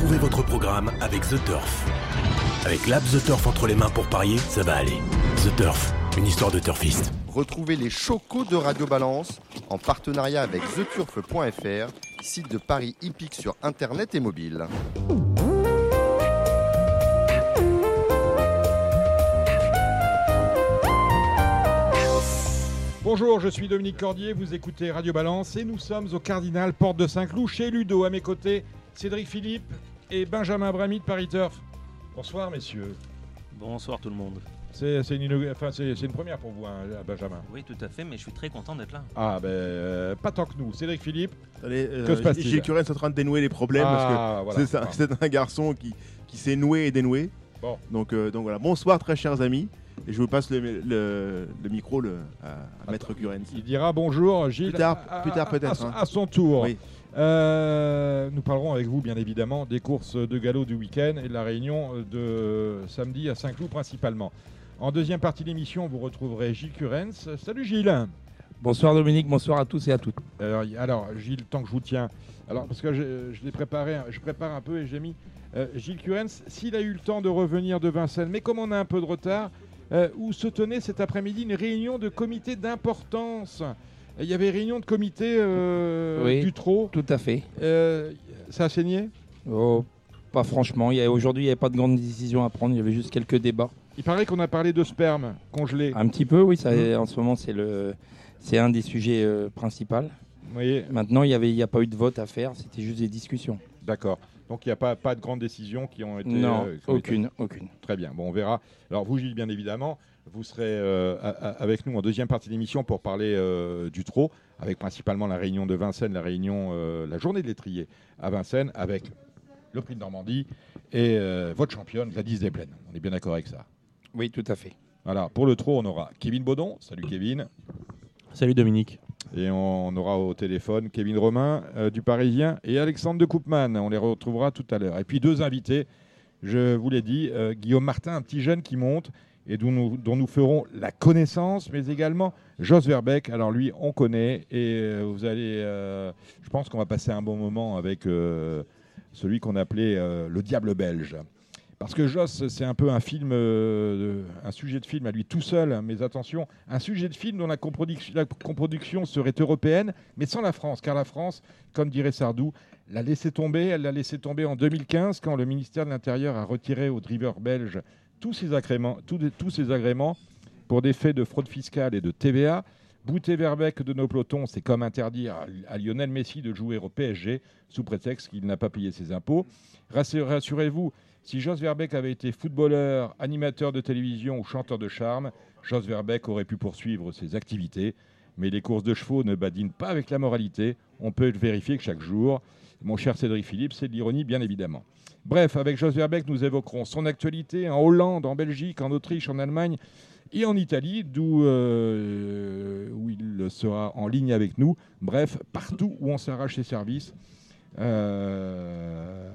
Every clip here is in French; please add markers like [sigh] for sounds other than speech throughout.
Retrouvez votre programme avec The Turf. Avec l'app The Turf entre les mains pour parier, ça va aller. The Turf, une histoire de turfiste. Retrouvez les chocos de Radio Balance en partenariat avec theturf.fr, site de paris hippique sur internet et mobile. Bonjour, je suis Dominique Cordier, vous écoutez Radio Balance et nous sommes au Cardinal Porte de Saint-Cloud chez Ludo. À mes côtés, Cédric Philippe et Benjamin Brami de Paris Turf. Bonsoir messieurs. Bonsoir tout le monde. C'est une, enfin, première pour vous, hein, Benjamin. Oui, tout à fait, mais je suis très content d'être là. Ah ben euh, pas tant que nous. Cédric Philippe. Allez, euh, Que se passe-t-il Gilles Curens est en train de dénouer les problèmes Ah, parce que voilà. c'est ça- Ah. c'est un garçon qui, qui s'est noué et dénoué. Bon. Donc, euh, donc voilà. Bonsoir très chers amis. Et je vous passe le, le- le micro le- à, à Maître Curens. Il dira bonjour, Gilles. Plus tard- à- plus tard peut-être, À, hein. à son tour. Oui. Euh, nous parlerons avec vous, bien évidemment, des courses de galop du week-end et de la réunion de samedi à Saint-Cloud principalement. En deuxième partie de l'émission, vous retrouverez Gilles Curens. Salut Gilles. Bonsoir Dominique, bonsoir à tous et à toutes. Alors, Gilles, tant que je vous tiens, alors parce que je, je l'ai préparé, je prépare un peu et j'ai mis euh, Gilles Curens, s'il a eu le temps de revenir de Vincennes, mais comme on a un peu de retard, euh, où se tenait cet après-midi une réunion de comité d'importance. Il y avait réunion de comité euh, Oui. du trot. Tout à fait. Euh, ça a saigné? Oh, pas franchement, aujourd'hui il n'y avait pas de grandes décisions à prendre, il y avait juste quelques débats. Il paraît qu'on a parlé de sperme congelé. Un petit peu, oui, ça, Mhm. en ce moment c'est le, c'est un des sujets euh, principaux. Voyez Maintenant il n'y avait, il y a pas eu de vote à faire, c'était juste des discussions. D'accord. Donc il n'y a pas, pas de grandes décisions qui ont été. non, été- aucune, aucune. Très bien, bon, on verra. Alors vous, Gilles, bien évidemment, vous serez euh, avec nous en deuxième partie de l'émission pour parler euh, du trot, avec principalement la réunion de Vincennes, la réunion, euh, la journée de l'étrier à Vincennes, avec le prix de Normandie et euh, votre championne, Gladys Desplaines. On est bien d'accord avec ça? Oui, tout à fait. Voilà, pour le trot, on aura Kevin Baudon. Salut Kevin. Salut Dominique. Et on aura au téléphone Kevin Romain euh, du Parisien et Alexandre de Koopman. On les retrouvera tout à l'heure. Et puis deux invités, je vous l'ai dit, euh, Guillaume Martin, un petit jeune qui monte et dont nous, ferons la connaissance, mais également Jos Verbeck. Alors lui, on connaît et euh, vous allez, euh, je pense qu'on va passer un bon moment avec euh, celui qu'on appelait euh, le Diable belge. Parce que Joss, c'est un peu un film, un sujet de film à lui tout seul, hein, mais attention, un sujet de film dont la coproduction, la coproduction serait européenne, mais sans la France, car la France, comme dirait Sardou, l'a laissé tomber. Elle l'a laissé tomber en 2015 quand le ministère de l'Intérieur a retiré aux drivers belges tous ces agréments, pour des faits de fraude fiscale et de TVA. Bouter Verbeck de nos pelotons, c'est comme interdire à, Lionel Messi de jouer au PSG sous prétexte qu'il n'a pas payé ses impôts. Rassure- Rassurez-vous, si Jos Verbeck avait été footballeur, animateur de télévision ou chanteur de charme, Jos Verbeck aurait pu poursuivre ses activités. Mais les courses de chevaux ne badinent pas avec la moralité. On peut le vérifier que chaque jour. Mon cher Cédric Philippe, c'est de l'ironie, bien évidemment. Bref, avec Jos Verbeck, nous évoquerons son actualité en Hollande, en Belgique, en Autriche, en Allemagne et en Italie, d'où euh, où il sera en ligne avec nous. Bref, partout où on s'arrache ses services. Euh,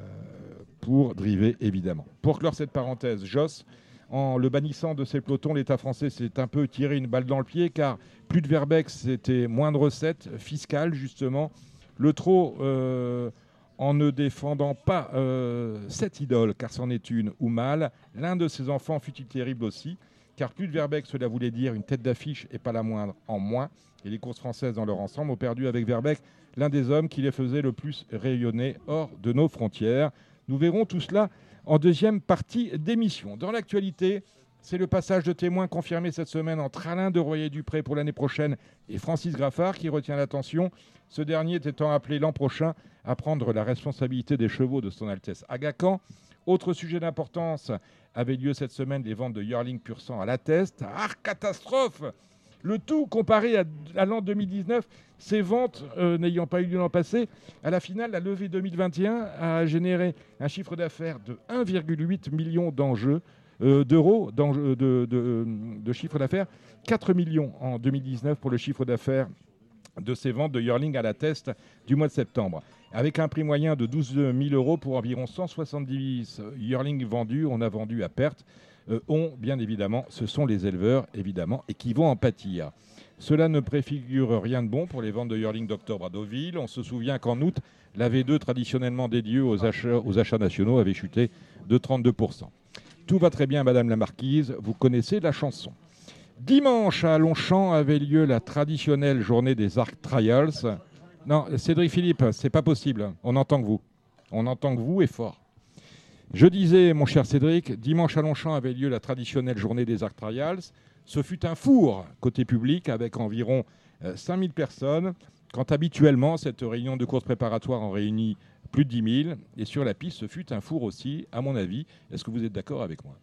pour driver, évidemment. Pour clore cette parenthèse, Joss, en le bannissant de ses pelotons, l'État français s'est un peu tiré une balle dans le pied, car plus de Verbeck, c'était moins de recettes fiscales, justement. Le trot, euh, en ne défendant pas euh, cette idole, car c'en est une, ou mal, l'un de ses enfants fut-il terrible aussi, car plus de Verbeck, cela voulait dire une tête d'affiche et pas la moindre en moins. Et les courses françaises dans leur ensemble ont perdu avec Verbeck l'un des hommes qui les faisait le plus rayonner hors de nos frontières. Nous verrons tout cela en deuxième partie d'émission. Dans l'actualité, c'est le passage de témoin confirmé cette semaine entre Alain de Royer-Dupré pour l'année prochaine et Francis Graffard qui retient l'attention. Ce dernier étant appelé l'an prochain à prendre la responsabilité des chevaux de son Altesse Agacan. Autre sujet d'importance avait lieu cette semaine les ventes de Yearling pur sang à la test. Ah, catastrophe Le tout comparé à, l'an 2019, ces ventes euh, n'ayant pas eu lieu l'an passé, à la finale, la levée 2021 a généré un chiffre d'affaires de 1,8 million d'enjeux. euh, d'euros de- de chiffre d'affaires, 4 millions en 2019 pour le chiffre d'affaires de ces ventes de Yearling à la test du mois de septembre. Avec un prix moyen de 12 000 euros pour environ 170 Yearling vendus, on a vendu à perte. Euh, on, bien évidemment, ce sont les éleveurs, évidemment, et qui vont en pâtir. Cela ne préfigure rien de bon pour les ventes de yearling d'octobre à Deauville. On se souvient qu'en août, la V2 traditionnellement dédiée aux achats, aux achats nationaux avait chuté de 32%. Tout va très bien, Madame la Marquise, vous connaissez la chanson. Dimanche à Longchamp avait lieu la traditionnelle journée des Arc Trials. Non, Cédric Philippe, c'est pas possible. On entend que vous. On entend que vous est fort. Je disais, mon cher Cédric, dimanche à Longchamp avait lieu la traditionnelle journée des Arc Trials. Ce fut un four côté public avec environ euh, 5000 personnes, quand habituellement cette réunion de course préparatoire en réunit plus de 10 000. Et sur la piste, ce fut un four aussi, à mon avis. Est-ce que vous êtes d'accord avec moi?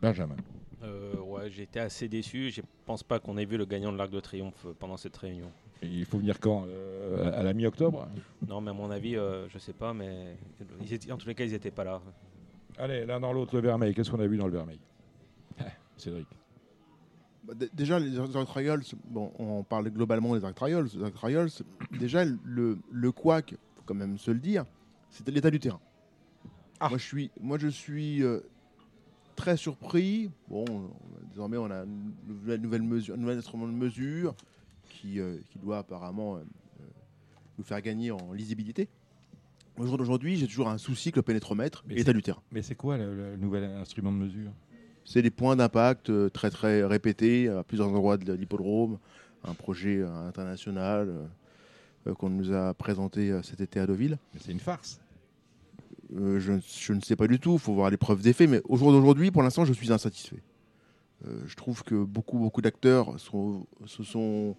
Benjamin. Euh, été assez déçu. Je pense pas qu'on ait vu le gagnant de l'Arc de Triomphe euh, pendant cette réunion. Il faut venir quand Euh, À la mi-octobre Non, mais à mon avis, euh, je sais pas, mais ils étaient- en tous les cas, ils n'étaient pas là. Allez, l'un dans l'autre, le vermeil. Qu'est-ce qu'on a vu dans le vermeil Ah, Cédric. Bah, Déjà, les Arc Trials, bon, on parle globalement des Arc Trials. Les Arc Trials, déjà, le, le couac, faut quand même se le dire, c'était l'état du terrain. Ah. Moi, je suis, moi, je suis euh, très surpris. Bon, on- désormais, on a une nouvelle, nouvelle mesure, un nouvel instrument de mesure qui, euh, qui doit apparemment euh, euh, nous faire gagner en lisibilité. Au jour d'aujourd'hui, j'ai toujours un souci que le pénétromètre Mais l'état c'est- du terrain. Mais c'est quoi le, le nouvel instrument de mesure? C'est des points d'impact très très répétés à plusieurs endroits de l'hippodrome, un projet international euh, qu'on nous a présenté cet été à Deauville. Mais C'est une farce. Euh, je, je ne sais pas du tout, il faut voir les preuves d'effet, mais au jour d'aujourd'hui, pour l'instant, je suis insatisfait. Euh, je trouve que beaucoup, beaucoup d'acteurs se sont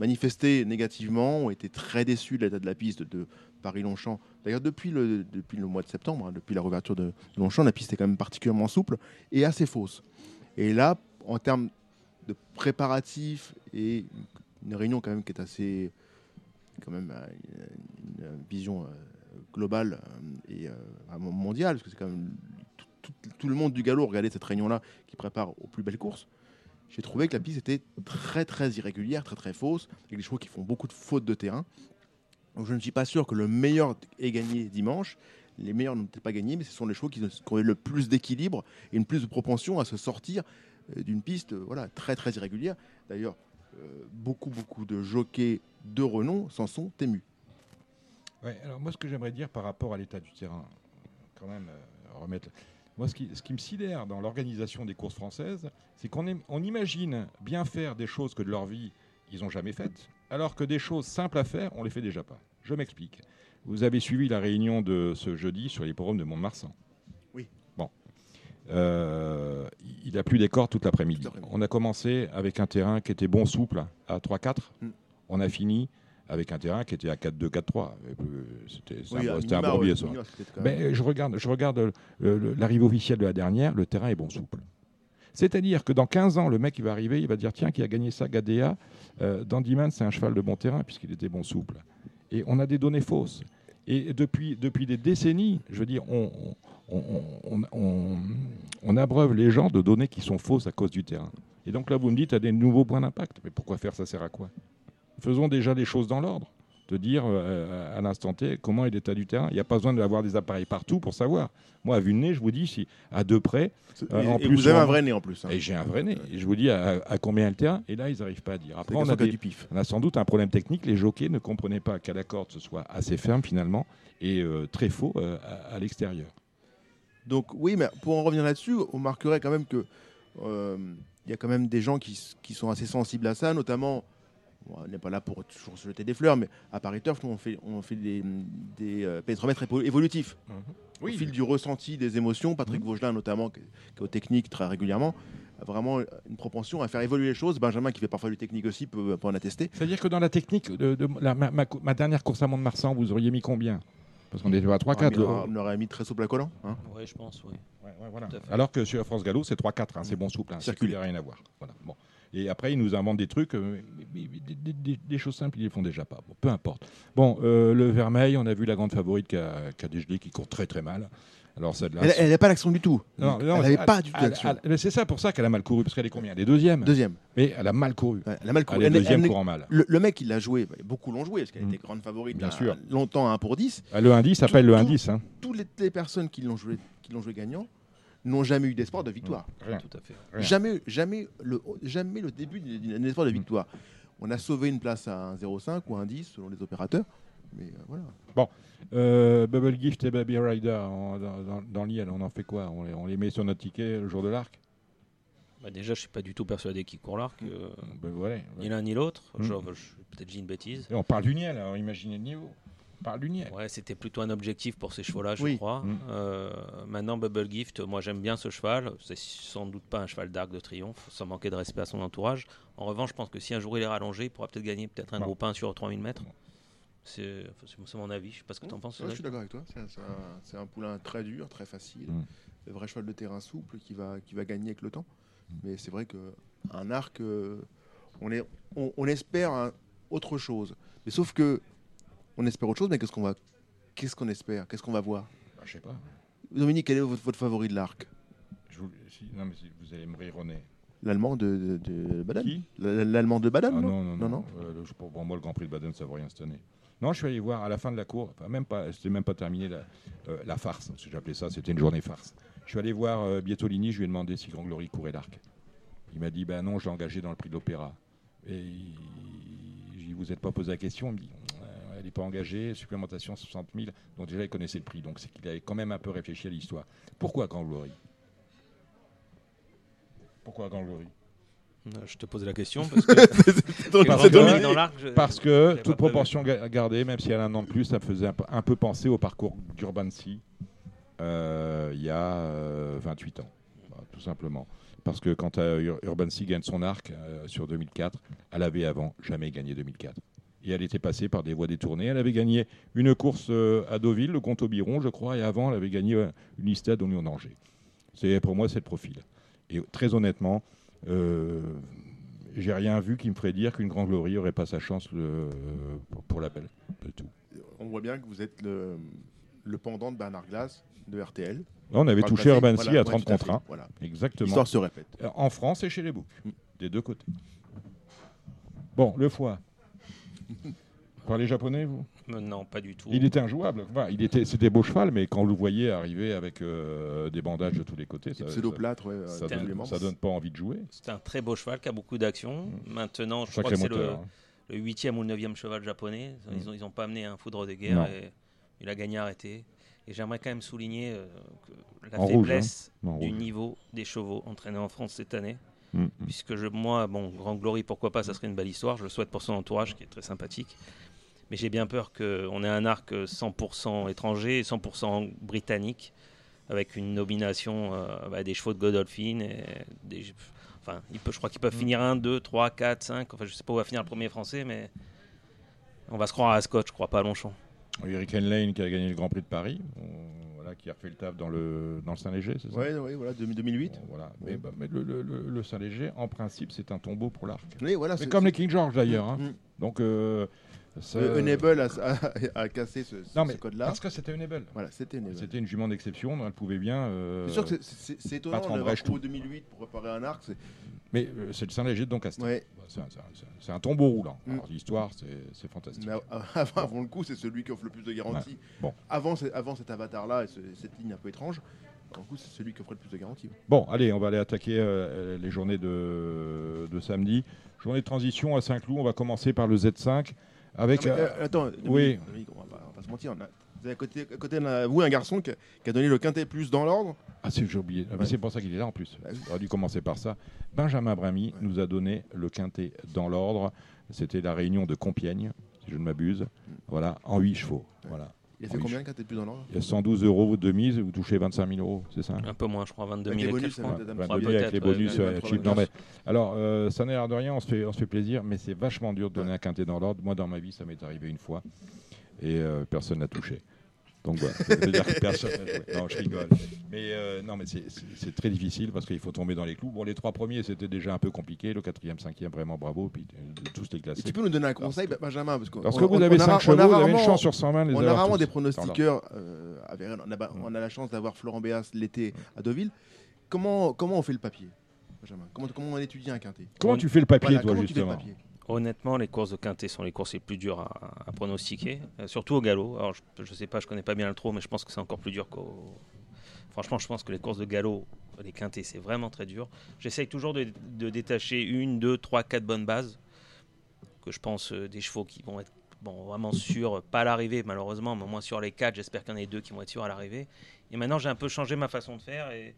manifestés négativement, ont été très déçus de l'état de la piste de Paris-Longchamp. D'ailleurs, depuis le, mois de septembre, hein, depuis la réouverture de, Longchamp, la piste est quand même particulièrement souple et assez fausse. Et là, en termes de préparatifs et une réunion quand même qui est assez, quand même, euh, une, vision euh, globale euh, et mondiale, parce que c'est quand même tout, tout- tout le monde du galop regardait cette réunion-là qui prépare aux plus belles courses. J'ai trouvé que la piste était très très irrégulière, très très fausse, avec des chevaux qui font beaucoup de fautes de terrain. Je ne suis pas sûr que le meilleur ait gagné dimanche. Les meilleurs n'ont peut-être pas gagné, mais ce sont les chevaux qui, ont le plus d'équilibre et une plus de propension à se sortir euh, d'une piste euh, voilà, très très irrégulière. D'ailleurs, euh, beaucoup beaucoup de jockeys de renom s'en sont émus. Alors moi, ce que j'aimerais dire par rapport à l'état du terrain, quand même, remettre. Moi, ce qui, ce qui me sidère dans l'organisation des courses françaises, c'est qu'on on imagine bien faire des choses que de leur vie, ils n'ont jamais faites, alors que des choses simples à faire, on les fait déjà pas. Je m'explique. Vous avez suivi la réunion de ce jeudi sur l'hippodrome de Mont-de-Marsan. Oui. Bon. Euh, il a plu des cordes toute l'après-midi. Toute l'après-midi. On a commencé avec un terrain qui était bon souple à 3-4. Mm. On a fini avec un terrain qui était à 4-2, 4-3. Et puis, C'était c'est Oui, un, un bourbier, ça. Mais je regarde, je regarde euh, l'arrivée officielle de la dernière, le terrain est bon souple. C'est-à-dire que dans 15 ans, le mec il va arriver, il va dire tiens, qui a gagné ça, Gadea euh, Dandyman, c'est un cheval de bon terrain puisqu'il était bon souple. Et on a des données fausses. Et depuis, depuis des décennies, je veux dire, on, on, on, on- on abreuve les gens de données qui sont fausses à cause du terrain. Et donc là, vous me dites, tu as des nouveaux points d'impact. Mais pourquoi faire? Ça sert à quoi? Faisons déjà les choses dans l'ordre. De dire euh, à l'instant T comment est l'état du terrain. Il n'y a pas besoin d'avoir des appareils partout pour savoir. Moi, à vue de nez, je vous dis, si à deux près, Et, Euh, en et plus, vous avez on- un vrai nez en plus. hein. et j'ai un vrai nez. Et je vous dis à, à combien est le terrain. Et là, ils n'arrivent pas à dire. Après, on a, des- du pif. on a sans doute un problème technique. Les jockeys ne comprenaient pas qu'à la corde, ce soit assez ferme finalement et euh, très faux à, à l'extérieur. Donc oui, mais pour en revenir là-dessus, on marquerait quand même que il y a quand même des gens qui sont assez sensibles à ça, notamment. On n'est pas là pour toujours se jeter des fleurs, mais à Paris Turf, nous, on fait, on fait des, des euh, pénétromètres épo- évolutifs. Au fil du ressenti des émotions, Patrick Mhm. Vaugelin notamment, qui, qui est au technique très régulièrement, a vraiment une propension à faire évoluer les choses. Benjamin, qui fait parfois du technique aussi, peut, peut en attester. C'est-à-dire que dans la technique de, de la- ma, ma cou- ma dernière course à Mont-de-Marsan, vous auriez mis combien? Parce qu'on était à 3-4. on, le- aurait- on aurait mis très souple à collant. hein. Oui, je pense, oui. Ouais, ouais, voilà. Alors que sur France Gallo, c'est 3-4, hein, c'est bon souple. Hein, a rien à voir. Voilà. Bon. Et après, ils nous inventent des trucs, euh, des, des- des- des choses simples, ils les font déjà pas. Bon, peu importe. Bon, euh, le Vermeil, on a vu la grande favorite qui a, qui a dégelé, qui court très très mal. Alors celle-là. Elle n'a pas l'action du tout. Non, elle n'avait pas du tout mais c'est ça pour ça qu'elle a mal couru, parce qu'elle est combien? Elle est deuxième. Deuxième. Mais elle a mal couru. Ouais, elle a mal couru. Elle est Elle deuxième elle courant mal. Le, le mec, il l'a joué, bah, beaucoup l'ont joué, parce qu'elle Mm. était grande favorite Bien sûr. longtemps à 1 pour 10. Ah, Le indice s'appelle Tout- le tout- indice. hein. Toutes les, les personnes qui l'ont joué, qui l'ont joué gagnant n'ont jamais eu d'espoir de victoire. Rien. Tout à fait. Rien. Jamais, jamais, le, jamais le début d'un espoir de victoire. On a sauvé une place à un 0,5 ou un 10 selon les opérateurs. Mais euh, voilà. Euh, Bubble Gift et Baby Rider en- dans, dans, dans l'IL, on en fait quoi? On les, on les met sur notre ticket le jour de l'arc? Bah, déjà, je suis pas du tout persuadé qu'il court l'arc. euh, Ben voilà. Ni l'un ni l'autre. Mm. Genre, je- Peut-être j'ai une bêtise. Et on parle du Niel, alors imaginez le niveau. Niel. Ouais, c'était plutôt un objectif pour ces chevaux-là, je Oui. crois. Mm. Euh, maintenant, Bubble Gift, moi j'aime bien ce cheval. C'est sans doute pas un cheval d'arc de triomphe, sans manquer de respect à son entourage. En revanche, je pense que si un jour il est rallongé, il pourra peut-être gagner peut-être un Bon. groupe 1 sur 3000 mètres. C'est mon avis, je sais pas ce que tu en penses. Ouais, je suis d'accord avec toi. C'est un- poulain très dur, très facile. Mm. Le vrai cheval de terrain souple qui va, qui va gagner avec le temps. Mais c'est vrai qu'un arc, euh, on, est, on, on espère un- autre chose. Mais sauf que on espère autre chose, mais qu'est-ce qu'on va, qu'est-ce qu'on espère Qu'est-ce qu'on va voir? Bah, je sais pas. Dominique, quel est votre, votre favori de l'arc? Je vous, si- non, mais si- vous allez me rire au nez. L'allemand de, de, de Baden Qui? L'allemand de Ah Baden, non, non non, non. non? Euh, le- pour, pour moi, le Grand Prix de Baden, ça vaut rien cette année. Non, je suis allé voir à la fin de la cour, enfin, même pas, c'était même pas terminé la, euh, la farce, que j'appelais ça, c'était une journée farce. Je suis allé voir euh, Bietolini, je lui ai demandé si Grand Glory courait l'arc. Il m'a dit, ben non, je l'ai engagé dans le prix de l'Opéra. Et il- vous n'êtes pas posé la question Il me dit, Euh, elle n'est pas engagée, supplémentation 60 000. Donc déjà, il connaissait le prix, donc c'est qu'il avait quand même un peu réfléchi à l'histoire. Pourquoi Grand Glory Pourquoi Grand Glory Euh, Je te pose la question [laughs] parce que, Parce que- dans je- Parce que, toute proportion ga- gardée, même si elle a un an de plus, ça me faisait un peu, un peu penser au parcours d'Urban Sea euh, il y a euh, 28 ans, Voilà, tout simplement. Parce que quand euh, Ur- Urban Sea gagne son arc euh, sur 2004, elle avait avant jamais gagné 2004. Et elle était passée par des voies détournées. Elle avait gagné une course euh, à Deauville, le Comte Aubiron, je crois, et avant, elle avait gagné euh, une listade au Lyon-Angers. C'est pour moi, c'est le profil. Et très honnêtement, euh, j'ai rien vu qui me ferait dire qu'une Grand Glory n'aurait pas sa chance le- pour, pour la belle de tout. On voit bien que vous êtes le, le pendant de Bernard Glass de RTL. Là, on avait Par touché. Urban Voilà, à ouais, 30 tout à contre fait. 1. Voilà. Exactement. L'histoire se répète. En France et chez les boucs, des deux côtés. Bon, le foie. Vous parlez japonais, vous? Euh, Non, pas du tout. Il était injouable. Enfin, il était, c'était beau cheval, mais quand vous le voyez arriver avec euh, des bandages de tous les côtés, ça, pseudo-plâtre, ouais. ça euh, donne, ça donne pas envie de jouer. C'est un très beau cheval qui a beaucoup d'action. Maintenant, je crois que c'est le, moteur. hein. le huitième ou le neuvième cheval japonais. Ils n'ont ils ont pas amené un foudre de guerre et il a gagné arrêté. Et j'aimerais quand même souligner euh, que la En rouge, faiblesse Non, du rouge. niveau des chevaux entraînés en France cette année. Mm, mm. Puisque je, moi, bon, Grand Glory, pourquoi pas, ça serait une belle histoire. Je le souhaite pour son entourage qui est très sympathique. Mais j'ai bien peur qu'on ait un arc 100% étranger et 100% britannique avec une nomination euh, bah, des chevaux de Godolphin. Et des, enfin, il peut, je crois qu'ils peuvent finir 1, 2, 3, 4, 5. Enfin, je sais pas où va finir le premier français, mais on va se croire à Ascot, je crois pas à Longchamp. Hurricane Lane qui a gagné le Grand Prix de Paris, on- qui a refait le taf dans le, dans le Saint-Léger, c'est ça? Ouais, ouais, voilà, 2008. Bon, voilà. Mais, bah, mais le, le- le- le Saint-Léger, en principe, c'est un tombeau pour l'arc. Oui, voilà, Mais c'est- comme les King George d'ailleurs. hein. Mm. Donc, euh, ça- Unable a, a- a cassé ce, code-là. parce que c'était Unable. Voilà, c'était Unable. C'était une jument d'exception, elle pouvait bien. euh, C'est sûr que c'est- étonnant d'avoir trouvé 2008 pour préparer un arc. Mais euh, c'est le Saint-Léger de Doncaster. Ouais, Bah, c'est un, c'est tombeau roulant. Mm. Alors, l'histoire, c'est c'est fantastique. mais av- [laughs] avant, avant le coup, c'est celui qui offre le plus de garanties. Bon. Avant, avant cet avatar-là et ce- cette ligne un peu étrange, avant le coup, c'est celui qui offrait le plus de garanties. Bon, allez, on va aller attaquer euh, les journées de, de samedi. Journée de transition à Saint-Cloud. On va commencer par le Z5 avec. Non, mais, euh, euh, attends, oui. Dominique, on, va pas, on va pas se mentir. on a- vous avez à côté, à côté de vous un garçon qui a, qui a donné le quintet plus dans l'ordre. Ah, c'est j'ai oublié. Ah, Ouais. C'est pour ça qu'il est là en plus. Bah. On aurait dû commencer par ça. Benjamin Bramy Ouais. nous a donné le quintet dans l'ordre. C'était la réunion de Compiègne, si je ne m'abuse. Mm. Voilà, en 8 chevaux. Ouais. Voilà. Il a fait combien le quintet plus dans l'ordre Il y a 112 euros de mise, vous touchez 25 000 euros, c'est ça Un peu moins, je crois, 22 Avec 000 les et bonus, avec les bonus ouais, euh, ouais, cheap. ouais, Non, ouais. mais, alors, euh, ça n'a l'air de rien, on se, fait, on se fait plaisir, mais c'est vachement dur de donner un quintet dans l'ordre. Moi, dans ma vie, ça m'est arrivé une fois et euh, personne n'a touché. Donc voilà, [laughs] ça veut dire que personne n'a joué. Non, je rigole. Mais euh, non, mais c'est- très difficile parce qu'il faut tomber dans les clous. Bon, les trois premiers, c'était déjà un peu compliqué. Le quatrième, cinquième, vraiment bravo. Puis euh, tous les Et classés. tu peux nous donner un conseil, Benjamin Parce, qu'on- Parce on- que vous on- avez on a 5 ra- chevaux, on a vous avez une rarement- chance sur 120 de les On a rarement tous. des pronostiqueurs. euh, avérés. on, a, ba- on a la chance d'avoir Florent Béas l'été à Deauville. Comment, comment on fait le papier, Benjamin? Comment, comment on étudie un quintet? Comment tu fais le papier, Voilà, toi, comment tu fais le justement? papier? Honnêtement, les courses de quintet sont les courses les plus dures à, pronostiquer, euh, surtout au galop. Alors, je, je sais pas, je connais pas bien le trot, mais je pense que c'est encore plus dur qu'au. Franchement, je pense que les courses de galop, les quintés, c'est vraiment très dur. J'essaye toujours de, détacher une, deux, trois, quatre bonnes bases. Que je pense euh, des chevaux qui vont être bon, vraiment sûrs, pas à l'arrivée malheureusement, mais au moins sur les quatre, j'espère qu'il y en a deux qui vont être sûrs à l'arrivée. Et maintenant, j'ai un peu changé ma façon de faire. Et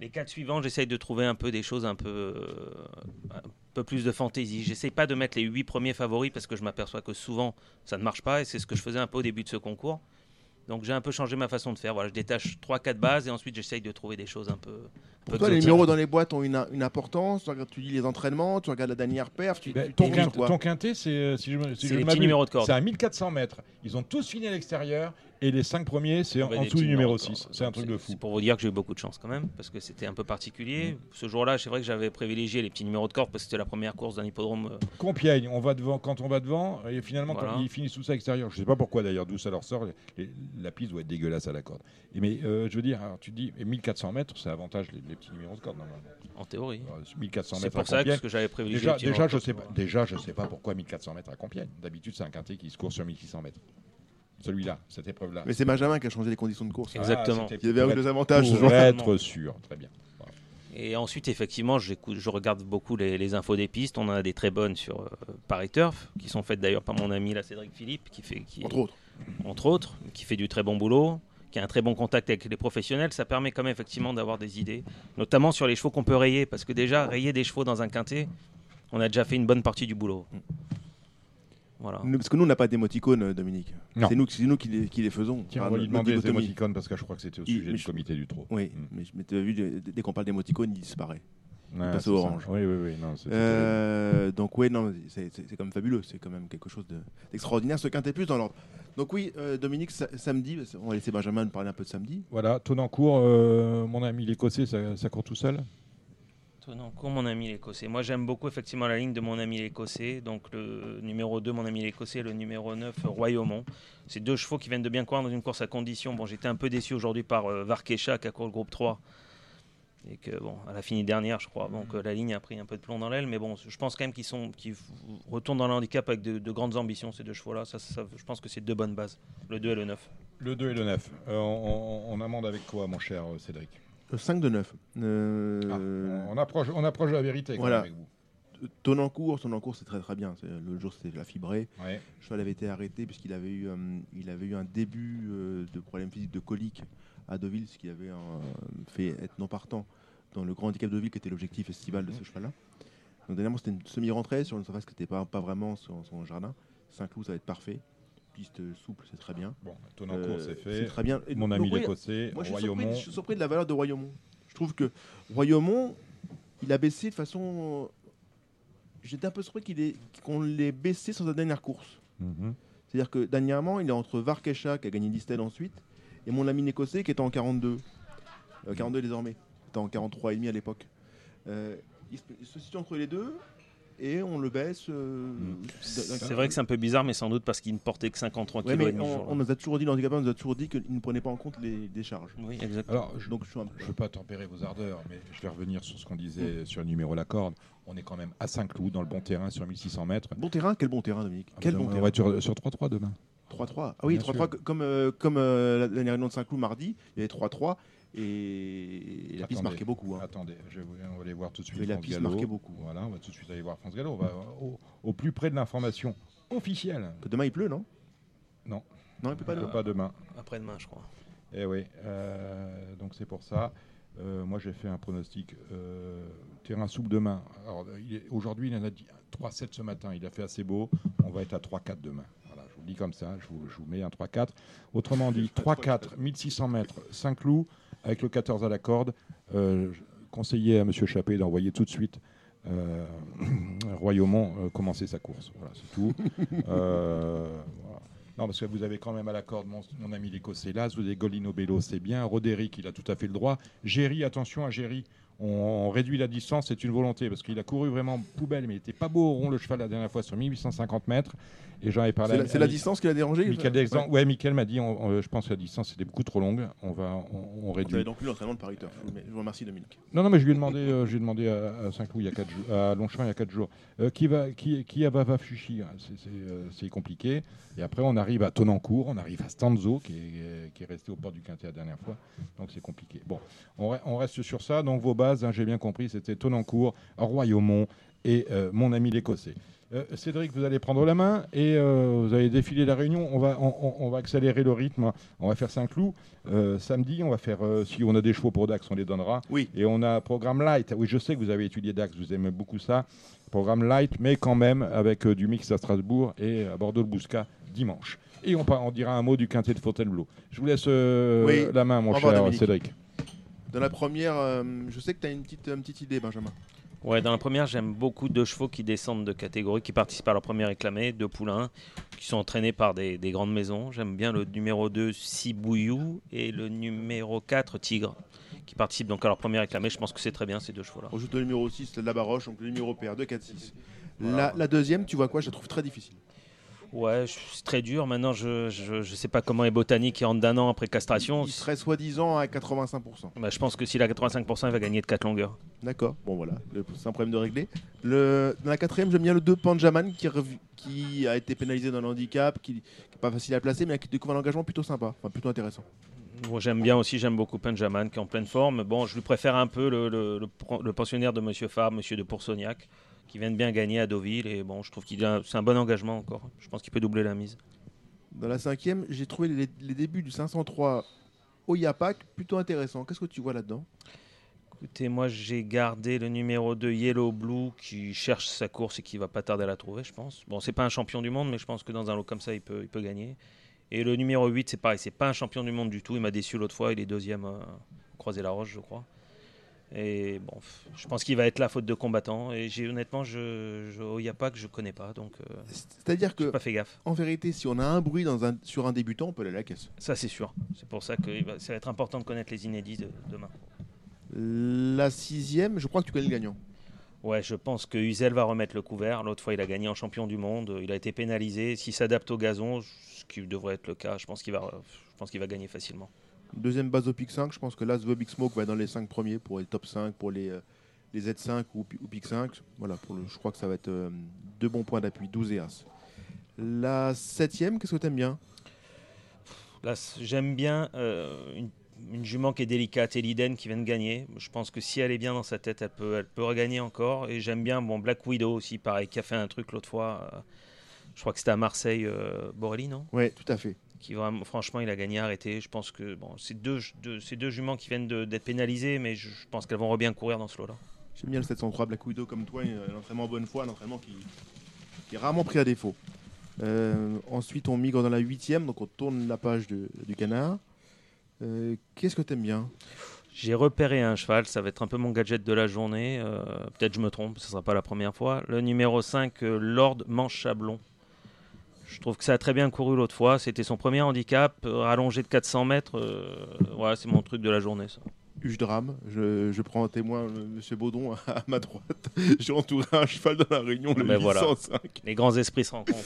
les quatre suivants, j'essaye de trouver un peu des choses un peu, euh, peu plus de fantaisie. J'essaye pas de mettre les huit premiers favoris parce que je m'aperçois que souvent ça ne marche pas et c'est ce que je faisais un peu au début de ce concours. Donc j'ai un peu changé ma façon de faire. Voilà, je détache 3-4 bases et ensuite j'essaye de trouver des choses un peu. un peu toi, les numéros dans les boîtes ont une, une importance. Tu lis les entraînements, tu regardes la dernière perf. Tu, Ben, tu ton, t'es mis quin- sur quoi ton quintet, c'est euh, si je, me- si les petits numéros de corde. C'est à 1400 mètres. Ils ont tous fini à l'extérieur et les 5 premiers, c'est en, dessous du numéro numéros de 6. corde. C'est un truc C'est- de fou. C'est pour vous dire que j'ai eu beaucoup de chance quand même, parce que c'était un peu particulier. Ce jour-là, c'est vrai que j'avais privilégié les petits numéros de corde parce que c'était la première course d'un hippodrome. euh, Compiègne, on va devant, quand on va devant, et finalement, Voilà. quand ils finissent tous à l'extérieur, je sais pas pourquoi d'ailleurs, d'où ça leur sort, les- la piste doit être dégueulasse à la corde. Et mais euh, je veux dire, alors, tu te dis, et 1400 mètres, c'est avantage les, les petits numéros de corde normalement. en théorie. Alors, 1400 C'est mètres pour à ça Compiègne. que j'avais privilégié Déjà, les petits déjà, je de sais pas, déjà, je sais pas pourquoi 1400 mètres à Compiègne. D'habitude, c'est un quintet qui se court sur 1600 mètres. Celui-là, cette épreuve-là. Mais c'est Benjamin qui a changé les conditions de course. Ah, Exactement. Il avait pour eu être- deux avantages ce Pour jour-là. être sûr, très bien. Et ensuite, effectivement, j'écoute- je regarde beaucoup les, les infos des pistes. On en a des très bonnes sur euh, Paris Turf, qui sont faites d'ailleurs par mon ami là, Cédric Philippe, qui fait, qui, Entre autres. entre autres, qui fait du très bon boulot, qui a un très bon contact avec les professionnels. Ça permet quand même effectivement d'avoir des idées, notamment sur les chevaux qu'on peut rayer, parce que déjà rayer des chevaux dans un quintet, on a déjà fait une bonne partie du boulot. Voilà. Nous- Parce que nous, on n'a pas d'émoticônes, euh, Dominique. Non. C'est nous, c'est nous qui, les, qui les faisons. Tiens, on va lui demander les émoticônes parce que je crois que c'était au sujet du je- comité du trot. Oui, Mm. mais, mais tu as vu, dès qu'on parle d'émoticônes, il disparaît. Ouais, passe ça. orange. Oui, oui, oui. Non, c'est- Euh, donc oui, non, c'est c'est- c'est quand même fabuleux. C'est quand même quelque chose de- d'extraordinaire. Ce quintet plus dans l'ordre. Donc oui, euh, Dominique, sa- samedi, on va laisser Benjamin nous parler un peu de samedi. Voilà, Tonancourt, euh, mon ami l'écossais, ça, ça court tout seul Tonancourt, mon ami l'écossais. Moi, j'aime beaucoup effectivement la ligne de mon ami l'écossais. Donc, le numéro 2, mon ami l'écossais, le numéro 9, Royaumont. C'est deux chevaux qui viennent de bien courir dans une course à condition. Bon, j'étais un peu déçu aujourd'hui par euh, Varkesha qui a couru le groupe 3. Et que, bon, elle a fini dernière, je crois. Donc, euh, la ligne a pris un peu de plomb dans l'aile. Mais bon, je pense quand même qu'ils sont, qu'ils retournent dans le handicap avec de, de grandes ambitions, ces deux chevaux-là. Ça, ça- je pense que c'est deux bonnes bases, le 2 et le 9. Le 2 et le 9. Euh, on, on- on amende avec quoi, mon cher euh, Cédric? 5 de 9. Euh, Ah, on, approche, on approche de la vérité quand Voilà. même avec vous. Tonancourt, Tonancourt, c'est très très bien. Le jour, c'était la fibrée. Ouais. Le cheval avait été arrêté puisqu'il avait eu, euh, il avait eu un début euh, de problème physique de colique à Deauville, ce qui avait euh, fait être non partant dans le grand handicap de Deauville, qui était l'objectif estival de ce cheval-là. Donc dernièrement, c'était une semi-rentrée sur une surface qui n'était pas, pas vraiment son, son jardin. Saint-Cloud, ça va être parfait. Piste souple, c'est très bien. Bon, Tonancourt, Euh, c'est C'est fait. très bien. Et Mon ami l'écossais, moi, je suis, surpris, Royaumont. je suis surpris de la valeur de Royaumont. Je trouve que Royaumont, il a baissé de façon. J'étais un peu surpris qu'on l'ait baissé sur sa dernière course. Mhm. C'est-à-dire que dernièrement, il est entre Varkesha, qui a gagné Listel ensuite, et mon ami écossais, qui était en 42. Euh, 42 désormais. Il était en 43,5 à l'époque. Euh, il se situe entre les deux, et on le baisse. euh, Mm. C'est vrai que c'est un peu bizarre, mais sans doute parce qu'il ne portait que 53 Ouais, kg. mais on, on nous a toujours dit, l'handicapeur nous a toujours dit qu'il ne prenait pas en compte les, les charges. Oui, exactement. Alors, je, Donc ne veux pas tempérer vos ardeurs, mais je vais revenir sur ce qu'on disait sur le numéro la corde. On est quand même à Saint-Cloud, dans le bon terrain, sur 1600 mètres. Bon terrain, quel bon terrain, Dominique. Ah, Quel bah, bon on terrain. va être sur, sur 3-3 demain. 3-3. Ah oui, Bien 3-3, co- comme, euh, comme euh, la dernière réunion de Saint-Cloud mardi, il y avait 3-3 et la piste marquait beaucoup. hein. Attendez, je vais on va aller voir tout de suite. Et la France piste Gallo. marquait beaucoup. Voilà, on va tout de suite aller voir France Gallo. On va au, au plus près de l'information officielle. Que demain il pleut, non? Non. Non, il pleut pas Pas, demain. pas demain. Après-demain, je crois. Eh oui, euh, donc c'est pour ça. Euh, moi, j'ai fait un pronostic euh, terrain souple demain. Aujourd'hui, il en a dit 3-7 ce matin. Il a fait assez beau. On va être à 3-4 demain. Voilà, je vous le dis comme ça. Je vous, je vous mets un 3-4. Autrement dit, [laughs] 3-4, 1600 mètres, Saint-Cloud, avec le 14 à la corde. Euh, je conseillais à M. Chappé d'envoyer tout de suite euh, [clears throat] Royaumont euh, commencer sa course. Voilà, c'est tout. Non, parce que vous avez quand même à la corde mon, ami l'Écossais Las, vous avez Golino Bello, c'est bien. Roderick, il a tout à fait le droit. Géry, attention à Géry. on, on réduit la distance, c'est une volonté, parce qu'il a couru vraiment poubelle, mais il était pas beau au rond le cheval la dernière fois sur 1850 mètres. Et j'en ai parlé. C'est la, distance qui l'a dérangé Michael Ouais. Dexan- ouais, Michael m'a dit, on- on- je pense que la distance était beaucoup trop longue. On va, on, on Vous réduit. donc lu l'entraînement de Paris Turf. Je vous- Je vous remercie Dominique. Non, non, mais je lui ai demandé, euh, je lui ai demandé à, à Saint-Cloud il y a quatre jours, à Longchamp il y a 4 jours, euh, qui va, qui, qui hein, C'est- C'est euh, c'est compliqué. Et après, on arrive à Tonancourt, on arrive à Stanzo, qui est, qui est resté au port du Quintet la dernière fois. Donc c'est compliqué. Bon, on, re- on reste sur ça. Donc vos bases, hein, j'ai bien compris, c'était Tonancourt, Royaumont et euh, mon ami l'Écossais. Euh, Cédric, vous allez prendre la main et euh, vous allez défiler la réunion. On va, on, va accélérer le rythme. On va faire Saint-Cloud. Euh, samedi, on va faire, si on a des chevaux pour Dax, on les donnera. Oui. Et on a programme light. Oui, je sais que vous avez étudié Dax, vous aimez beaucoup ça. Programme light, mais quand même avec du mix à Strasbourg et à Bordeaux-le-Bouscat dimanche. Et on, dira un mot du quintet de Fontainebleau. Je vous laisse Oui. la main, mon Au cher. Cédric. Dans la première, je sais que tu as une petite, une petite idée, Benjamin. Ouais, dans la première, j'aime beaucoup deux chevaux qui descendent de catégorie, qui participent à leur premier réclamé, deux poulains, qui sont entraînés par des, des grandes maisons. J'aime bien le numéro 2, Sibouillou, et le numéro 4, Tigre, qui participent donc à leur premier réclamé. Je pense que c'est très bien ces deux chevaux-là. On joue le numéro 6, la Baroche, donc le numéro pair, 2, 4, 6. Voilà. La, la deuxième, tu vois quoi? Je la trouve très difficile. Ouais, c'est très dur. Maintenant, je je, je sais pas comment est Botanique qui rentre d'un an après castration. Il serait soi-disant à 85%. Bah, je pense que s'il a 85%, il va gagner de 4 longueurs. D'accord, bon voilà, c'est un problème de régler. Le, dans la quatrième, j'aime bien le 2 Panjaman qui, qui a été pénalisé dans le handicap, qui n'est pas facile à placer, mais qui découvre un engagement plutôt sympa, enfin plutôt intéressant. Moi, j'aime bien aussi, j'aime beaucoup Benjamin qui est en pleine forme. Bon, je lui préfère un peu le, le- le pro- le pensionnaire de Monsieur Fabre, Monsieur de Poursognac, qui vient de bien gagner à Deauville. Et bon, je trouve qu'il a, c'est un bon engagement encore. Je pense qu'il peut doubler la mise. Dans la cinquième, j'ai trouvé les, les débuts du 503 Oyapak plutôt intéressants. Qu'est-ce que tu vois là-dedans? Écoutez, moi, j'ai gardé le numéro 2 Yellow Blue qui cherche sa course et qui va pas tarder à la trouver, je pense. Bon, c'est pas un champion du monde, mais je pense que dans un lot comme ça, il peut, il peut gagner. Et le numéro 8, c'est pareil, c'est pas un champion du monde du tout. Il m'a déçu l'autre fois, il est deuxième euh, croisé la roche, je crois. Et bon, je pense qu'il va être là faute de combattant. Et j'ai honnêtement, je, je Oyapak, je connais pas, donc euh, C'est-à-dire que, pas fait gaffe. en vérité, si on a un bruit dans un, sur un débutant, on peut aller à la caisse. Ça, c'est sûr. C'est pour ça que il va- ça va être important de connaître les inédits de- demain. La sixième, je crois que tu connais le gagnant. Ouais, je pense que Uzel va remettre le couvert. L'autre fois, il a gagné en champion du monde. Il a été pénalisé. S'il s'adapte au gazon, ce qui devrait être le cas, je pense qu'il va, je pense qu'il va gagner facilement. Deuxième base au pic 5, je pense que là, The Big Smoke va être dans les 5 premiers pour les top 5, pour les, euh, les Z5 ou, ou pic 5. Voilà, pour le, je crois que ça va être euh, deux bons points d'appui, 12 et As. La septième, qu'est-ce que tu aimes bien? Là, j'aime bien euh, une, une jument qui est délicate, Eliden, qui vient de gagner. Je pense que si elle est bien dans sa tête, elle peut, elle peut regagner encore. Et j'aime bien bon, Black Widow aussi, pareil, qui a fait un truc l'autre fois. euh, je crois que c'était à Marseille, Borelli, non? Ouais, tout à fait. Qui vraiment, franchement, il a gagné arrêté. Je pense que bon, c'est deux, deux, c'est deux juments qui viennent d'être pénalisées, mais je, je pense qu'elles vont bien courir dans ce lot-là. J'aime bien le 703 Black Widow comme toi, un entraînement en bonne foi, un entraînement qui, qui est rarement pris à défaut. Euh, ensuite, on migre dans la huitième, donc on tourne la page de- du canard. Euh, Qu'est-ce que tu aimes bien? J'ai repéré un cheval, ça va être un peu mon gadget de la journée. euh, Peut-être je me trompe, ce ne sera pas la première fois. Le numéro 5, euh, Lord Manchablon. Je trouve que ça a très bien couru l'autre fois. C'était son premier handicap, euh, rallongé de 400 mètres. euh, voilà, c'est mon truc de la journée. Ça. Huge drame, je, je prends en témoin euh, Monsieur Baudon à ma droite. [laughs] J'ai entouré un cheval dans la réunion, le voilà. 805. Les grands esprits se rencontrent.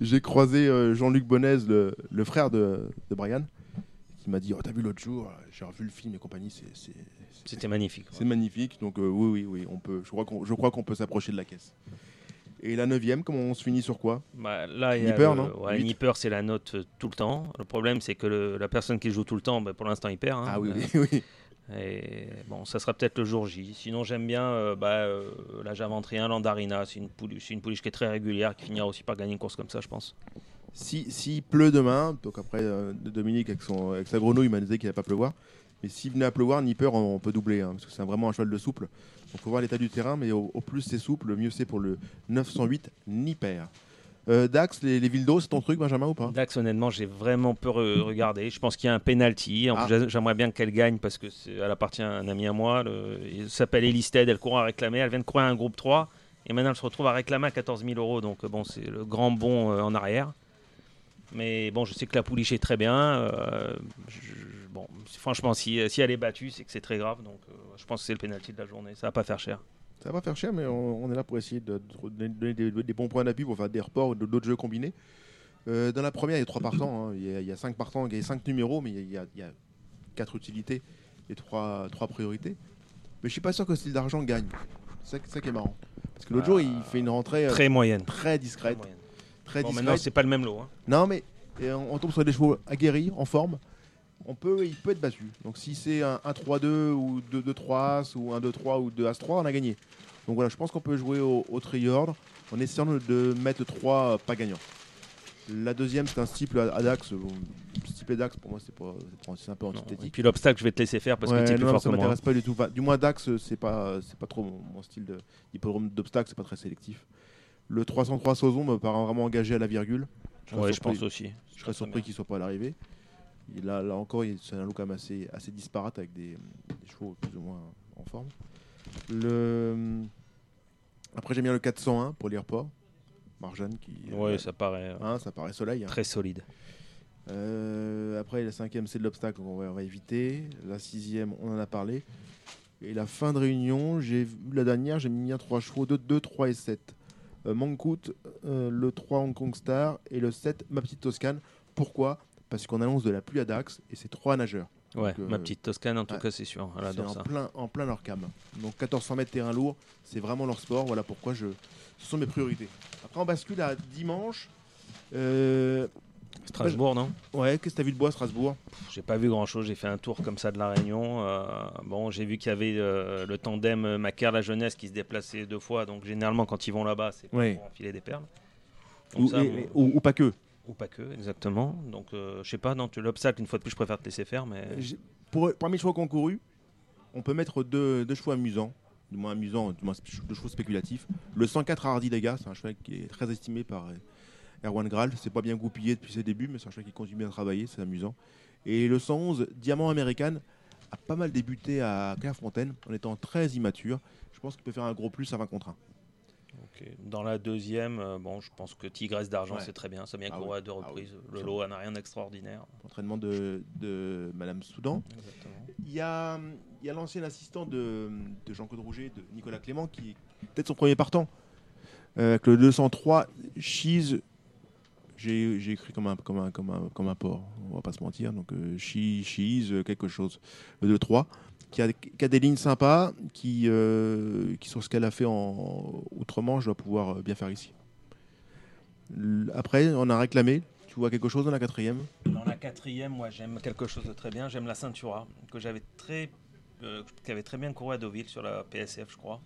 J'ai croisé euh, Jean-Luc Bonnez, le, le frère de, de Brian, qui m'a dit Oh, T'as vu l'autre jour J'ai revu le film et compagnie, C'était magnifique. c'est magnifique. Donc, euh, oui, oui, oui, on peut, je crois qu'on je crois qu'on peut s'approcher de la caisse. Et la neuvième, comment on se finit sur quoi? Bah, là, il y a Nipper, le- non? ouais. Nipper, c'est la note euh, tout le temps. Le problème, c'est que le- la personne qui joue tout le temps, bah, pour l'instant, il perd. hein. Ah oui, Euh, oui, [laughs] oui. Et bon, ça sera peut-être le jour J. Sinon, j'aime bien, euh, bah, euh, là, j'invente rien, Landarina. C'est une, pouliche, une pouliche qui est très régulière, qui finira aussi par gagner une course comme ça, je pense. Si, s'il pleut demain, donc après euh, Dominique avec, son, avec sa grenouille m'a dit qu'il n'allait pas pleuvoir, mais s'il venait à pleuvoir, Nipper on, on peut doubler, hein, parce que c'est vraiment un cheval de souple. Donc faut voir l'état du terrain, mais au, au plus c'est souple, le mieux c'est pour le 908 Nipper. Euh, Dax, les, les villes d'eau, c'est ton truc, Benjamin, ou pas? Dax, honnêtement, j'ai vraiment peu re- [laughs] regardé. Je pense qu'il y a un penalty. En Ah. plus, j'aimerais bien qu'elle gagne parce que c'est- elle appartient à un ami à moi. Le, il s'appelle Elisted. Elle court à réclamer. Elle vient de courir un groupe 3. Et maintenant, elle se retrouve à réclamer à 14 000 euros. Donc, euh, bon, c'est le grand bond euh, en arrière. Mais bon, je sais que la pouliche est très bien. euh, je- bon, franchement, si, si elle est battue, c'est que c'est très grave. Donc, euh, je pense que c'est le pénalty de la journée. Ça va pas faire cher. Ça va faire cher, mais on, on est là pour essayer de, de donner des, des bons points d'appui pour faire des reports ou d'autres jeux combinés. Euh, dans la première, il y a trois partants. hein. Il, y a, il y a cinq partants, il y a cinq numéros, mais il y a, il y a- il y a quatre utilités et trois, trois priorités. Mais je suis pas sûr que style d'argent gagne. C'est ça, qui est marrant. Parce que l'autre jour, il fait une rentrée euh, Très moyenne. très Très discrète. moyenne. Très Bon, discrète. maintenant, c'est pas le même lot. hein. Non, mais on tombe sur des chevaux aguerris, en forme. On peut, il peut être battu. Donc si c'est un 1-3-2 ou 2-2-3 As ou un 2-3 ou 2 As-3, on a gagné. Donc voilà, je pense qu'on peut jouer au, au triordre en essayant de- mettre 3 pas gagnants. La deuxième, c'est un steeple à, Dax. Bon, Steeple Dax, pour moi, c'est pas, un peu Non. Et antithétique. puis l'obstacle, je vais te laisser faire parce Ouais, que tu es plus non, fort ça que moi. m'intéresse pas du tout. Enfin, du moins, Dax, c'est pas, c'est pas trop mon, mon style de hippodrome d'obstacle, c'est pas très sélectif. Le 303 Sauzon me paraît vraiment engagé à la virgule. serais Ouais, je pense aussi. je serais surpris qu'il soit pas à l'arrivée. Et là, là encore, c'est un look quand même assez, assez disparate avec des, des chevaux plus ou moins en forme. Le... Après, j'aime bien le 401 pour l'airport. Marjane qui. Ouais, ça paraît euh, Hein, ça paraît soleil. hein. très solide. Euh, après, la cinquième, c'est de l'obstacle, on va, on va éviter. La sixième, on en a parlé. Et la fin de réunion, j'ai vu la dernière, j'ai mis un 3 chevaux, 2, 2, 3 et 7. Euh, Mankout, euh, le 3 Hong Kong Star et le 7 Ma Petite Toscane. Pourquoi? Parce qu'on annonce de la pluie à Dax et c'est trois nageurs. Ouais, euh, ma petite Toscane, en tout cas, c'est sûr. Elle adore en ça. plein, en plein leur cam. Donc 1400 mètres terrain lourd, c'est vraiment leur sport. Voilà pourquoi je... ce sont mes priorités. Après, on bascule à dimanche. Euh, Strasbourg, non? Ouais, qu'est-ce que t'as vu de bois à Strasbourg? J'ai pas vu grand chose. J'ai fait un tour comme ça de la Réunion. Euh, bon, j'ai vu qu'il y avait euh, le tandem euh, Macaire la jeunesse qui se déplaçait deux fois. Donc généralement, quand ils vont là-bas, c'est pour enfiler des perles. Donc ou, ça, et- bon, et- ou- ou pas que. Ou pas que, exactement. Donc euh, je sais pas. Dans l'obstacle, une fois de plus, je préfère te laisser faire, mais Pour, parmi les chevaux concourus, on peut mettre deux, deux chevaux amusants, du moins amusants, du moins deux chevaux spéculatifs. Le 104 Hardy Dega, c'est un cheval qui est très estimé par Erwan Graal. C'est pas bien goupillé depuis ses débuts, mais c'est un cheval qui continue à travailler, c'est amusant. Et le 111 Diamant American a pas mal débuté à Clairefontaine en étant très immature. Je pense qu'il peut faire un gros plus à 20 contre 1. Dans la deuxième, euh, bon, je pense que Tigresse d'argent, Ouais. c'est très bien. Ça vient Ah couru oui. à deux Ah reprises. Le lot n'a rien d'extraordinaire. Entraînement de, de Madame Soudan. Exactement. Il y a, l'ancien assistant de, de Jean-Claude Rouget, de Nicolas Clément, qui est peut-être son premier partant. Euh, avec le 203 Cheese, j'ai écrit comme un, comme, un, comme, un, comme un porc, on va pas se mentir. Donc euh, euh, quelque chose. Le 2-3, qui a, qui a des lignes sympas, qui, euh, qui sur ce qu'elle a fait en Outre-Manche, doit pouvoir euh, bien faire ici. Après, on a réclamé. Tu vois quelque chose dans la quatrième? Dans la quatrième, moi j'aime quelque chose de très bien. J'aime la Ceintura, que j'avais très, euh, qui avait très bien couru à Deauville sur la PSF, je crois.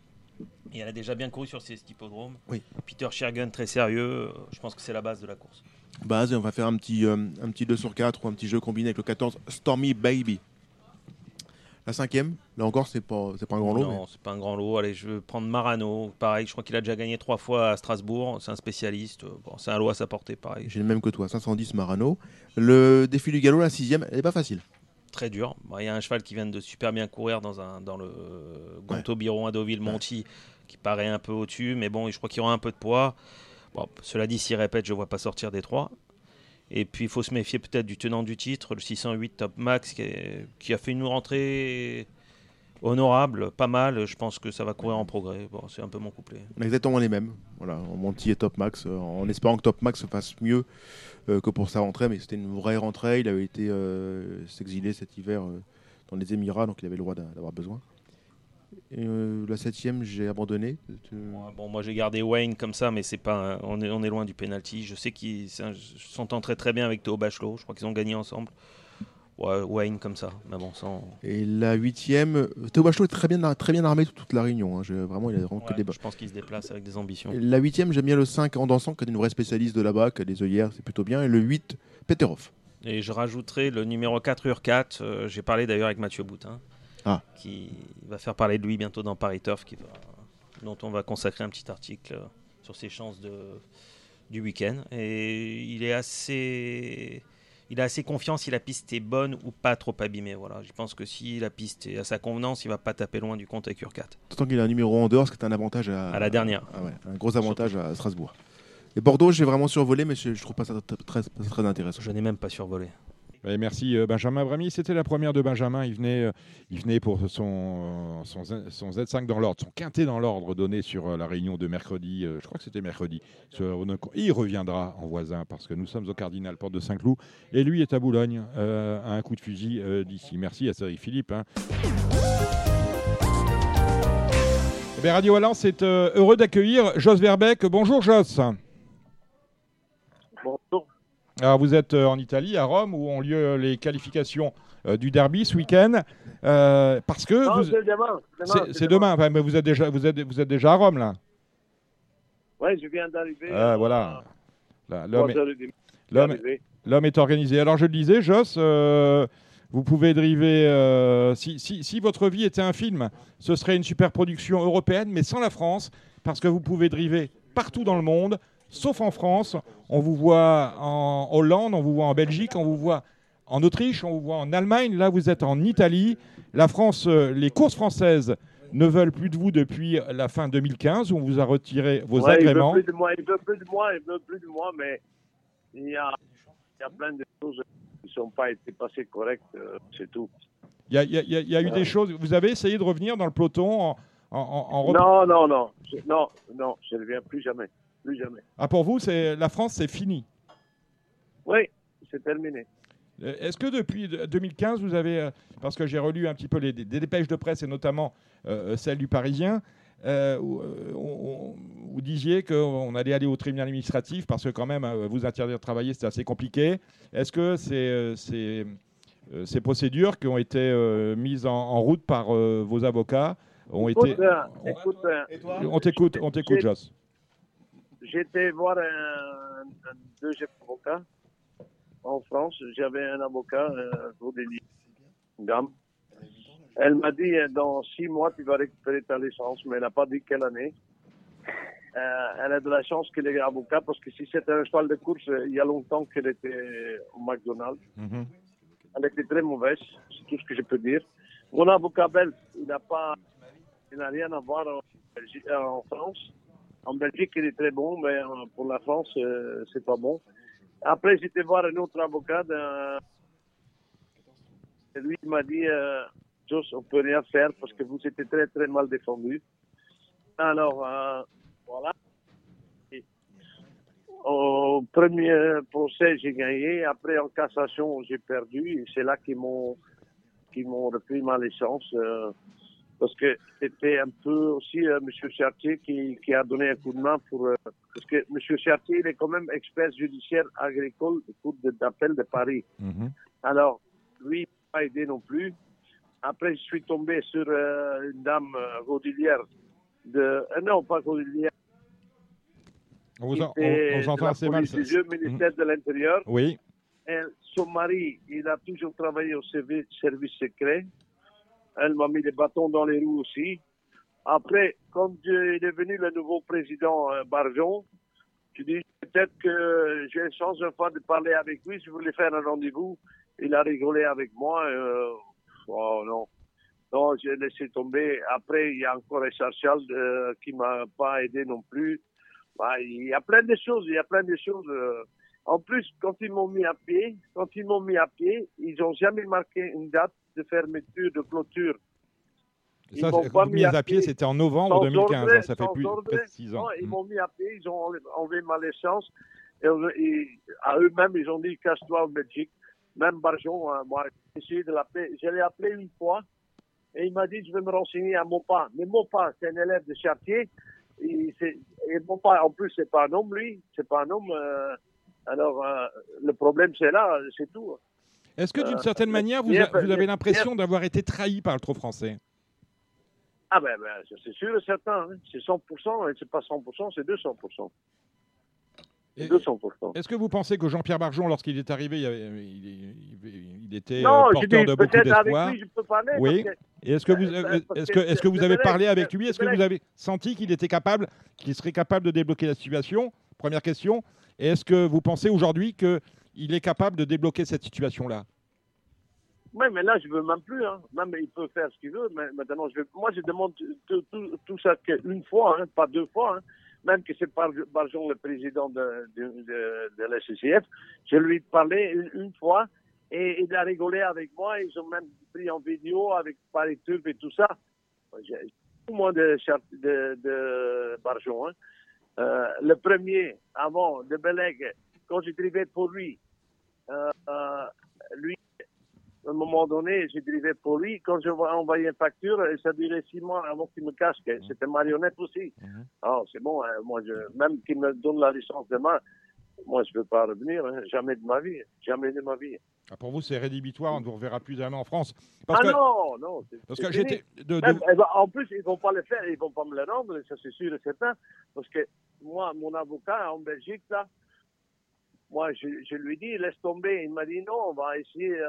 Et elle a déjà bien couru sur ces hippodromes. Oui. Peter Shergan, très sérieux. euh, Je pense que c'est la base de la course. base et on va faire un petit, euh, un petit 2 sur 4 ou un petit jeu combiné avec le 14 Stormy Baby. La cinquième, là encore, c'est pas, c'est pas un grand lot. non, c'est pas un grand lot. Allez, je vais prendre Marano. Pareil, je crois qu'il a déjà gagné trois fois à Strasbourg. C'est un spécialiste. Bon, c'est un lot à sa portée, pareil. J'ai le même que toi, 510 Marano. Le défi du galop, la sixième, elle est pas facile. Très dur. Bon, Il y a un cheval qui vient de super bien courir dans, un, dans le Gonto Biron à Deauville, Monty, qui paraît un peu au-dessus. Mais bon, je crois qu'il aura un peu de poids. Bon, cela dit, s'il répète, je ne vois pas sortir des trois. Et puis, il faut se méfier peut-être du tenant du titre, le 608 Top Max, qui, a fait une rentrée honorable, pas mal. Je pense que ça va courir en progrès. Bon, c'est un peu mon couplet. Exactement les mêmes. Voilà, Monty et Top Max, euh, en espérant que Top Max fasse mieux euh, que pour sa rentrée, mais c'était une vraie rentrée. Il avait été euh, s'exiler cet hiver euh, dans les Émirats, donc il avait le droit d'a- d'avoir besoin. Et, euh, la septième, j'ai abandonné. Ouais, Bon, moi j'ai gardé Wayne comme ça, mais c'est pas, un- on est, on est loin du penalty. Je sais qu'ils s'entendent très très bien avec Théo Bachelot. Je crois qu'ils ont gagné ensemble. Ouais, Wayne comme ça, mais bon, sans. Et la huitième, euh, Théo Bachelot est très bien, très bien armé toute, la réunion. hein. Je- vraiment, il a vraiment que Ouais, des ba- je pense qu'ils se déplacent avec des ambitions. Et La huitième, j'aime bien le 5 en dansant, qui est une vraie spécialiste de là-bas, qui a des œillères, c'est plutôt bien. Et le 8, Peterhoff. Et je rajouterai le numéro 4 Urquat. euh, J'ai parlé d'ailleurs avec Mathieu Boutin, Ah. qui va faire parler de lui bientôt dans Paris Turf, qui va, dont on va consacrer un petit article euh, sur ses chances de, du week-end. Et il est assez. Il a assez confiance si la piste est bonne ou pas trop abîmée. Voilà. Je pense que si la piste est à sa convenance, il va pas taper loin du compte avec Urquat. Tant qu'il a un numéro en dehors, ce qui est un avantage à, À la dernière. Ah ouais, un gros avantage à Strasbourg. Et Bordeaux, j'ai vraiment survolé, mais je, je trouve pas ça très, très, très intéressant. Je n'ai même pas survolé. Merci euh, Benjamin Brami. C'était la première de Benjamin. Il venait, euh, pour son, euh, son, Z- son Z5 dans l'ordre, son quintet dans l'ordre donné sur la réunion de mercredi. je crois que c'était mercredi. Et il reviendra en voisin parce que nous sommes au Cardinal Porte de Saint-Cloud et lui est à Boulogne à un coup de fusil d'ici. Merci à Cédric Philippe. hein. Eh bien, Radio Valence est euh, heureux d'accueillir Jos Verbeck. Bonjour Jos. Alors, vous êtes euh, en Italie, à Rome, où ont lieu les qualifications euh, du derby ce week-end. euh, parce que Non, vous- c'est demain. c'est demain. Enfin, mais vous êtes déjà, vous êtes, vous êtes déjà à Rome là. Oui, je viens d'arriver. Ah, voilà. Là, L'homme est, 3h30. l'homme est- Arrivé. l'homme est organisé. Alors, je le disais, Joss, euh, vous pouvez driver. si, si- si votre vie était un film, ce serait une super production européenne, mais sans la France, parce que vous pouvez driver partout dans le monde, sauf en France. On vous voit en Hollande, on vous voit en Belgique, on vous voit en Autriche, on vous voit en Allemagne. Là, vous êtes en Italie. La France, euh, les courses françaises ne veulent plus de vous depuis la fin 2015, où on vous a retiré vos Ouais, il veut agréments. plus de moi, il veut plus de moi, il veut plus de moi, mais il y a, il y a plein de choses qui ne sont pas été passées correctes, euh, c'est tout. Il y a, il y a- il y a- il y a eu des choses. Vous avez essayé de revenir dans le peloton en, en, en- en rep- Non, non, non, je, non, non, je ne reviens plus jamais, plus jamais. Ah, pour vous, c'est la France, c'est fini. Oui, c'est terminé. Euh, Est-ce que depuis de- 2015, vous avez, euh, parce que j'ai relu un petit peu les, dépêches de presse et notamment euh, celle du Parisien, euh, où, euh, on- vous disiez qu'on allait aller au tribunal administratif parce que quand même, euh, vous interdire de travailler, c'était assez compliqué. Est-ce que c'est euh, ces, euh, ces procédures qui ont été euh, mises en, en route par euh, vos avocats ont Écoute, été... euh, on- écoute, euh, On t'écoute, on t'écoute, Joss. Été voir un, un deuxième avocat en France. J'avais un avocat, euh, Rodélie, une dame. Elle m'a dit, euh, dans six mois, tu vas récupérer ta licence, mais elle n'a pas dit quelle année. Euh, elle a de la chance qu'elle est avocat, parce que si c'était un cheval de course, euh, il y a longtemps qu'elle était au McDonald's. Mhm. Elle était très mauvaise, c'est tout ce que je peux dire. Mon avocat belge, il n'a pas, il n'a rien à voir en France. En Belgique, il est très bon, mais euh, pour la France, euh, c'est pas bon. Après, j'étais voir un autre avocat. lui, il m'a dit, euh, on peut rien faire parce que vous étiez très, très mal défendu. Alors, euh, voilà. Au premier procès, j'ai gagné. Après, en cassation, j'ai perdu. C'est là qu'ils m'ont, qu'ils m'ont repris ma licence. Parce que c'était un peu aussi euh, M. Chartier qui, qui a donné un coup de main pour. euh, parce que M. Chartier, il est quand même expert judiciaire agricole de- d'appel de Paris. Mhm. Alors, lui, il m'a pas aidé non plus. Après, je suis tombé sur euh, une dame Rodilière de. non, pas Rodilière. On vous, en- on- on vous de entend la assez mal. du ministère de l'Intérieur. Oui. Et son mari, il a toujours travaillé au service, service secret. Elle m'a mis des bâtons dans les roues aussi. Après, quand il est venu le nouveau président euh, Barjon, je dis peut-être que j'ai chance une fois de parler avec lui. Je voulais faire un rendez-vous. Il a rigolé avec moi. euh, oh non. Non, j'ai laissé tomber. Après, il y a encore Charles euh, qui m'a pas aidé non plus. Bah, il y a plein de choses. Il y a plein de choses. euh, en plus, quand ils m'ont mis à pied, quand ils m'ont mis à pied, ils n'ont jamais marqué une date de fermeture, de clôture. Ils Ça, pas mis à pied, c'était en novembre Sans 2015. ordre, hein, ça fait plus presque 6 ans. Non, ils Mm. m'ont mis à pied, ils ont enlevé- ma licence. Et, à eux-mêmes, ils ont dit casse-toi en Belgique. Même Barjon, hein, moi, j'ai essayé de l'appeler. Je l'ai appelé une fois et il m'a dit je vais me renseigner à Mopa. Mais Mopa, c'est un élève de Chartier. Et, et Mopa, en plus, c'est pas un homme, lui. C'est pas un homme. euh, alors, euh, le problème, c'est là, c'est tout. Est-ce que d'une Euh, certaine manière, vous, mais- a- vous avez l'impression d'avoir été trahi par le trop français? Ah ben, ben, c'est sûr et certain. hein. C'est 100%, et c'est pas 100%, c'est 200%. Et- 200%. Est-ce que vous pensez que Jean-Pierre Barjon, lorsqu'il est arrivé, il, avait- il- il- était euh, Non, je porteur dis, de beaucoup peut-être avec d'espoir? lui, je peux parler. Oui. parce que- Et est-ce que vous, Euh, euh, parce est-ce que que, est-ce que vous avez parlé avec lui? Est-ce que vous avez senti qu'il était capable, qu'il serait capable de débloquer la situation? Première question. Et est-ce que vous pensez aujourd'hui qu'il est capable de débloquer cette situation-là Oui, mais là, je veux même plus. Hein. Même, il peut faire ce qu'il veut. Mais maintenant, moi, je demande tout, ça qu'une fois, hein, pas deux fois. hein. Même que c'est Bar- Barjon, le président de, de, de, de. Je lui parlais une, une fois. Et il a rigolé avec moi. Ils ont même pris en vidéo avec Paris Turb et tout ça. J'ai moins de, Barjon. Euh, le premier, avant, de Beleg, quand j'ai drivé pour lui, lui, à un moment donné, j'ai drivé pour lui. Quand je vais envoyer une facture, ça durait six mois avant qu'il me cache. que C'était marionnette aussi. Mhm. Alors, c'est bon, hein, moi, je, même qu'il me donne la licence demain, moi, je ne veux pas revenir. hein, jamais de ma vie. Jamais de ma vie. Ah, pour vous, c'est rédhibitoire, on ne vous reverra plus jamais en France. Parce ah que, non, non. c'est- parce c'est que fini. j'étais. de- de- Même, eh ben, en plus, ils vont pas le faire, ils vont pas me le rendre, ça c'est sûr et certain. Parce que moi, mon avocat en Belgique, là, moi, je, je lui dis, laisse tomber. Il m'a dit, non, on va essayer euh,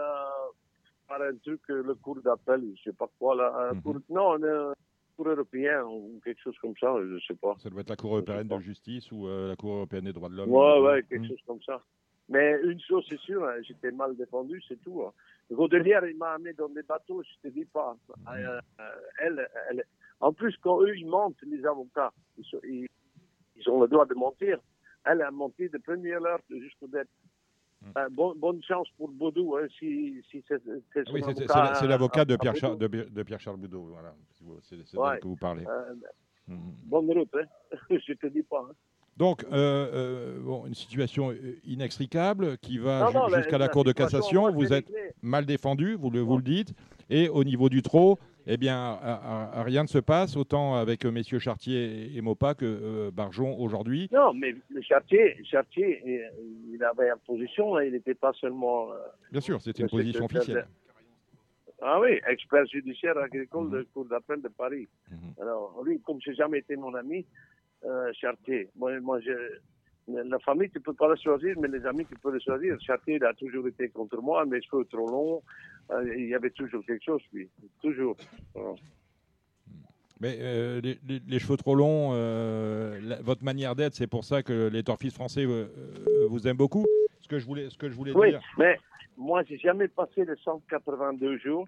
par un truc, euh, le cours d'appel, je sais pas quoi, là. Un Mhm. cours, non, un cours européen ou quelque chose comme ça, je sais pas. Ça doit être la Cour européenne de justice ou euh, la Cour européenne des droits de l'homme. Ouais, euh, ouais, quelque hmm. chose comme ça. Mais une chose, c'est sûr, hein, j'étais mal défendu, c'est tout. Hein. Godelière, il m'a amené dans des bateaux, je te dis pas. Euh, elle, elle, en plus, quand eux, ils mentent, les avocats, ils, sont- ils- ils ont le droit de mentir. Elle a menti de première heure jusqu'au dernier. Mm. Euh, bon- bonne chance pour Baudou, hein, si, si c'est Oui, l'avocat de Pierre, Char- Baudou. de, de Pierre Charles Boudot. Voilà. C'est Ouais. que vous parlez. Euh, Mhm. bonne route, hein. [laughs] je te dis pas. hein. Donc, euh, euh, bon, une situation inextricable qui va jusqu'à la, la Cour de cassation. Vous êtes mal défendu, vous le, vous le dites. Et au niveau du trot, eh bien, à- à- à rien ne se passe, autant avec euh, messieurs Chartier et, Mopa que euh, Barjon aujourd'hui. Non, mais Chartier, Chartier, il, avait une position, hein, il n'était pas seulement. euh, Bien sûr, c'était une position le officielle. Ah oui, expert judiciaire agricole Mhm. de Cour d'appel de Paris. Mhm. Alors, lui, comme j'ai jamais été mon ami, euh, Chartier, moi, moi je, la famille, tu peux pas le choisir, mais les amis, tu peux le choisir. Chartier, il a toujours été contre moi, mes cheveux trop longs, euh, il y avait toujours quelque chose, lui. Toujours. Alors, Mais euh, les, les- les cheveux trop longs, euh, la- votre manière d'être, c'est pour ça que les torfistes français vous aiment beaucoup. Ce que je voulais, ce que je voulais Oui, dire. mais moi, j'ai jamais passé les 182 jours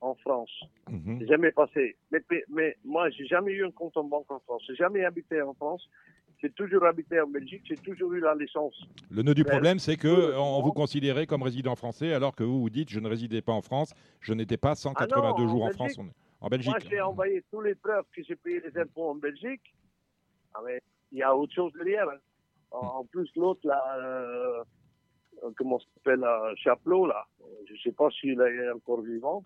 en France. Mhm. J'ai jamais passé. Mais, mais- mais moi, j'ai jamais eu un compte en banque en France. J'ai jamais habité en France. J'ai toujours habité en Belgique. J'ai toujours eu la licence. Le nœud du problème, c'est que euh, on vous considérait comme résident français, alors que vous vous dites je ne résidais pas en France, je n'étais pas 182 Ah non, jours en, en France, on- en Belgique. Moi, j'ai envoyé tous les preuves que j'ai payé les impôts en Belgique. Ah, mais il y a autre chose derrière. hein. En, plus, l'autre, là, euh, euh, comment s'appelle, là, Chaplot, là, euh, je sais pas s'il est encore vivant.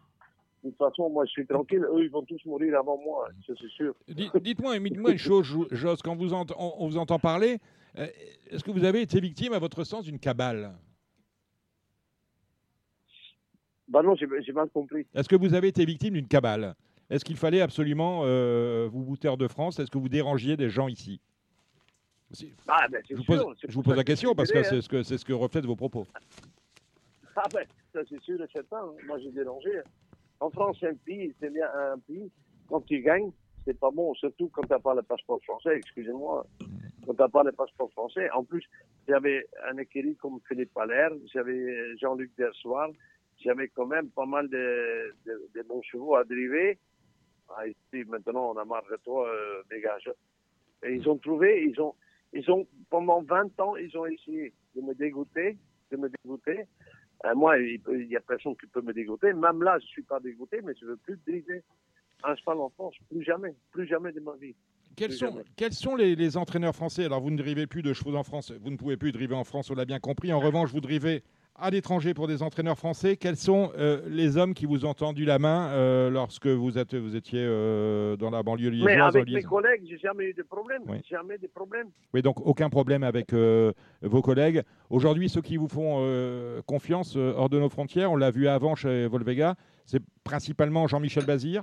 De toute façon, moi, je suis tranquille. Eux, ils vont tous mourir avant moi, hein, ça, c'est sûr. Dites- Dites-moi dites-moi une chose, Jo- Jos, quand vous on, on vous entend parler, euh, est-ce que vous avez été victime, à votre sens, d'une cabale? Bah non, j'ai mal compris. Est-ce que vous avez été victime d'une cabale? Est-ce qu'il fallait absolument euh, vous bouter hors de France? Est-ce que vous dérangiez des gens ici? C'est- Ah, ben, c'est Je vous pose, c'est je vous pour pose ça la question parce que dirais, hein. c'est ce que, c'est ce que reflètent vos propos. Ah ben, ça c'est sûr et certain. hein. Moi, j'ai dérangé. En France, un pays, c'est bien un pays. Quand tu gagnes, c'est pas bon, surtout quand t'as pas le passeport français, excusez-moi. Quand t'as pas le passeport français. En plus, j'avais un écurie comme Philippe Allaire, j'avais Jean-Luc Dersoir, j'avais quand même pas mal de bons chevaux à driver. Ah, ici, maintenant, on a marre de toi, euh, dégage. Et ils ont trouvé, ils ont, ils ont, pendant 20 ans, ils ont essayé de me dégoûter, de me dégoûter. Euh, moi, il n'y a personne qui peut me dégoûter. Même là, je suis pas dégoûté, mais je veux plus driver un cheval en France. Plus jamais. Plus jamais de ma vie. Quels Plus sont, jamais. quels sont les, les entraîneurs français? Alors, vous ne drivez plus de chevaux en France, vous ne pouvez plus driver en France, on l'a bien compris. En revanche, vous drivez à l'étranger pour des entraîneurs français. Quels sont euh, les hommes qui vous ont tendu la main euh, lorsque vous, êtes, vous étiez euh, dans la banlieue liégeoise avec mes collègues, j'ai jamais eu de problème. Oui. Jamais de problème. Oui, donc aucun problème avec vos collègues. Aujourd'hui, ceux qui vous font confiance hors de nos frontières, on l'a vu avant chez Volvega, c'est principalement Jean-Michel Bazir?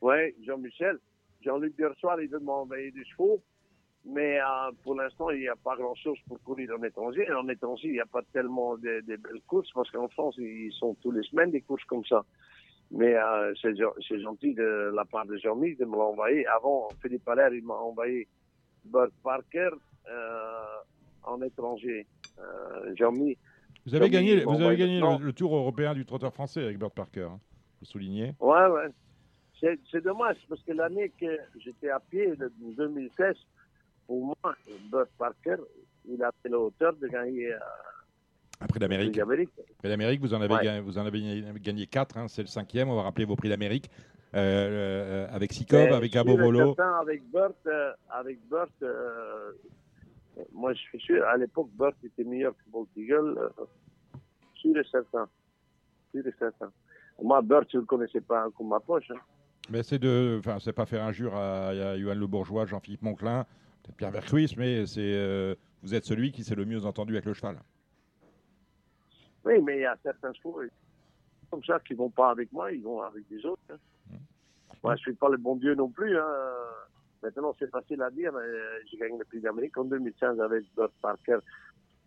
Oui, Jean-Michel. Jean-Luc Dersoir, il veut m'envoyer des chevaux. Mais euh, pour l'instant, il n'y a pas grand-chose pour courir en étranger. En étranger, il n'y a pas tellement de, de belles courses parce qu'en France, ils sont tous les semaines des courses comme ça. Mais euh, c'est gen- c'est gentil de la part de Jean-Mi de me l'envoyer. Avant, Philippe Allaire, il m'a envoyé Burt Parker euh, en étranger. Jean-Mi, Vous avez gagné, vous avez gagné le, le Tour européen du trotteur français avec Burt Parker. Hein, vous soulignez. Ouais, ouais. C'est, c'est dommage parce que l'année que j'étais à pied, le 2016, pour moi, Burt Parker, il a fait la hauteur de gagner. euh, Après l'Amérique. Prix d'Amérique. Prix d'Amérique, vous en avez, Ouais. ga- vous en avez gagné- gagné 4, c'est le cinquième. On va rappeler vos prix d'Amérique euh, euh, avec Sikov, Mais avec Abovolo. Avec Burt, euh, avec Burt moi je suis sûr, à l'époque, Burt était meilleur que Bolt Eagle. Sûr et certain. Sûr et certain. Moi, Burt, je ne le connaissais pas comme ma poche. hein. Mais c'est de, enfin, c'est pas faire injure à, à Le Bourgeois, Jean-Philippe Monclin, Pierre Vercruis, mais c'est, euh, vous êtes celui qui s'est le mieux entendu avec le cheval. Oui, mais il y a certains chevaux comme ça qui vont pas avec moi, ils vont avec des autres. hein. Moi, je suis pas le bon Dieu non plus. Hein. Maintenant, c'est facile à dire. mais J'ai gagné le prix d'Amérique en 2015 avec Burt Parker.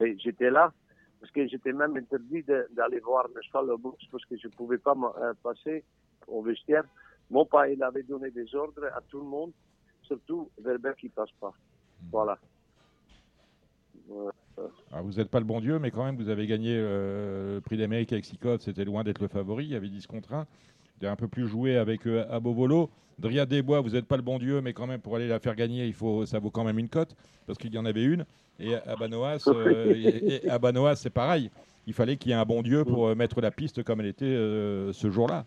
Et j'étais là parce que j'étais même interdit d'aller voir le cheval au box parce que je ne pouvais pas euh, passer au vestiaire. Mon père, il avait donné des ordres à tout le monde, surtout Verbeek qui passe pas. Voilà. Alors, vous n'êtes pas le bon Dieu, mais quand même, vous avez gagné euh, le prix d'Amérique avec Sikov, c'était loin d'être le favori, il y avait 10 contre 1. Vous avez un peu plus joué avec euh, Abovolo. Dria Desbois, vous n'êtes pas le bon Dieu, mais quand même, pour aller la faire gagner, il faut, ça vaut quand même une cote, parce qu'il y en avait une. Et Abanoas, euh, [laughs] et, et Abanoas, c'est pareil. Il fallait qu'il y ait un bon Dieu pour euh, mettre la piste comme elle était euh, ce jour-là.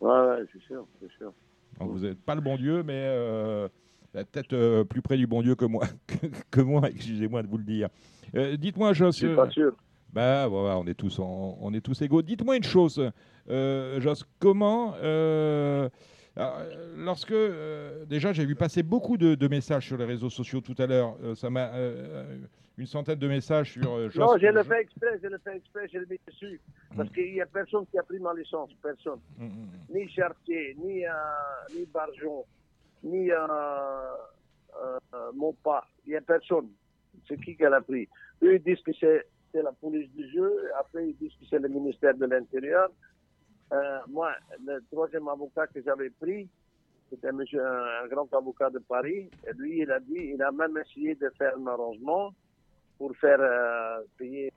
Ouais, ouais, c'est sûr, c'est sûr. Donc vous n'êtes pas le bon Dieu, mais euh, peut-être euh, plus près du bon Dieu que moi, [laughs] que, que moi excusez-moi de vous le dire. Euh, Dites-moi, Jos. Je suis pas sûr. Bah voilà, on est tous en- on est tous égaux. Dites-moi une chose, euh, Jos, comment euh, alors, euh, lorsque euh, déjà j'ai vu passer beaucoup de, de messages sur les réseaux sociaux tout à l'heure, euh, ça m'a euh, une centaine de messages sur euh. Non, je le fais exprès, je le fais exprès, je le mets dessus. Parce qu'il n'y a personne qui a pris ma licence, personne. Mm, mm, mm. Ni Chartier, ni, euh, ni Barjon, ni euh, euh, euh, Montpas. Il n'y a personne. C'est qui qui l'a pris Eux, ils disent que c'est la police du jeu. Après, ils disent que c'est le ministère de l'Intérieur. Euh, moi, le troisième avocat que j'avais pris, c'était un, grand avocat de Paris. Et lui, il a dit, il a même essayé de faire un arrangement pour faire payer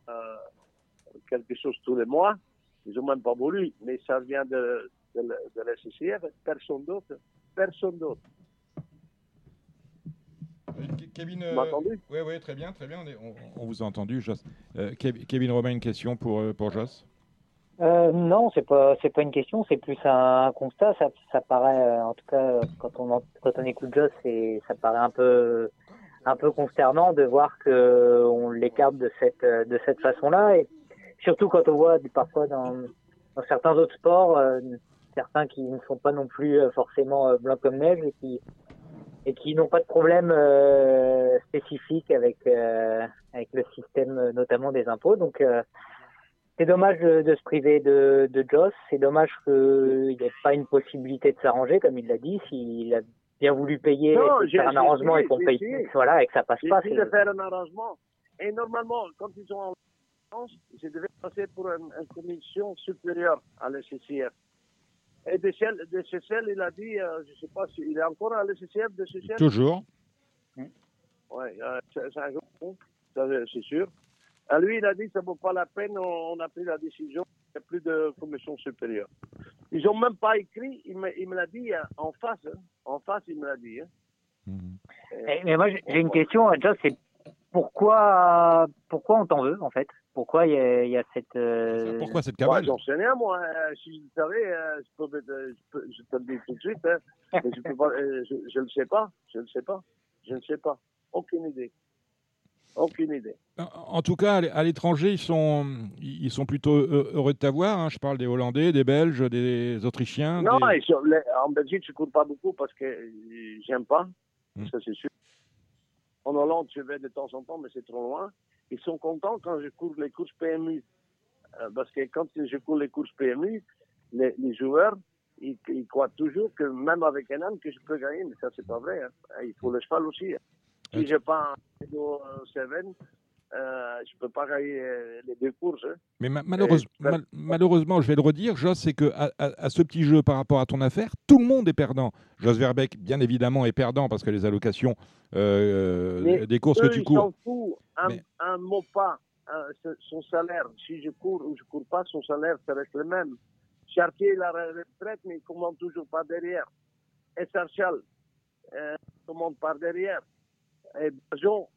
quelque chose tous les mois. Ils n'ont même pas voulu, mais ça vient de, de la CCF, personne d'autre. Personne d'autre. Euh, Ke- Kevin, m'entendez? Oui, oui, très bien, très bien. On, est- on- on vous a entendu, Jos. Euh, Kev- Kevin Romain, une question pour, euh, pour Jos. Euh, non, c'est pas c'est pas une question, c'est plus un constat. Ça, ça paraît, euh, en tout cas, euh, quand on en- quand on écoute Joss, ça paraît un peu un peu consternant de voir que on l'écarte de cette euh, de cette façon-là, et surtout quand on voit parfois dans, dans certains autres sports, euh, certains qui ne sont pas non plus euh, forcément euh, blancs comme neige et qui et qui n'ont pas de problème euh, spécifique avec euh, avec le système notamment des impôts. Donc euh, c'est dommage de, de se priver de, de Joss. C'est dommage qu'il n'y ait pas une possibilité de s'arranger, comme il l'a dit. S'il a bien voulu payer, Non, faire un arrangement essayé, et qu'on paye, essayé. voilà, et que ça passe pas. de faire un arrangement. Et normalement, quand ils sont en France, je devais passer pour une, une commission supérieure à la CCF. Et de Chel, de Chessel, il a dit, euh, je ne sais pas s'il est encore à la CCF de Chessel. Toujours. Oui, c'est c'est un ça, c'est sûr. À lui, il a dit ça ne vaut pas la peine, on, on a pris la décision, il n'y a plus de commission supérieure. Ils n'ont même pas écrit, il me, il me l'a dit hein, en face, hein. en face, il me l'a dit. hein. Mhm. Eh, Mais moi, j'ai une question, c'est pourquoi, pourquoi on t'en veut, en fait? Pourquoi il y, a- il y a cette. euh, Pourquoi cette cabale J'en sais rien, moi. Euh, si je savais, euh, je, peux, je, peux- je te le dis tout de suite. hein. Mais je peux pas, euh, je le sais pas. Je ne sais pas. Je ne sais pas. Aucune idée. Aucune idée. En- tout cas, à l'é- à l'étranger, ils sont, ils sont plutôt heu- heureux de t'avoir. hein. Je parle des Hollandais, des Belges, des Autrichiens. Non, des- et sur les- en Belgique, je ne cours pas beaucoup parce que euh, j'aime pas. Hmm. Ça, c'est sûr. En Hollande, je vais de temps en temps, mais c'est trop loin. Ils sont contents quand je cours les courses PMU. Euh, parce que quand je cours les courses PMU, les, les joueurs, ils, ils croient toujours que même avec un âne, que je peux gagner. Mais ça, c'est pas vrai. hein. Il faut le cheval aussi. hein. Si je un Edo 7, euh, je peux pas gagner euh, les deux courses. hein. Mais ma- malheureuse- Et- mal- malheureusement, je vais le redire, Jos, c'est que à, à- à ce petit jeu par rapport à ton affaire, tout le monde est perdant. Jos Verbeek, bien évidemment, est perdant parce que les allocations euh, des courses Eux, que tu ils cours. Un, Mais- un mot pas, un- son salaire. Si je cours ou je cours pas, son salaire, ça reste le même. Chartier, il a la retraite, mais il commande toujours par derrière. Et Sarchal, euh, commande par derrière. Et Barjon,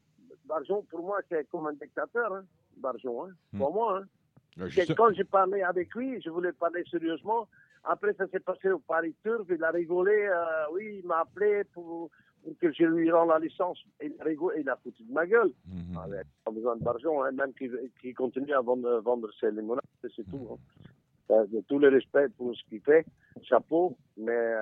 Barjon, pour moi, c'est comme un dictateur. Hein. Barjon. Hein. Hmm. Pour moi. Hein. Juste- Quand j'ai parlé avec lui, je voulais parler sérieusement. Après, ça s'est passé au Paris Turf. Il a rigolé. euh, oui, il m'a appelé pour, pour que je lui rende la licence. Il a rigolé. Il a foutu de ma gueule. Mhm. Ah, mais pas besoin de Barjon, hein, même qu'il continue à vendre, vendre ses limonades, c'est tout. Euh, de tout le respect pour ce qu'il fait, chapeau, mais euh,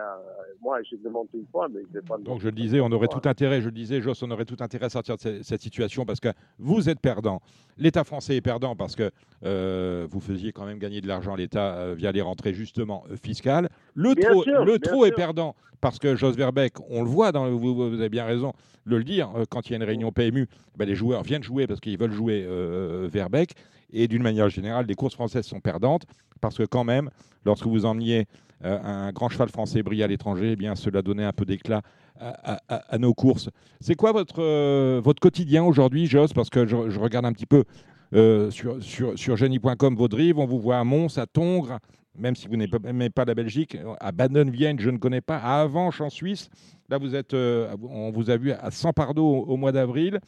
moi je demande une fois, mais je vais pas Donc je le disais, on aurait tout intérêt, je le disais, Joss, on aurait tout intérêt à sortir de ce- cette situation parce que vous êtes perdant. L'État français est perdant parce que euh, vous faisiez quand même gagner de l'argent à l'État euh, via les rentrées justement fiscales. Le Bien trop, sûr, le trop est perdant parce que Jos Verbeck, on le voit, dans, vous, vous avez bien raison de le dire, quand il y a une réunion PMU, ben, les joueurs viennent jouer parce qu'ils veulent jouer Verbeck. Et d'une manière générale, les courses françaises sont perdantes parce que quand même, lorsque vous emmeniez euh, un grand cheval français briller à l'étranger, eh bien cela donnait un peu d'éclat à, nos courses. C'est quoi votre, euh, votre quotidien aujourd'hui, Joss? Parce que je, regarde un petit peu euh, sur, sur, sur genie.com vos drives, on vous voit à Mons, à Tongres, même si vous n'aimez pas la Belgique, à Baden-Vienne, je ne connais pas, à Avanches en Suisse. Là, vous êtes, on vous a vu à Saint-Pardo au, au mois d'avril.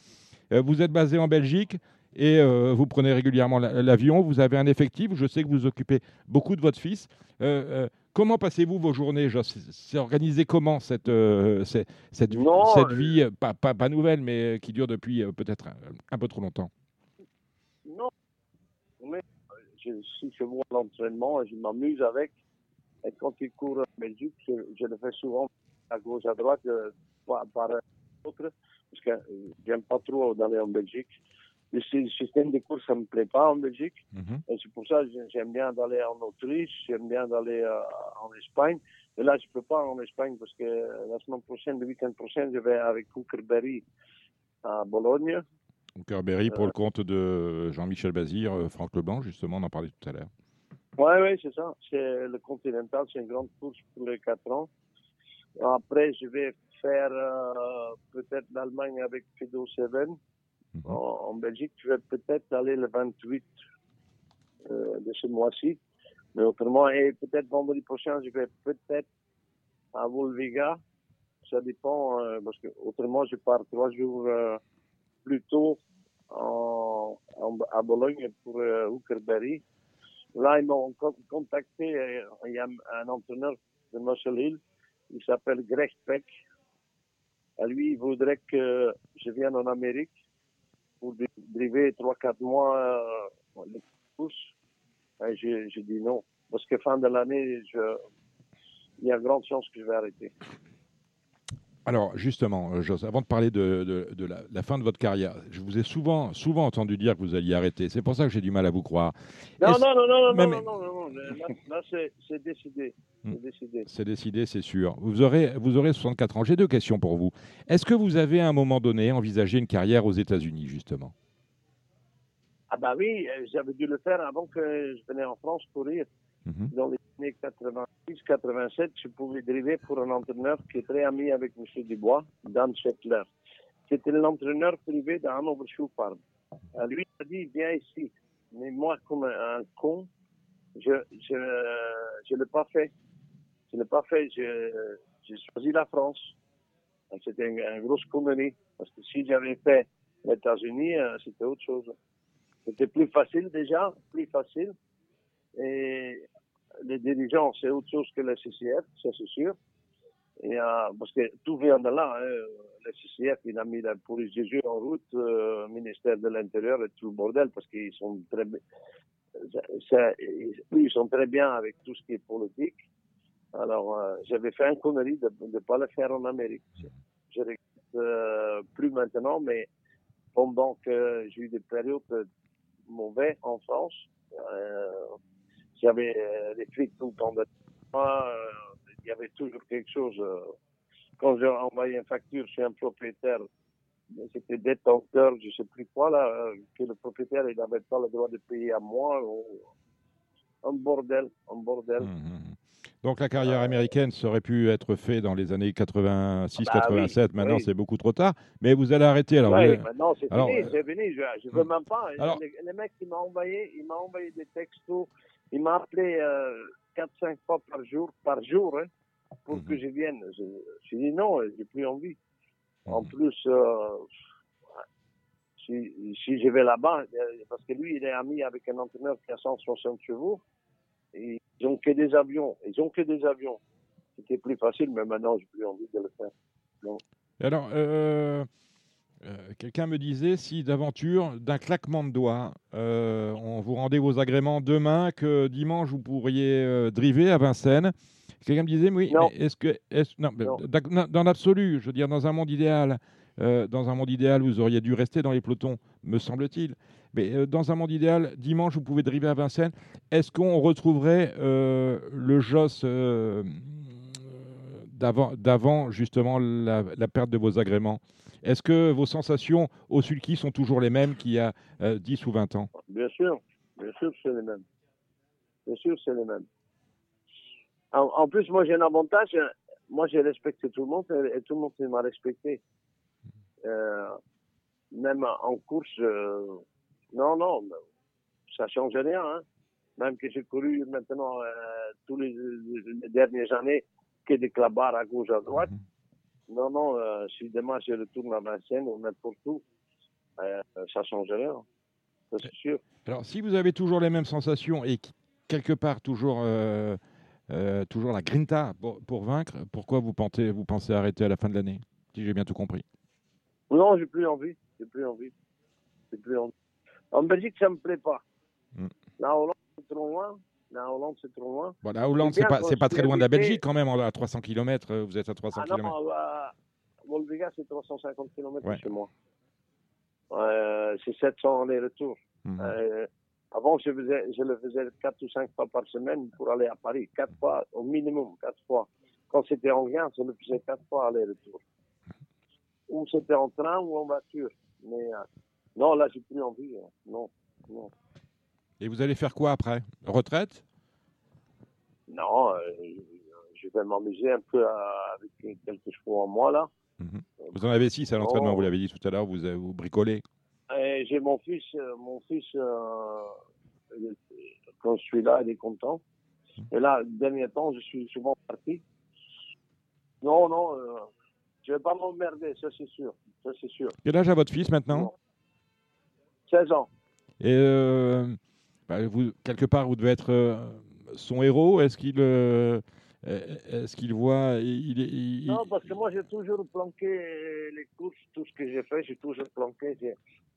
Vous êtes basé en Belgique et euh, vous prenez régulièrement la- l'avion. Vous avez un effectif. Je sais que vous occupez beaucoup de votre fils. Euh, euh, comment passez-vous vos journées C'est organisé comment cette, c'est- cette, vie- cette vie, pas, pas, pas nouvelle, mais qui dure depuis peut-être un, un peu trop longtemps? Non, mais je suis chez moi à l'entraînement et je m'amuse avec. Et quand il court en Belgique, je, je le fais souvent à gauche, à droite, par, par autre, parce que j'aime pas trop d'aller en Belgique. Le sy- système de course, ça me plaît pas en Belgique. Et c'est pour ça que j'ai- j'aime bien d'aller en Autriche, j'aime bien d'aller euh, en Espagne. Mais là, je peux pas en Espagne parce que la semaine prochaine, le week-end prochain, je vais avec Hookerberry à Bologne. Kerberry pour le compte de Jean-Michel Bazir, euh, Franck Leblanc, justement, on en parlait tout à l'heure. Ouais, ouais, c'est ça. C'est le Continental, c'est une grande course pour les quatre ans. Après, je vais faire euh, peut-être l'Allemagne avec Fido 7 Mhm. en, Belgique. Je vais peut-être aller le 28 euh, de ce mois-ci. Mais autrement, et peut-être vendredi prochain, je vais peut-être à Volviga. Ça dépend, euh, parce que autrement, je pars trois jours euh, plus tôt en, en- à Bologne pour euh, Hookerberry. Là, ils m'ont con- contacté. euh, Il y a un entraîneur de Muscle Hill. Il s'appelle Greg Peck. À lui, il voudrait que je vienne en Amérique pour dri- driver 3-4 mois euh, les courses. J'ai dit non. Parce que fin de l'année, il y a grande chance que je vais arrêter. Alors, justement, euh, Jos, avant de parler de, de- de la, la fin de votre carrière, je vous ai souvent, souvent entendu dire que vous alliez arrêter. C'est pour ça que j'ai du mal à vous croire. Non, non, non, non, non, non, non, non, non, Là, là, c'est décidé. Hmm. C'est décidé. C'est décidé, c'est sûr. Vous aurez, vous aurez 64 ans. J'ai deux questions pour vous. Est-ce que vous avez à un moment donné envisagé une carrière aux États-Unis, justement? Ah bah oui, euh, j'avais dû le faire avant que je venais en France courir. Dans les années 86-87, je pouvais driver pour un entraîneur qui est très ami avec M. Dubois, Dan Schettler. C'était l'entraîneur privé d'Hanover Farm. Euh, lui a dit, viens ici. Mais moi, comme un, con, je je, je l'ai pas fait. Je l'ai pas fait. J'ai choisi la France. Et C'était une, une grosse connerie. Parce que si j'avais fait les États-Unis, euh, c'était autre chose. C'était plus facile déjà, plus facile. Et les dirigeants, c'est autre chose que le CCF, ça c'est sûr. Et, euh, parce que tout vient de là. hein. Le CCF, il a mis la police des yeux en route, euh, ministère de l'Intérieur et tout le bordel, parce qu'ils sont très ils sont très bien avec tout ce qui est politique. Alors, euh, j'avais fait une connerie de ne pas le faire en Amérique. Je regrette euh, plus maintenant, mais pendant que j'ai eu des périodes mauvaises en France, euh, j'avais euh, des flics tout le temps de moi, euh, il y avait toujours quelque chose. euh, quand j'ai envoyé une facture chez un propriétaire, c'était détenteur, je sais plus quoi, là, euh, que le propriétaire, il n'avait pas le droit de payer à moi. Un bordel, un bordel. Mhm. Donc la carrière américaine serait pu être faite dans les années 86, Bah oui, 87. Maintenant, oui. c'est beaucoup trop tard. Mais vous allez arrêter. Alors, vous- maintenant c'est fini, euh, c'est fini, je, je veux même pas. Alors- le, le mec, il m'a envoyé, envoyé des textos, il m'a appelé euh, 4-5 fois par jour, par jour, hein, pour Mhm. que je vienne. Je, je dit non, j'ai plus envie. En Mhm. plus, euh, si, si je vais là-bas, euh, parce que lui, il est ami avec un entraîneur qui a 160 chevaux, et ils ont que des avions. Ils ont que des avions. C'était plus facile, mais maintenant, j'ai plus envie de le faire. Non. Et Alors, euh, euh, quelqu'un me disait si d'aventure, d'un claquement de doigts, euh, on vous rendait vos agréments demain, que dimanche vous pourriez euh, driver à Vincennes. Quelqu'un me disait oui, est-ce que, est-ce- non, dans l'absolu, je veux dire dans un monde idéal, dans un monde idéal, vous auriez dû rester dans les pelotons, me semble-t-il. Mais dans un monde idéal, dimanche vous pouvez driver à Vincennes. Est-ce qu'on retrouverait le Joss d'avant, justement la, perte de vos agréments Est-ce que vos sensations au sulky sont toujours les mêmes qu'il y a euh, 10 ou 20 ans? Bien sûr, bien sûr, c'est les mêmes. Bien sûr, c'est les mêmes. En, plus, moi, j'ai un avantage. euh, Moi, j'ai respecté tout le monde et, tout le monde m'a respecté. Euh, même en course, euh, non, non, ça change rien. Hein. Même que j'ai couru maintenant euh, tous les dernières années que des clabards à gauche, à droite. Non, non, euh, si demain je retourne à Vincennes ou n'importe où, euh, ça change rien. Ça, c'est sûr. Alors, si vous avez toujours les mêmes sensations et quelque part toujours, euh, euh, toujours la grinta pour, pour vaincre, pourquoi vous pensez, vous pensez arrêter à la fin de l'année Si j'ai bien tout compris? Non, j'ai plus envie. J'ai plus envie. J'ai plus envie. En Belgique, ça me plaît pas. Mm. La Hollande, c'est trop loin. La Hollande, c'est trop loin. Bon, la Hollande, C'est pas, c'est pas très loin de la Belgique quand même, à 300 km. Vous êtes à 300 Ah non, km. la Volviga, c'est 350 km Ouais. chez moi. Euh, c'est 700 aller-retour. Mhm. Euh, avant, je, faisais, je le faisais 4 ou 5 fois par semaine pour aller à Paris. 4 fois, au minimum, 4 fois. Quand c'était en rien, je le faisais 4 fois aller-retour. Ou c'était en train ou en voiture. Mais euh, non, là, j'ai plus envie. hein. Non, non. Et vous allez faire quoi après? Retraite? Non, euh, je vais m'amuser un peu à- avec quelques chevaux en moi, là. Vous en avez 6 à l'entraînement, Oh. vous l'avez dit tout à l'heure, vous, vous bricolez. J'ai mon fils, euh, mon fils, euh, quand je suis là, il est content. Et là, le dernier temps, je suis souvent parti. Non, non, euh, je vais pas m'emmerder, ça c'est sûr. Ça c'est sûr. Quel âge a votre fils maintenant? 16 ans. Et euh, bah, vous, quelque part, vous devez être euh, son héros. Est-ce qu'il euh, est-ce qu'il voit il, Non, parce que moi, j'ai toujours planqué les courses, tout ce que j'ai fait, j'ai toujours planqué.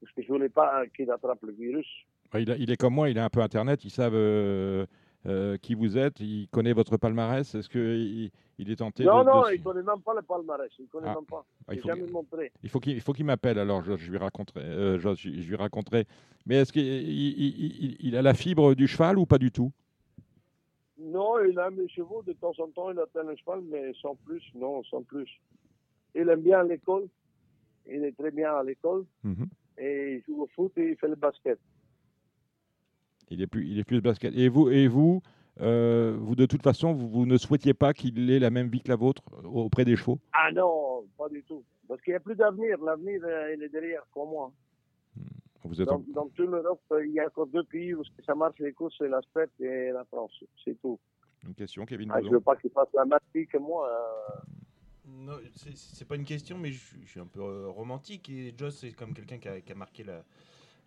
Parce que je voulais pas qu'il attrape le virus. bah, il, est comme moi, il a un peu Internet, ils savent euh, euh, qui vous êtes, il connaît votre palmarès? Est-ce qu'il il est tenté non, de, non, de- il connaît même pas le palmarès. Il connaît Ah. même pas. Ah, il faut jamais qu'il- montré. Il faut qu'il m'appelle, alors je, je lui raconterai. euh, je, je lui raconterai. Mais est-ce qu'il il- il- il- il a la fibre du cheval ou pas du tout? Non, il aime les chevaux. De temps en temps, il atteint le cheval, mais sans plus. Non, sans plus. Il aime bien l'école. Il est très bien à l'école. Mhm. Et il joue au foot et il fait le basket. Il est plus, il est plus basket. Et vous, et vous, euh, vous de toute façon, vous, vous ne souhaitiez pas qu'il ait la même vie que la vôtre euh, auprès des chevaux? Ah non, pas du tout. Parce qu'il n'y a plus d'avenir. L'avenir, euh, il est derrière pour moi. Vous êtes Dans, en- dans toute l'Europe, il y a encore deux pays où ça marche les courses, c'est la Suède et la France. C'est tout. Une question, Kevin Ah, je Baudon. veux pas qu'il fasse la même vie que moi. euh. Non, c'est- c'est pas une question, mais je, je suis un peu romantique et Joss c'est comme quelqu'un qui a, qui a marqué la,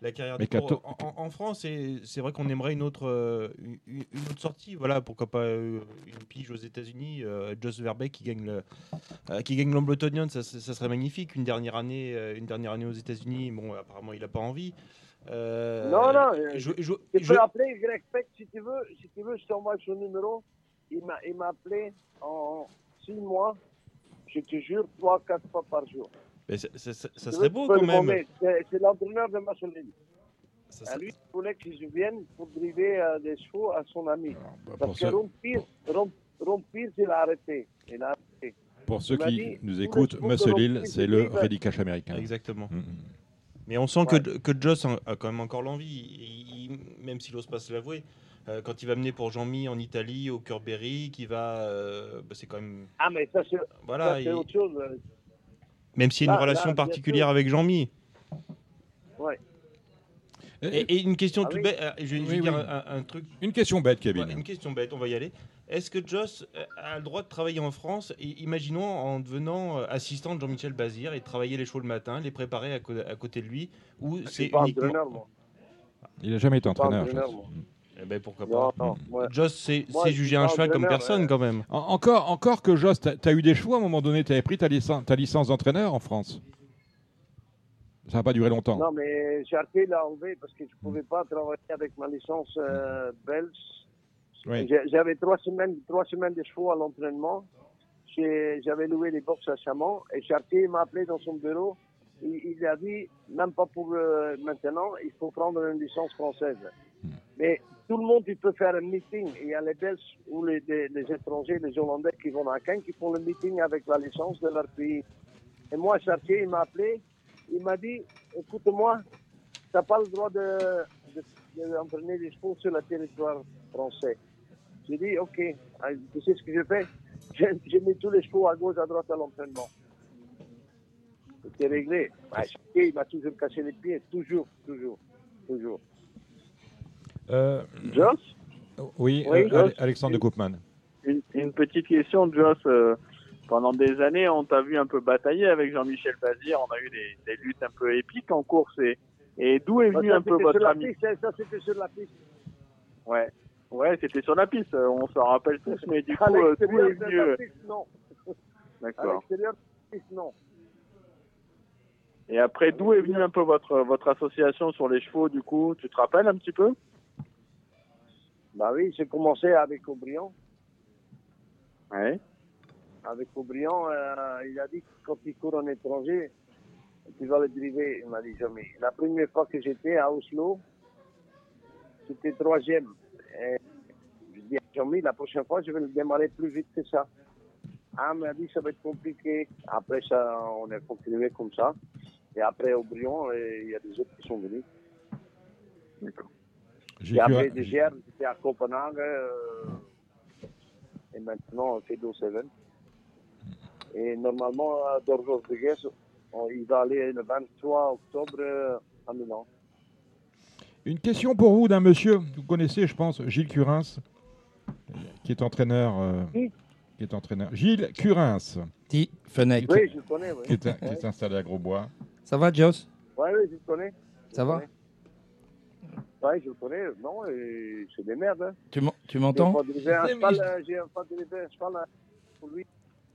la carrière Mais du cours. Cato- En, en- en France, et c'est vrai qu'on aimerait une autre, euh, une, une autre sortie. Voilà, pourquoi pas euh, une pige aux États-Unis, euh, Joss Verbeek qui gagne le, euh, qui gagne ça, ça- ça serait magnifique. Une dernière année, une dernière année aux États-Unis. Bon, apparemment, il a pas envie. Euh, non, non. je- je- tu je- peux appeler Greg Peck si tu veux. Si tu veux, je t'envoie son numéro. Il m'a, il m'a appelé en six mois. Je te jure, trois, quatre fois par jour. Mais ça, serait beau quand même. C'est, c'est l'entraîneur de À lui, il voulait que je vienne pour driver euh, des chevaux à son ami. bah, pour Parce que Ron Pierce, il a arrêté. Il a arrêté. Pour ceux qui dit, nous écoutent, prise, c'est le Reddy Cash américain. Exactement. Mhm. Mais on sent Ouais. que, que Joss a quand même encore l'envie, même s'il n'ose pas se l'avouer. Euh, quand il va mener pour Jean-Mi en Italie, au Curberry, qui va. euh, bah, c'est quand même. Ah, mais ça, c'est, Voilà, ça, il- autre chose. Même s'il y a une Là- relation là, particulière avec Jean-Mi. Ouais. Et, et une question Ah toute oui. bête, euh, je vais, je vais Oui, dire un, un truc. Une question bête, Kevin. Ouais, une question bête, on va y aller. Est-ce que Joss euh, a le droit de travailler en France et Imaginons en devenant euh, assistant de Jean-Michel Bazir et de travailler les chevaux le matin, les préparer à, côté de lui, ou c'est pas uniquement. entraîneur, moi. Il n'a jamais été entraîneur. Eh ben pourquoi pas. non, Joss suis juger un cheval comme personne quand même. En- Encore, encore que Joss, tu as eu des chevaux à un moment donné, tu avais pris ta, licence- ta licence d'entraîneur en France. Ça n'a pas duré longtemps. Non, mais j'ai arrêté l'a enlevé parce que je ne pouvais pas travailler avec ma licence euh, belge. Oui. J'avais trois semaines, trois semaines de chevaux à l'entraînement. J'avais loué les box à Chamon et Chartier m'a appelé dans son bureau. Il, a dit, même pas pour euh, maintenant, il faut prendre une licence française. Mais tout le monde, il peut faire un meeting. Il y a les Belges ou les, les- les étrangers, les Hollandais qui vont à Caen, qui font le meeting avec la licence de leur pays. Et moi, Chartier, il m'a appelé. Il m'a dit, écoute-moi, tu n'as pas le droit de, de, d'entraîner les chevaux sur le territoire français. J'ai dit, OK, Ah, tu sais ce que je fais? J'ai j'ai mis tous les chevaux à gauche, à droite à l'entraînement. C'était réglé. Ah, Chartier, il m'a toujours cassé les pieds, toujours, toujours, toujours. Euh, Joss oui, Oui, euh, Joss. Alexandre de Koopman. Une, une petite question, Joss. euh, pendant des années, on t'a vu un peu batailler avec Jean-Michel Bazir. On a eu des, des luttes un peu épiques en course. Et, et d'où est Bah, venu ça, un peu votre ami piste, hein, Ça, c'était sur la piste. Ouais, ouais, c'était sur la piste. On s'en rappelle tous. Mais du coup, d'où est venu D'accord. non. Et après, d'où est venu un peu votre votre association sur les chevaux Du coup, tu te rappelles un petit peu? Bah oui, j'ai commencé avec Aubryon. Ouais. Avec Aubryon, euh, il a dit que quand il court en étranger, tu vas le driver. Il m'a dit jamais. La première fois que j'étais à Oslo, c'était troisième. Et je dis à Jean-Mi, la prochaine fois, je vais le démarrer plus vite que ça. Ah, il m'a dit, ça va être compliqué. Après ça, on a continué comme ça. Et après Aubryon, et il y a des autres qui sont venus. J'ai Et après, de Gers, j'étais à Copenhague. euh, et maintenant, on fait 7 Et normalement, à Dorf Rodriguez, on- il va aller le 23 octobre euh, à Milan. Une question pour vous d'un monsieur, vous connaissez, je pense, Gilles Curins, qui est entraîneur. euh, qui est entraîneur. Gilles Curins. Oui, je le connais, oui. Qui est, qui est installé à Grosbois. Ça va, Joss? Oui, oui, je le connais. Ça va? Oui, je le connais. Non, et c'est des merdes. Hein. Tu m'en- tu m'entends? J'ai un cheval, euh, J'ai un cheval euh, pour lui.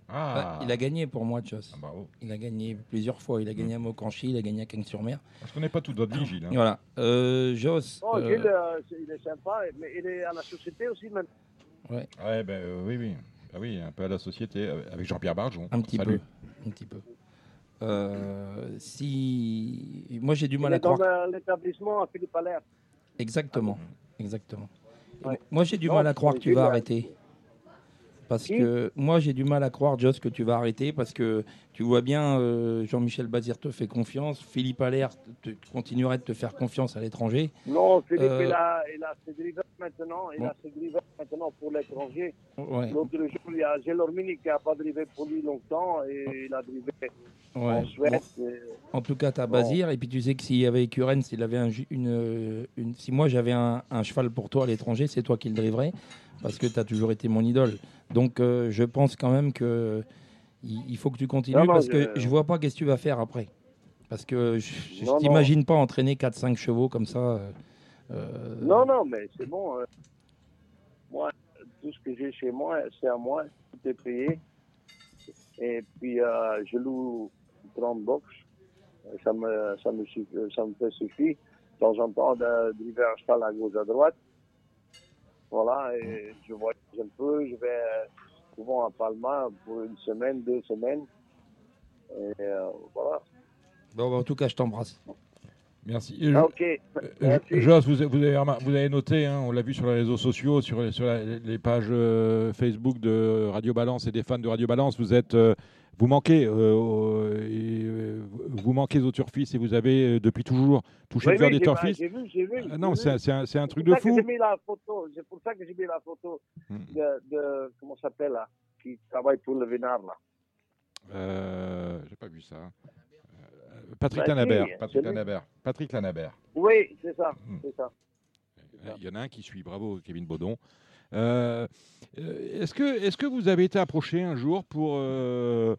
Ah. Ouais, Il a gagné pour moi, Joss. Il a gagné plusieurs fois. Il a gagné à Mocanchi, il a gagné à Cagnes-sur-Mer. Je connais pas tout votre vie, Gilles. hein. Voilà. Euh, Joss. Non, euh, Gilles, euh, c'est- il est sympa, mais il est à la société aussi maintenant. ouais, Ouais, ben, euh, oui, oui. Ah oui, un peu à la société, euh, avec Jean-Pierre Barjon. un petit Salut. peu. Un petit peu. Euh, si moi j'ai du Il mal à dans croire. le- l'établissement à Philippe Allaire. Exactement, exactement. Ouais. Moi j'ai du Non, mal à croire que tu vas arrêter. Parce que moi j'ai du mal à croire, Joss, que tu vas arrêter parce que tu vois bien, euh, Jean-Michel Bazir te fait confiance, Philippe Allaire te, te- continuerait de te faire confiance à l'étranger. Non, Philippe, Euh, il, a, il a ses drivers maintenant. Il Bon. a ses drivers maintenant pour l'étranger. Ouais. L'autre jour, il y a Gelormini qui n'a pas drivé pour lui longtemps et il a drivé Ouais. en Suède. Bon. et- En tout cas, tu as Bon. Bazir. Et puis tu sais que s'il y avait Curren, s'il avait un, ju- une, une- si moi j'avais un, un cheval pour toi à l'étranger, c'est toi qui le driverais parce que tu as toujours été mon idole. Donc euh, je pense quand même que il, faut que tu continues Non, non, parce que je- je vois pas qu'est-ce que tu vas faire après. Parce que je ne t'imagine pas entraîner 4-5 chevaux comme ça. euh, euh, Non, non, mais c'est bon. euh. Moi, tout ce que j'ai chez moi, c'est à moi. Tout est payé. Et puis, euh, je loue 30 box. Ça me, ça me, ça me fait suffire. De temps en temps, un cheval à gauche, à droite. Voilà, et je voyage un peu. Je vais euh, souvent à Palma pour une semaine, deux semaines. Et euh, voilà. Bon, bah, en tout cas, je t'embrasse. Merci. Ah, ok. Euh, Merci. Joss, vous, vous avez, remar- vous avez noté, hein, on l'a vu sur les réseaux sociaux, sur, les- sur la- les pages euh, Facebook de Radio Balance et des fans de Radio Balance, vous êtes, vous manquez, euh, et, euh, vous manquez aux turfistes et vous avez euh, depuis toujours touché Oui, le cœur oui, des turfistes. J'ai vu, j'ai vu. Ah non, c'est un- truc de fou. j'ai mis la photo. C'est pour ça que j'ai mis la photo Hmm. de, de comment ça s'appelle là, qui travaille pour le Vénard là. Euh, J'ai pas vu ça. Euh, Patrick Bah, Lanabert. si, Patrick. Lanabert. Patrick Lanabert. Oui, c'est ça, Hmm. c'est ça. Il y en a un qui suit, bravo Kevin Baudon. Euh, euh, est-ce, que, est-ce que vous avez été approché un jour pour, euh,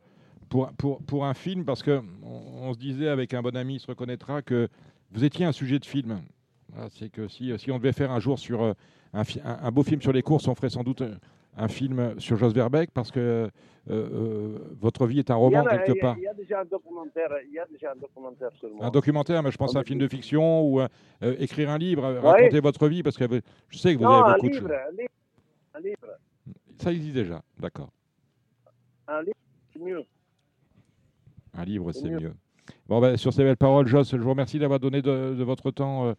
pour, pour, pour un film? Parce que on, se disait avec un bon ami, il se reconnaîtra, que vous étiez un sujet de film. Voilà, c'est que si, si on devait faire un jour sur un, un- un beau film sur les courses, on ferait sans doute un, un film sur Jos Verbeek parce que euh, euh, votre vie est un roman a, quelque part. il y a déjà un documentaire, il y a déjà un documentaire sur moi. Un documentaire, mais je pense à un film de fiction ou euh, écrire un livre, raconter votre vie, parce que je sais que vous non, avez un beaucoup de livre, choses. Un livre, Ça existe déjà, d'accord. un livre, c'est mieux. Un livre, C'est mieux. mieux. Bon, ben, sur ces belles paroles, Joss, je vous remercie d'avoir donné de, de votre temps euh,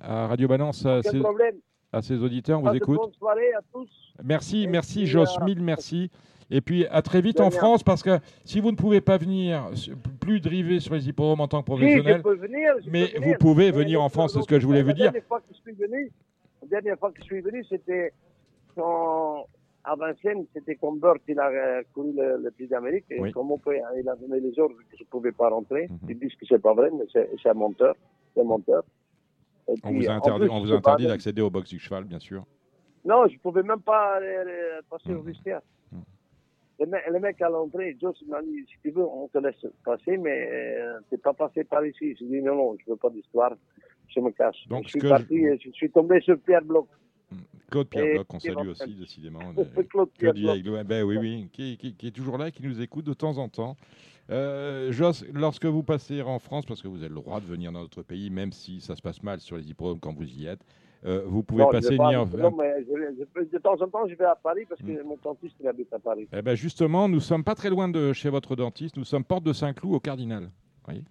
à Radio Balance, à ses, à ses auditeurs. On vous écoute. Bonne soirée à tous. Merci, Et merci, Joss, euh, mille merci. Et puis, à très vite en. France, parce que si vous ne pouvez pas venir, plus driver sur les hippodromes en tant que Si, professionnel, je peux venir, je mais peux vous pouvez venir en France, c'est ce que je voulais vous dire. La dernière fois que je suis venu, la dernière fois que je suis venu, c'était quand, à Vincennes, c'était Burt, il a euh, couru le, le prix d'Amérique, et Oui. comme on peut, il a donné les ordres que je ne pouvais pas rentrer. Mhm. Ils disent que c'est pas vrai, mais c'est un menteur. C'est un menteur. Et On puis, vous interdit, plus, on vous je sais pas, interdit d'accéder au box du cheval, bien sûr. Non, je pouvais même pas aller- aller passer au Mhm. vestiaire. Mhm. Le, mec, le mec à l'entrée, Joe m'a dit, si tu veux, on te laisse passer, mais euh, t'es pas passé par ici. J'ai dit, non, non, je veux pas d'histoire, je me cache. Donc, je suis parti, je- et je... suis tombé sur Pierre Bloch. Claude Pierre Bloch, on et salue aussi, décidément. [laughs] Claude Pierre Bloch. Ben oui, oui, qui, qui- qui est toujours là, et qui nous écoute de temps en temps. Euh, Joss, lorsque vous passez en France, parce que vous avez le droit de venir dans notre pays, même si ça se passe mal sur les hippodromes quand vous y êtes, euh, vous pouvez Non, passer pas- venir. non, mais je- de temps en temps, je vais à Paris parce que mon dentiste, il habite à Paris. Eh ben justement, nous sommes pas très loin de chez votre dentiste. Nous sommes porte de Saint-Cloud au Cardinal. Vous voyez?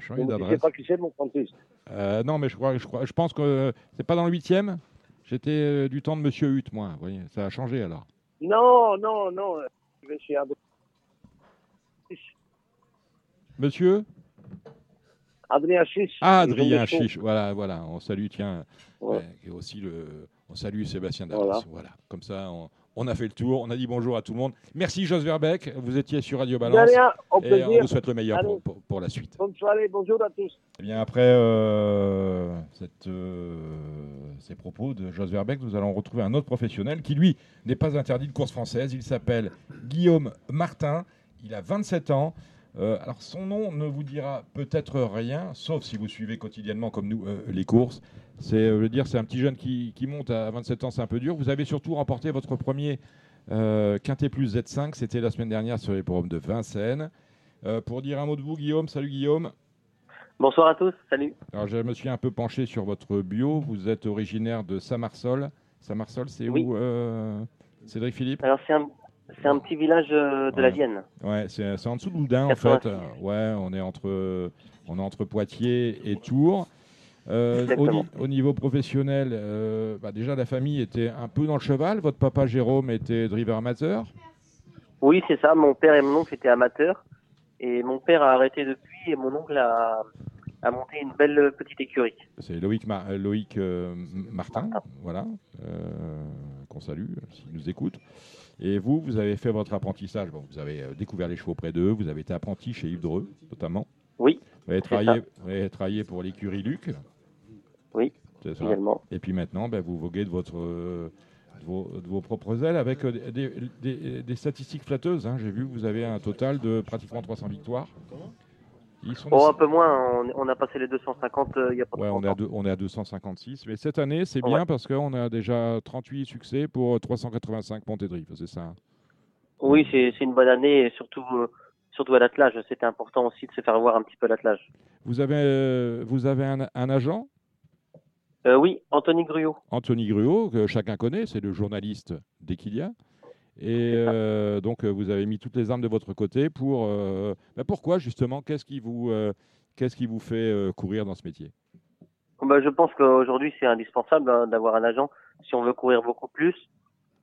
Sais pas qui c'est mon dentiste. Euh, non, mais je crois, je crois, je pense que c'est pas dans le huitième? J'étais euh, du temps de Monsieur Hutt, moi. Vous voyez, ça a changé alors. Non, non, non, euh, je vais chez Adrien. Monsieur? Adrien Chiche. Ah, Adrien. Chiche. Voilà, voilà. On salue, tiens, Ouais. euh, et aussi le, on salue Sébastien Dallas. Voilà. Voilà. Comme ça, on, on a fait le tour. On a dit bonjour à tout le monde. Merci Jos Verbeck. Vous étiez sur Radio Balance. Et on vous souhaite le meilleur pour, pour- pour la suite. Bonne soirée, bonjour à tous. Eh bien, après euh, cette, euh, ces propos de Jos Verbeck, nous allons retrouver un autre professionnel qui, lui, n'est pas interdit de course française. Il s'appelle Guillaume Martin. Il a 27 ans. Euh, alors, son nom ne vous dira peut-être rien, sauf si vous suivez quotidiennement, comme nous, euh, les courses. C'est, euh, je veux dire, c'est un petit jeune qui, qui monte à 27 ans, c'est un peu dur. Vous avez surtout remporté votre premier euh, Quintet Plus Z5. C'était la semaine dernière sur les forums de Vincennes. Pour dire un mot de vous, Guillaume, salut Guillaume. Bonsoir à tous, salut. Alors, je me suis un peu penché sur votre bio. Vous êtes originaire de Saint-Marceau. Saint-Marceau, c'est Oui. où, Cédric Philippe? Alors c'est un, c'est un petit village euh, de la. Vienne. Ouais, c'est en dessous de Loudun, en 86. fait. Euh, ouais, on est entre, on est entre Poitiers et Tours. Euh, au, niveau professionnel, euh, bah, déjà la famille était un peu dans le cheval. Votre papa Jérôme était driver amateur. Oui, c'est ça, mon père et mon oncle étaient amateurs. Et mon père a arrêté depuis et mon oncle a, a monté une belle petite écurie. C'est Loïc, Mar- Loïc euh, Martin, voilà, qu'on salue s'il nous écoute. Et vous, vous avez fait votre apprentissage. Bon, vous avez euh, découvert les chevaux près d'eux. Vous avez été apprenti chez Yves Dreux, notamment. Oui. Vous avez travaillé, ça. vous avez travaillé pour l'écurie Luc. Oui, C'est ça. également. Et puis maintenant, ben, vous voguez de, votre, euh, de, vos, de vos propres ailes avec euh, des, des- des statistiques flatteuses. hein. J'ai vu que vous avez un total de pratiquement 300 victoires. Ils sont Oh, un peu moins, on, on a passé les 250 euh, il y a pas Ouais, on est, à deux- on est à 256. Mais cette année, c'est bien parce qu'on a déjà 38 succès pour 385 montées de c'est ça hein? Oui, c'est une bonne année et surtout, euh, surtout à l'attelage. C'était important aussi de se faire voir un petit peu l'attelage. Vous avez, euh, vous avez un, un agent, Euh, oui, Anthony Gruot. Anthony Gruot, que chacun connaît, c'est le journaliste dès qu'il y a. Et euh, donc, euh, vous avez mis toutes les armes de votre côté pour. euh, bah, pourquoi, justement Qu'est-ce qui, vous, euh, qu'est-ce qui vous fait courir dans ce métier? Bah, je pense qu'aujourd'hui, c'est indispensable hein, d'avoir un agent si on veut courir beaucoup plus.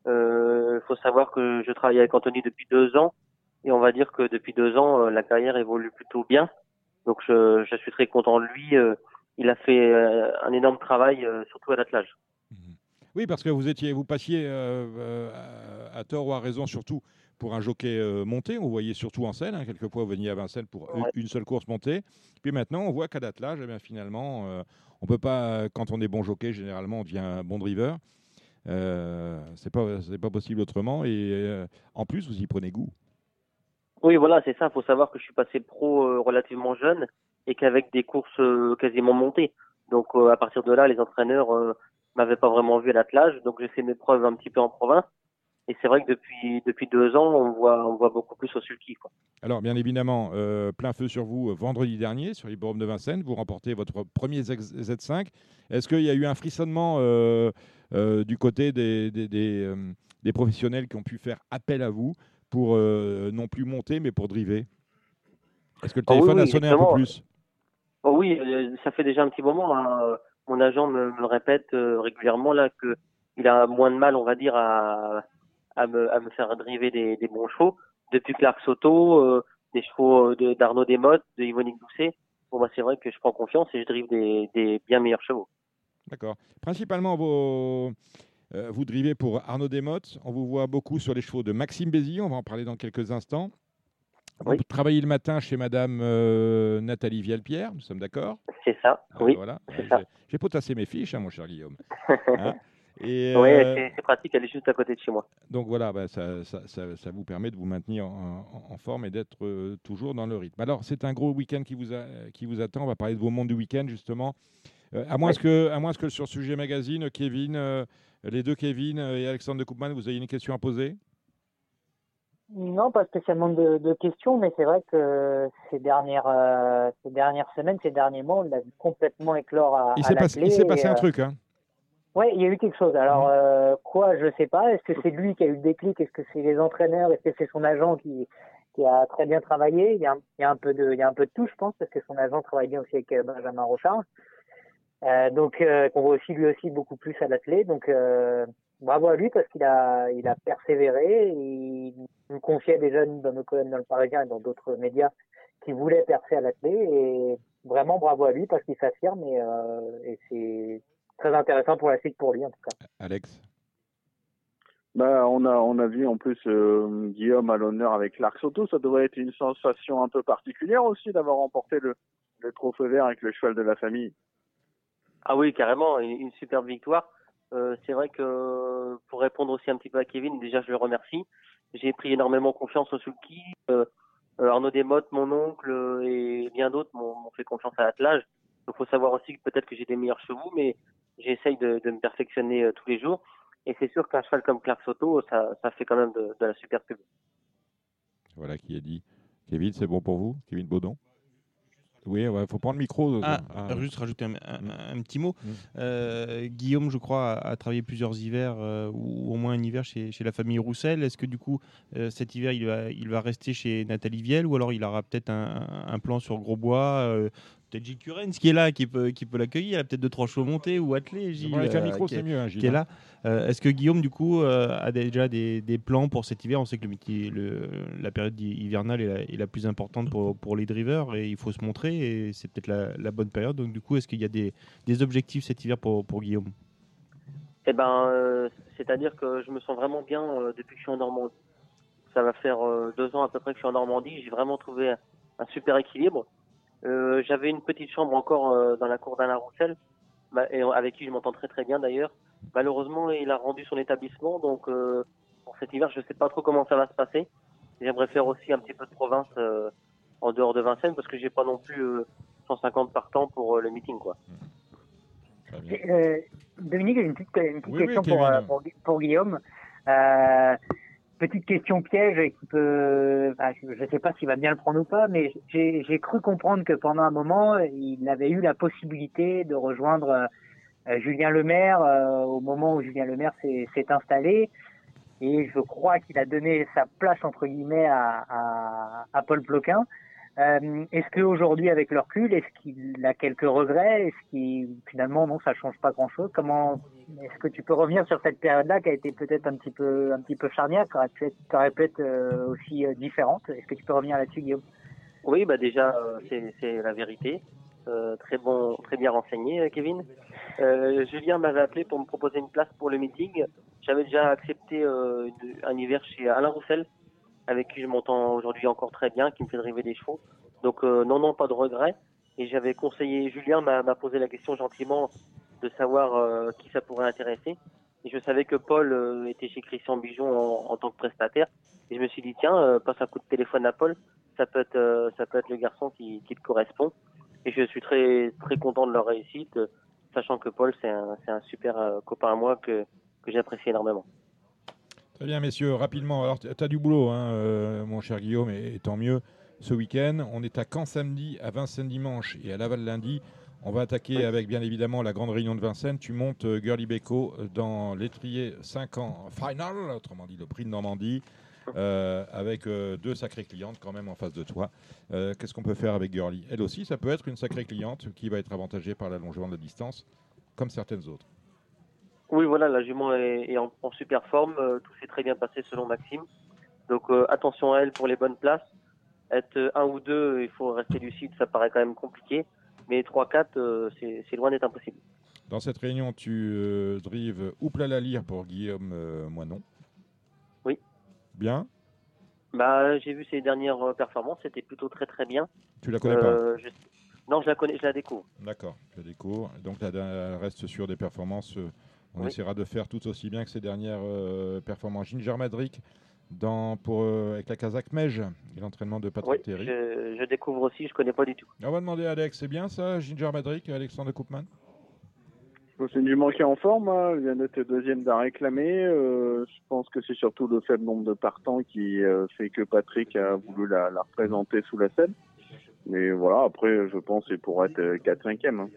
Il faut savoir que je travaille avec Anthony depuis deux ans et on va dire que depuis deux ans, la carrière évolue plutôt bien. Donc, je, je suis très content de lui. il a fait un énorme travail, surtout à l'attelage. Oui, parce que vous étiez, vous passiez euh, euh, à à tort ou à raison, surtout pour un jockey euh, monté. On voyait surtout en scène. hein, quelquefois, vous veniez à Vincennes pour une- Ouais. une seule course montée. Puis maintenant, on voit qu'à l'attelage, eh bien, finalement, euh, on peut pas, quand on est bon jockey, généralement, on devient un bon driver. C'est pas, pas possible autrement. Et en plus, vous y prenez goût. Oui, voilà, c'est ça. Il faut savoir que je suis passé pro relativement jeune et qu'avec des courses quasiment montées. Donc à partir de là, les entraîneurs m'avaient pas vraiment vu à l'attelage, donc j'ai fait mes preuves un petit peu en province. Et c'est vrai que depuis depuis deux ans, on voit on voit beaucoup plus au sulky. Quoi. Alors, bien évidemment, euh, plein feu sur vous euh, vendredi dernier sur l'hippodrome de Vincennes. Vous remportez votre premier Z- Z5. Est-ce qu'il y a eu un frissonnement euh, euh, du côté des, des, des, des professionnels qui ont pu faire appel à vous pour non plus monter, mais pour driver? Est-ce que le Ah oui, téléphone oui, a sonné un peu exactement. plus? Oh oui, ça fait déjà un petit moment. hein. Mon agent me, répète euh, régulièrement là que il a moins de mal, on va dire, à, me, faire driver des, des bons chevaux. Depuis Clark Soto, euh, des chevaux de- d'Arnaud Desmottes, de Yvonique Doucet, bon, bah, c'est vrai que je prends confiance et je drive des, bien meilleurs chevaux. D'accord. Principalement, vos, euh, vous drivez pour Arnaud Desmottes. On vous voit beaucoup sur les chevaux de Maxime Bézi. On va en parler dans quelques instants. Vous travaillez le matin chez Madame euh, Nathalie Vielpierre, nous sommes d'accord? C'est ça, Ah, oui. Voilà. j'ai- potassé mes fiches, hein, mon cher Guillaume. [laughs] Hein? Oui, euh, c'est- pratique, elle est juste à côté de chez moi. donc voilà, bah, ça, ça- ça- ça vous permet de vous maintenir en, forme et d'être euh, toujours dans le rythme. Alors, c'est un gros week-end qui vous, a- qui vous attend. On va parler de vos mondes du week-end, justement. Euh, à, moins que, à moins que sur Sujet Magazine, Kevin, les deux Kevin et Alexandre de Koopman, vous ayez une question à poser? Non, pas spécialement de, de questions, mais c'est vrai que ces dernières, euh, ces dernières semaines, ces derniers mois, on l'a vu complètement éclore à, Il à s'est passé, il et, passé un euh, truc. Hein. Ouais, il y a eu quelque chose. Alors, euh, quoi, je sais pas. Est-ce que c'est lui qui a eu le déclic? Est-ce que c'est les entraîneurs? Est-ce que c'est son agent qui, qui a très bien travaillé? Il y, a, un- il y a un peu de, il y a un peu de tout, je pense, parce que son agent travaille bien aussi avec euh, Benjamin Rochard. Euh, donc, euh, qu'on voit aussi lui aussi beaucoup plus à l'athlète. Donc, euh, bravo à lui parce qu'il a, il a persévéré. Il nous confiait déjà dans nos colonnes dans le Parisien et dans d'autres médias qu'il voulait percer à l'athlète. Et vraiment bravo à lui parce qu'il s'affirme et, euh, et c'est très intéressant pour la suite pour lui en tout cas. Alex? Bah, on a on a vu en plus euh, Guillaume à l'honneur avec l'Arc Soto. Ça devrait être une sensation un peu particulière aussi d'avoir remporté le, le trophée vert avec le cheval de la famille. Ah oui, carrément, une, une superbe victoire. Euh, c'est vrai que pour répondre aussi un petit peu à Kevin, déjà je le remercie. J'ai pris énormément confiance au sulky. Euh, euh, Arnaud Desmottes, mon oncle et bien d'autres m'ont fait confiance à l'attelage. Il faut savoir aussi que peut-être que j'ai des meilleurs chevaux, mais j'essaye de, me perfectionner tous les jours. Et c'est sûr qu'un cheval comme Clark Soto, ça, fait quand même de, de la super pub. Voilà qui est dit. Kevin, c'est bon pour vous? Kevin Baudon? Oui, il faut prendre le micro. Ah, Ah, alors juste rajouter un, un- un petit mot. Mm. Euh, Guillaume, je crois, a, a travaillé plusieurs hivers, euh, ou au moins un hiver chez, chez la famille Roussel. Est-ce que du coup, euh, cet hiver, il va, il va rester chez Nathalie Viel ou alors il aura peut-être un, un plan sur Grosbois euh, Peut-être Gilles Curens qui est là, qui peut, qui peut l'accueillir. Il a peut-être deux, trois chevaux montés ou attelés. Gilles, avec un euh, micro, c'est est- mieux, hein, Gilles, Qui est hein. là. Euh, Est-ce que Guillaume, du coup, euh, a déjà des, des plans pour cet hiver? On sait que le, métier- le- la période hivernale est la, est la plus importante pour, pour les drivers et il faut se montrer et c'est peut-être la, la bonne période. Donc, du coup, est-ce qu'il y a des, des objectifs cet hiver pour, pour Guillaume? Eh ben, euh, c'est-à-dire que je me sens vraiment bien euh, depuis que je suis en Normandie. Ça va faire euh, deux ans à peu près que je suis en Normandie. J'ai vraiment trouvé un, un super équilibre. Euh, J'avais une petite chambre encore euh, dans la cour d'Alain Roussel, ma- et avec qui je m'entends très très bien d'ailleurs. Malheureusement, il a rendu son établissement, donc euh, pour cet hiver, je ne sais pas trop comment ça va se passer. J'aimerais faire aussi un petit peu de province euh, en dehors de Vincennes parce que j'ai pas non plus euh, 150 partants pour euh, le meeting, quoi. Euh, Dominique, j'ai une petite, une petite Oui, oui, question pour, euh, pour, pour Guillaume. Euh, petite question piège qui peut, enfin, je ne sais pas s'il va bien le prendre ou pas, mais j'ai cru comprendre que pendant un moment, il avait eu la possibilité de rejoindre euh, Julien Lemaire euh, au moment où Julien Lemaire s'est installé. Et je crois qu'il a donné sa place entre guillemets à, Paul Ploquin. Euh, est-ce qu'aujourd'hui, avec le recul, est-ce qu'il a quelques regrets? Est-ce qu'il finalement non, ça change pas grand-chose? Comment Est-ce que tu peux revenir sur cette période-là qui a été peut-être un petit peu, un petit peu charnière, qui aurait pu être, qui aurait pu être euh, aussi euh, différente Est-ce que tu peux revenir là-dessus, Guillaume? Oui, bah déjà, euh, c'est la vérité. Très bon, très bien renseigné, Kevin. Julien m'avait appelé pour me proposer une place pour le meeting. J'avais déjà accepté un hiver chez Alain Roussel, avec qui je m'entends aujourd'hui encore très bien, qui me fait driver des chevaux. Donc non, non, pas de regret. Et j'avais conseillé, Julien m'a posé la question gentiment de savoir euh, qui ça pourrait intéresser. Et je savais que Paul euh, était chez Christian Bijon en, tant que prestataire. Et je me suis dit, tiens, euh, passe un coup de téléphone à Paul, ça peut être, ça peut être le garçon qui, te correspond. Et je suis très, très content de leur réussite, sachant que Paul, c'est un, super copain à moi que, que j'apprécie énormément. Très bien, messieurs, rapidement. Alors, tu as du boulot, hein, mon cher Guillaume, et, et tant mieux. Ce week-end, on est à Caen samedi, à Vincennes dimanche et à Laval lundi. On va attaquer avec bien évidemment la grande réunion de Vincennes. Tu montes euh, Girly Beko dans l'étrier 5 ans final, autrement dit le prix de Normandie, euh, avec euh, deux sacrées clientes quand même en face de toi. Euh, Qu'est-ce qu'on peut faire avec Girly Elle aussi, ça peut être une sacrée cliente qui va être avantagée par l'allongement de la distance, comme certaines autres. Oui, voilà, la jument est, est en, en super forme. euh, tout s'est très bien passé selon Maxime. Donc euh, attention à elle pour les bonnes places. Être euh, un ou deux, il faut rester lucide, ça paraît quand même compliqué. Mais 3-4, euh, c'est loin d'être impossible. Dans cette réunion, tu euh, drives Oupla la lire pour Guillaume euh, Moinon. Oui. Bien. Bah, j'ai vu ses dernières performances, c'était plutôt très très bien. Tu la connais je- Non, je la connais, je la découvre. D'accord, je découvre. Donc elle reste sur des performances. On Oui. essaiera de faire tout aussi bien que ces dernières euh, performances. Ginger Madrick dans, pour, euh, avec la Kazakh Mej et l'entraînement de Patrick Oui, Terry. je, je découvre aussi, je connais pas du tout. On va demander à Alex, c'est bien ça, Ginger Madrick, Alexandre Koopman? C'est qui est en forme, hein. elle vient d'être deuxième d'un réclamé. Euh, je pense que c'est surtout le faible nombre de partants qui euh, fait que Patrick a voulu la, la représenter sous la scène. Mais voilà, après, je pense qu'il pourrait être 4-5e. Hein.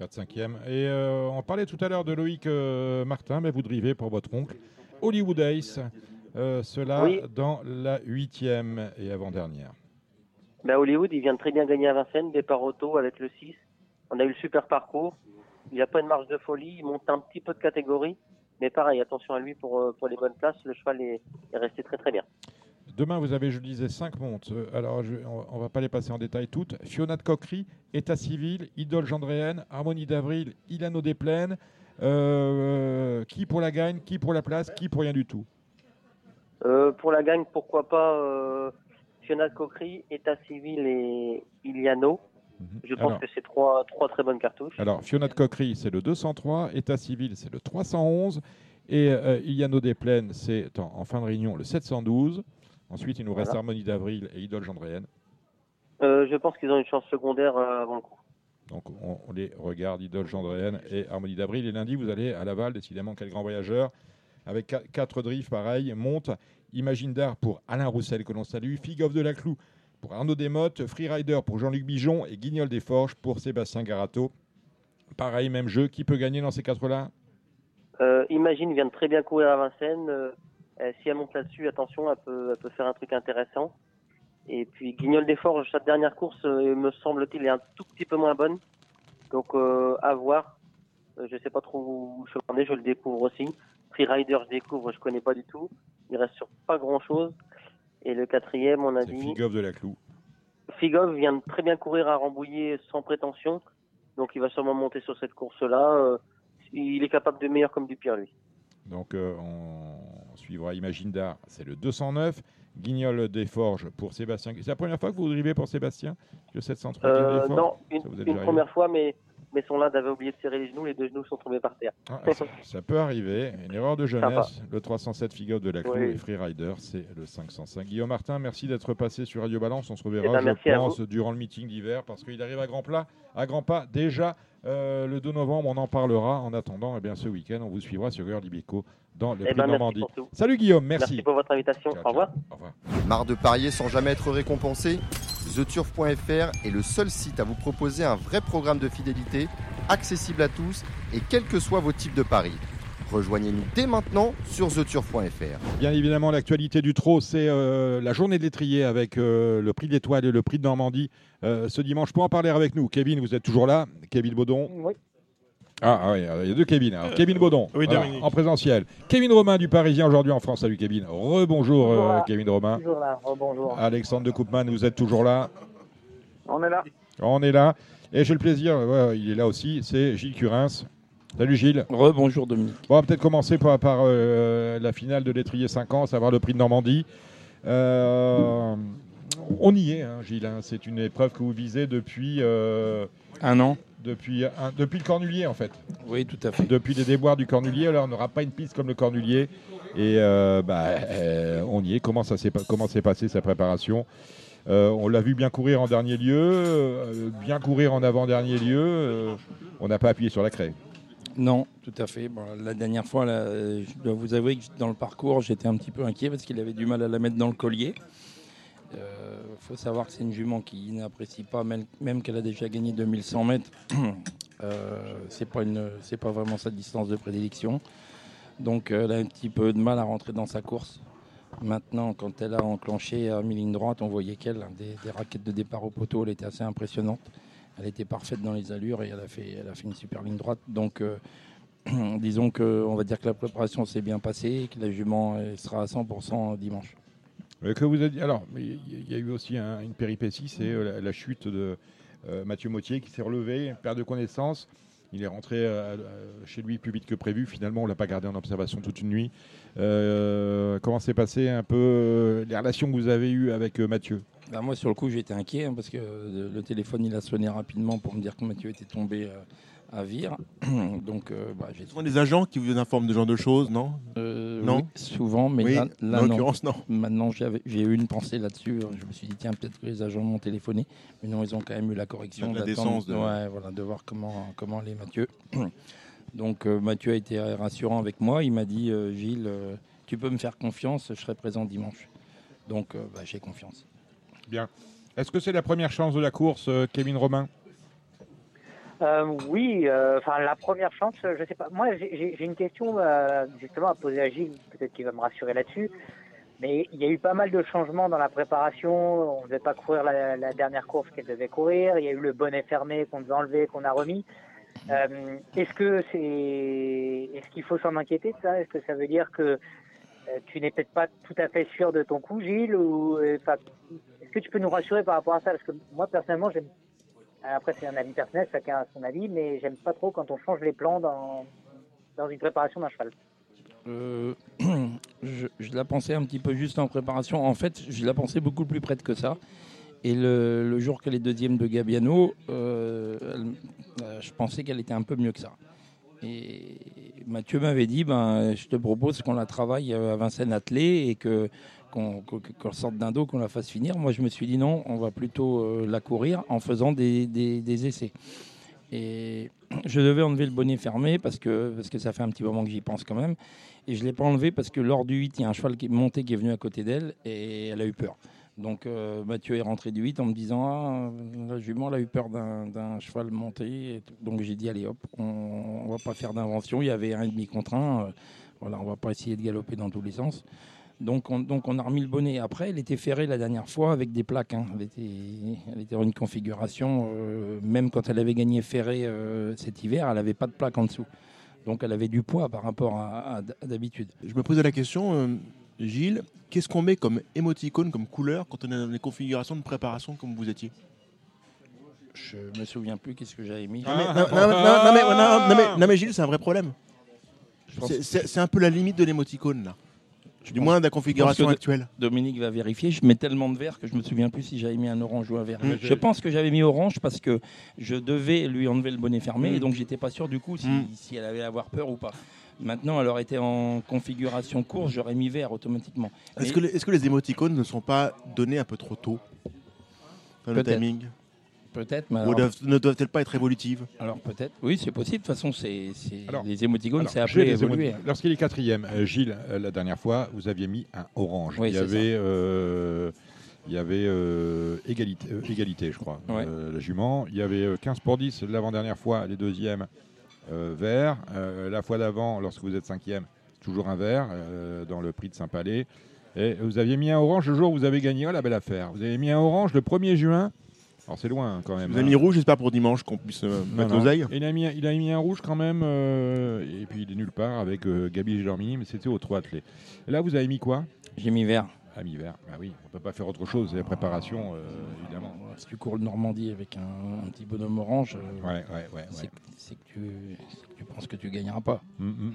4-5e. Et euh, on parlait tout à l'heure de Loïc euh, Martin, mais vous drivez pour votre oncle. Hollywood Ace, euh, cela Oui. dans la huitième et avant-dernière. Bah, Hollywood, il vient de très bien gagner à Vincennes, départ auto avec le 6. On a eu le super parcours. Il n'a pas une marge de folie, il monte un petit peu de catégorie. Mais pareil, attention à lui pour, euh, pour les bonnes places. Le cheval est, est resté très très bien. Demain, vous avez, je le disais, cinq montes. Euh, Alors, je- on ne va pas les passer en détail toutes. Fiona de Coquerie, État civil, Idole Gendréenne, Harmonie d'Avril, Ilano des Plaines. Euh, qui pour la gagne, qui pour la place, qui pour rien du tout? Euh, pour la gagne, pourquoi pas euh, Fiona de Coquerie, État civil et Iliano. Je pense Mhm. Alors. que c'est trois, trois très bonnes cartouches. Alors, Fiona de Coquerie, c'est le 203. État civil, c'est le 311. Et euh, Iliano des Plaines, c'est en, en fin de réunion le 712. Ensuite, il nous reste Voilà. Harmonie d'Avril et Idole Gendréenne. Euh, je pense qu'ils ont une chance secondaire euh, avant le coup. Donc on, on les regarde, Idole Gendréenne et Harmonie d'Avril. Et lundi, vous allez à Laval, décidément, quel grand voyageur. Avec qua- quatre drifts, pareil, monte Imagine d'art pour Alain Roussel, que l'on salue, Fig of de la Clou pour Arnaud Desmottes, Freerider pour Jean-Luc Bijon et Guignol des Forges pour Sébastien Garato. Pareil, même jeu. Qui peut gagner dans ces quatre-là? Euh, Imagine vient de très bien courir à Vincennes. Euh, euh, si elle monte là-dessus, attention, elle peut, faire un truc intéressant. Et puis Guignol des Forges, sa dernière course, euh, me semble-t-il, est un tout petit peu moins bonne. Donc à voir. Je sais pas trop où je ai, je le découvre aussi. Freerider, je découvre, je connais pas du tout. Il reste sur pas grand-chose. Et le quatrième, on a dit. Fig of de la Clou. Figov vient de très bien courir à Rambouillet sans prétention. Donc il va sûrement monter sur cette course-là. Euh, il est capable de meilleur comme du pire, lui. Donc euh, on suivra Imagine d'art, c'est le 209. Guignol des Forges pour Sébastien. C'est la première fois que vous drivez pour Sébastien Le 703 Guignol Euh, non, une, une première fois, mais, mais son lad avait oublié de serrer les genoux. Les deux genoux sont tombés par terre. Ah, ça, ça peut arriver. Une erreur de jeunesse. Le 307 Figaro de la Clou Oui. et Freerider, c'est le 505. Guillaume Martin, merci d'être passé sur Radio Balance. On se reverra, Eh ben, je pense, durant le meeting d'hiver parce qu'il arrive à grands plats, à grands pas. Déjà euh, le 2 novembre, on en parlera. En attendant, eh bien, ce week-end, on vous suivra sur Heure Libico dans le Eh ben, Normandie. Salut Guillaume, merci. Merci pour votre invitation. Au revoir. Marre de parier sans jamais être récompensé TheTurf.fr est le seul site à vous proposer un vrai programme de fidélité, accessible à tous et quels que soient vos types de paris. Rejoignez-nous dès maintenant sur TheTurf.fr. Bien évidemment, l'actualité du trot, c'est euh, la journée de l'étrier avec euh, le prix de l'étoile et le prix de Normandie euh, ce dimanche. Pour en parler avec nous, Kevin, vous êtes toujours là Kevin Baudon Oui. Ah, ah oui, il y a deux Kevin. Alors, Kevin Baudon, oui, voilà, en présentiel. Kevin Romain du Parisien aujourd'hui en France. Salut Kevin. Rebonjour euh. Kevin Romain. Toujours là, bonjour. Alexandre de Koopman, vous êtes toujours là On est là. On est là. Et j'ai le plaisir, ouais, il est là aussi, c'est Gilles Curins Salut Gilles. Rebonjour Dominique. Bon, on va peut-être commencer par, par, euh, la finale de l'étrier 5 ans, à savoir le prix de Normandie. Euh, on y est, hein, Gilles. hein. C'est une épreuve que vous visez depuis. euh, Un an depuis, un- depuis le Cornulier, en fait. Oui, tout à fait. Depuis les déboires du Cornulier. Alors, on n'aura pas une piste comme le Cornulier. Et bah, on y est. Comment ça s'est pas- comment s'est passée sa préparation? Euh, On l'a vu bien courir en dernier lieu, euh, bien courir en avant-dernier lieu. euh, on n'a pas appuyé sur la craie. Non, tout à fait. La dernière fois, euh, je dois vous avouer que dans le parcours, j'étais un petit peu inquiet parce qu'il avait du mal à la mettre dans le collier. Il faut savoir que c'est une jument qui n'apprécie pas, même, qu'elle a déjà gagné 2100 mètres. [coughs] euh, une, c'est pas vraiment sa distance de prédilection. Donc, euh, elle a un petit peu de mal à rentrer dans sa course. Maintenant, quand elle a enclenché à mi-ligne droite, on voyait qu'elle, hein, des raquettes de départ au poteau, elle était assez impressionnante. Elle était parfaite dans les allures et elle a fait, une super ligne droite. Donc, euh, [clears throat] disons que, on va dire que la préparation s'est bien passée que la jument sera à 100% dimanche. Euh, que vous avez alors, il y a eu aussi un- une péripétie, c'est euh, la, chute de Mathieu Mottier qui s'est relevé, perte de connaissance. Il est rentré chez lui plus vite que prévu. Finalement, on l'a pas gardé en observation toute une nuit. Comment s'est passé un peu les relations que vous avez eues avec Mathieu? Ben, moi, sur le coup, j'étais inquiet hein, parce que le, le téléphone il a sonné rapidement pour me dire que Mathieu était tombé euh, à Vire. [clears throat] Donc, euh, bah, j'ai Souvent des agents qui vous informent de ce genre de choses, non? Euh, Non? oui, souvent, mais Oui, là, là, en non. l'occurrence, non. Maintenant, j'avais- j'ai eu une pensée là-dessus. Je me suis dit, tiens, peut-être que les agents m'ont téléphoné. Mais non, ils ont quand même eu la correction. De la d'attendre- décence de- Ouais, voilà, de voir comment, comment allait Mathieu. [clears throat] Donc, euh, Mathieu a été rassurant avec moi. Il m'a dit, euh, Gilles, euh, tu peux me faire confiance, je serai présent dimanche. Donc, euh, bah, j'ai confiance. Bien. Est-ce que c'est la première chance de la course, euh, Kevin Romain? Euh, oui, euh, enfin la première chance, je sais pas. Moi, j'ai- une question justement à poser à Gilles, peut-être qu'il va me rassurer là-dessus. Mais il y a eu pas mal de changements dans la préparation. On ne devait pas courir la, dernière course qu'elle devait courir. Il y a eu le bonnet fermé qu'on devait enlever, qu'on a remis. Est-ce que c'est, est-ce qu'il faut s'en inquiéter de ça? Est-ce que ça veut dire que tu n'es peut-être pas tout à fait sûr de ton coup, Gilles ou que tu peux nous rassurer par rapport à ça Parce que moi personnellement, j'aime après, c'est un avis personnel, chacun a son avis, mais j'aime pas trop quand on change les plans dans, dans une préparation d'un cheval. Euh, [clears throat] je, la pensais un petit peu juste en préparation. En fait, je la pensais beaucoup plus près que ça. Et le, jour qu'elle est deuxième de Gabiano, euh, euh, je pensais qu'elle était un peu mieux que ça. Et Mathieu m'avait dit, ben, je te propose qu'on la travaille euh, à Vincennes attelée et que qu'on sorte d'un dos, qu'on la fasse finir. Moi, je me suis dit non, on va plutôt euh, la courir en faisant des, essais. Et [clears throat] je devais enlever le bonnet fermé parce que, parce que ça fait un petit moment que j'y pense quand même. Et je ne l'ai pas enlevé parce que lors du 8, il y a un cheval qui est monté qui est venu à côté d'elle et elle a eu peur. Donc euh, Mathieu est rentré du 8 en me disant Ah, la jument elle a eu peur d'un cheval monté. Donc j'ai dit Allez hop, on ne va pas faire d'invention. Il y avait un demi contre un. euh, voilà, on va pas essayer de galoper dans tous les sens. Donc on, donc on a remis le bonnet. Après, elle était ferrée la dernière fois avec des plaques. hein. Elle, était, elle était dans une configuration, euh, même quand elle avait gagné ferré euh, cet hiver, elle n'avait pas de plaque en dessous. Donc elle avait du poids par rapport à, à- à d'habitude. Je me posais la question, euh, Gilles, qu'est-ce qu'on met comme émoticône, comme couleur, quand on est dans des configurations de préparation comme vous étiez? Je me souviens plus qu'est-ce que j'avais mis. non, mais, Gilles, c'est un vrai problème. c'est un peu la limite de l'émoticône, là. Du moins de la configuration actuelle. Dominique va vérifier. Je mets tellement de vert que je me souviens plus si j'avais mis un orange ou un vert. Mm. Je pense que j'avais mis orange parce que je devais lui enlever le bonnet fermé Mm. et donc j'étais pas sûr du coup si, Mm. si elle allait avoir peur ou pas. Maintenant, elle aurait été en configuration course, j'aurais mis vert automatiquement. Est-ce Mais- que, les- est-ce que les émoticônes ne sont pas donnés un peu trop tôt? Dans le timing Peut-être, mais Ou alors- doivent- ne doivent-elles pas être évolutives Alors peut-être, oui, c'est possible. De toute façon, c'est c'est- Alors, les émoticônes, Alors, c'est j'ai appelé à les évoluer. émoticônes. Lorsqu'il est quatrième, euh, Gilles, euh, la dernière fois, vous aviez mis un orange. Oui, il y c'est avait, euh, il y avait euh, égalité, euh, égalité, je crois, Ouais. euh, la jument. Il y avait euh, 15 pour 10 l'avant-dernière fois, les deuxièmes euh, vert. Euh, la fois d'avant, lorsque vous êtes cinquième, toujours un vert euh, dans le prix de Saint-Palais. Et vous aviez mis un orange le jour où vous avez gagné. Oh la belle affaire. Vous avez mis un orange le 1er juin. Alors c'est loin quand même. Vous avez hein. mis rouge, j'espère pour dimanche qu'on puisse euh, Non, mettre l'oseille. Il a, mis, il a mis un rouge quand même, euh, et puis il est nulle part avec euh, Gabi Gilormini, mais c'était au 3 attelé. Et là, vous avez mis quoi? J'ai mis vert. À mi-vert, bah oui, on peut pas faire autre chose. C'est la préparation, euh, évidemment. Si tu cours le Normandie avec un, un petit bonhomme orange, euh, Ouais, ouais, ouais. c'est ouais. que- tu c'est que tu penses que tu gagneras pas. Mm, mm.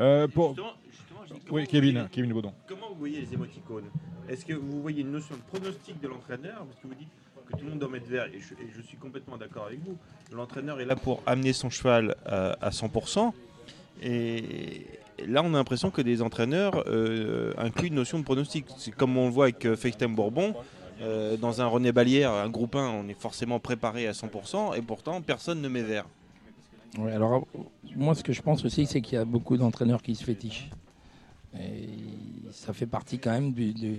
Euh, pour... Justement- justement, je dis, comment Oui, Kevin, voyez- Kevin Baudon. Comment vous voyez les émoticônes? Est-ce que vous voyez une notion de pronostic de l'entraîneur? Parce que vous dites que tout le monde doit mettre vert, et je, suis complètement d'accord avec vous. L'entraîneur est là pour amener son cheval à, à 100%. Et là, on a l'impression que les entraîneurs euh, incluent une notion de pronostic. C'est comme on le voit avec euh, FaceTime Bourbon. euh, dans un René Balière, un groupe 1, on est forcément préparé à 100%, et pourtant, personne ne met vert. Alors, euh, moi, ce que je pense aussi, c'est qu'il y a beaucoup d'entraîneurs qui se fétichent. Et ça fait partie quand même du, de-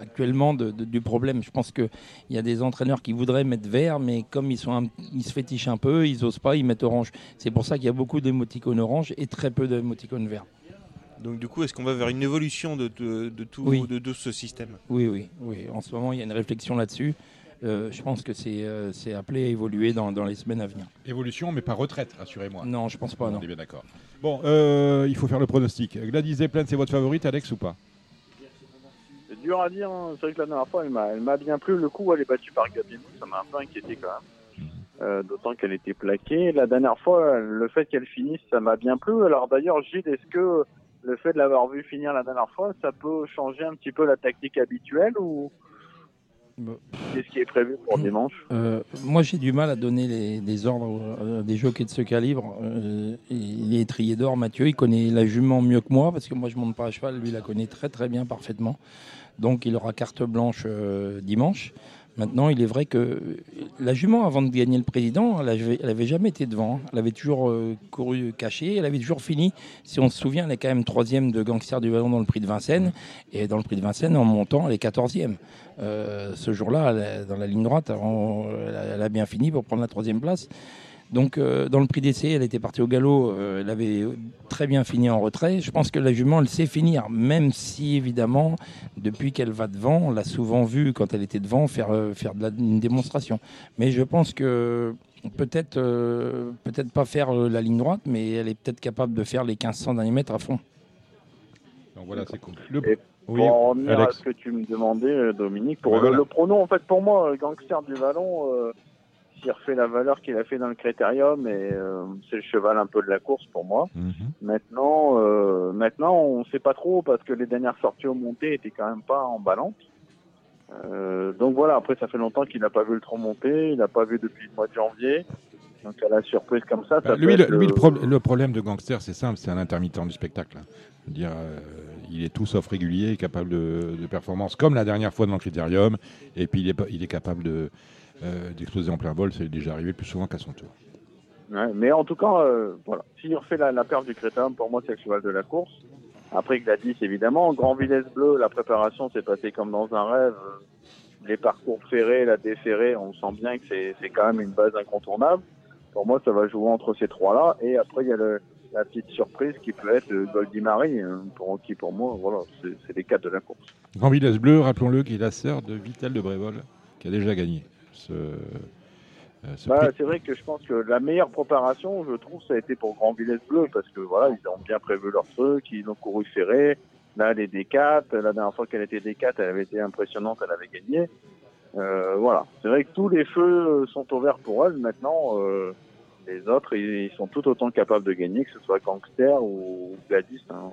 actuellement de- de- du problème. Je pense qu'il y a des entraîneurs qui voudraient mettre vert, mais comme ils, sont un- ils se fétichent un peu, ils osent pas, ils mettent orange. C'est pour ça qu'il y a beaucoup d'émoticônes orange et très peu d'émoticônes verts. Donc du coup, est-ce qu'on va vers une évolution de, de- de tout, Oui. de, de ce système? Oui, oui, oui. En ce moment, il y a une réflexion là-dessus. Euh, je pense que c'est euh, c'est appelé à évoluer dans, dans les semaines à venir. Évolution, mais pas retraite, rassurez-moi. Non, je pense pas, non. On est bien d'accord. Bon, euh, il faut faire le pronostic. Gladys Zeppelin, c'est votre favorite, Alex, ou pas? Dur à dire. hein. C'est vrai que la dernière fois, elle m'a, bien plu. Le coup, elle est battue par Gabinou. Ça m'a un peu inquiété quand même. Euh, d'autant qu'elle était plaquée. La dernière fois, le fait qu'elle finisse, ça m'a bien plu. Alors d'ailleurs, Gilles, est-ce que le fait de l'avoir vu finir la dernière fois, ça peut changer un petit peu la tactique habituelle ou Bah. qu'est-ce qui est prévu pour dimanche? Euh, moi, j'ai du mal à donner les, des ordres euh, à des jockeys de ce calibre. Euh, il est étrier d'or, Mathieu. Il connaît la jument mieux que moi, parce que moi, je monte pas à cheval. Lui, il la connaît très, très bien, parfaitement. Donc, il aura carte blanche euh, dimanche. Maintenant, il est vrai que la jument, avant de gagner le président, elle avait, elle avait jamais été devant. Elle avait toujours euh, couru cachée. Elle avait toujours fini. Si on se souvient, elle est quand même troisième de gangster du ballon dans le prix de Vincennes. Et dans le prix de Vincennes, en montant, elle est quatorzième. Euh, ce jour-là, dans la ligne droite, elle a bien fini pour prendre la troisième place. Donc, euh, dans le prix d'essai, elle était partie au galop. euh, elle avait très bien fini en retrait. Je pense que la jument, elle sait finir, même si, évidemment, depuis qu'elle va devant, on l'a souvent vue, quand elle était devant, faire, euh, faire de la, une démonstration. Mais je pense que peut-être euh, peut-être pas faire euh, la ligne droite, mais elle est peut-être capable de faire les 1500 derniers mètres à fond. Donc voilà, c'est cool. Le... Et Oui, pour en revenir à ce que tu me demandais, Dominique, pour le, voilà. le pronom, en fait, pour moi, Gangster du Vallon, s'il refait la valeur qu'il a fait dans le Critérium, et euh, c'est le cheval un peu de la course pour moi. Mhm. Maintenant, euh, maintenant, on sait pas trop parce que les dernières sorties au monté étaient quand même pas emballantes. Euh, donc voilà, après ça fait longtemps qu'il n'a pas vu le tronc monter, il n'a pas vu depuis le mois de janvier. Donc à la surprise comme ça, ça Bah, peut lui, le, lui, le prob- le problème de Gangster, c'est simple, c'est un intermittent du spectacle. hein. Je veux dire, euh, il est tout sauf régulier, capable de, de performance, comme la dernière fois dans le Critérium, et puis il est, il est capable de, euh, d'exploser en plein vol, c'est déjà arrivé plus souvent qu'à son tour. Ouais, mais en tout cas, euh, voilà. S'il refait la, la perte du Crétin, pour moi, c'est le cheval de la course. Après Gladys, évidemment. Grand Villesse Bleu, la préparation s'est passée comme dans un rêve. Les parcours ferrés, la déferrée, on sent bien que c'est quand même une base incontournable. Pour moi, ça va jouer entre ces trois-là. Et après, il y a le, la petite surprise qui peut être euh, Goldie Marie, hein, pour, qui pour moi, voilà, c'est les quatre de la course. Grand Villesse Bleu, rappelons-le, qui est la sœur de Vitel de Brévol, qui a déjà gagné ce, euh, Bah, c'est vrai que je pense que la meilleure préparation, je trouve, ça a été pour Grand Villesse Bleu, parce que voilà, ils ont bien prévu leur truc, ils ont couru ferré. Là, les D4, la dernière fois qu'elle était D4, elle avait été impressionnante, elle avait gagné. Euh, voilà, c'est vrai que tous les feux sont ouverts pour elle. Maintenant, euh, les autres, ils, ils sont tout autant capables de gagner, que ce soit Gangster ou Gladys. hein.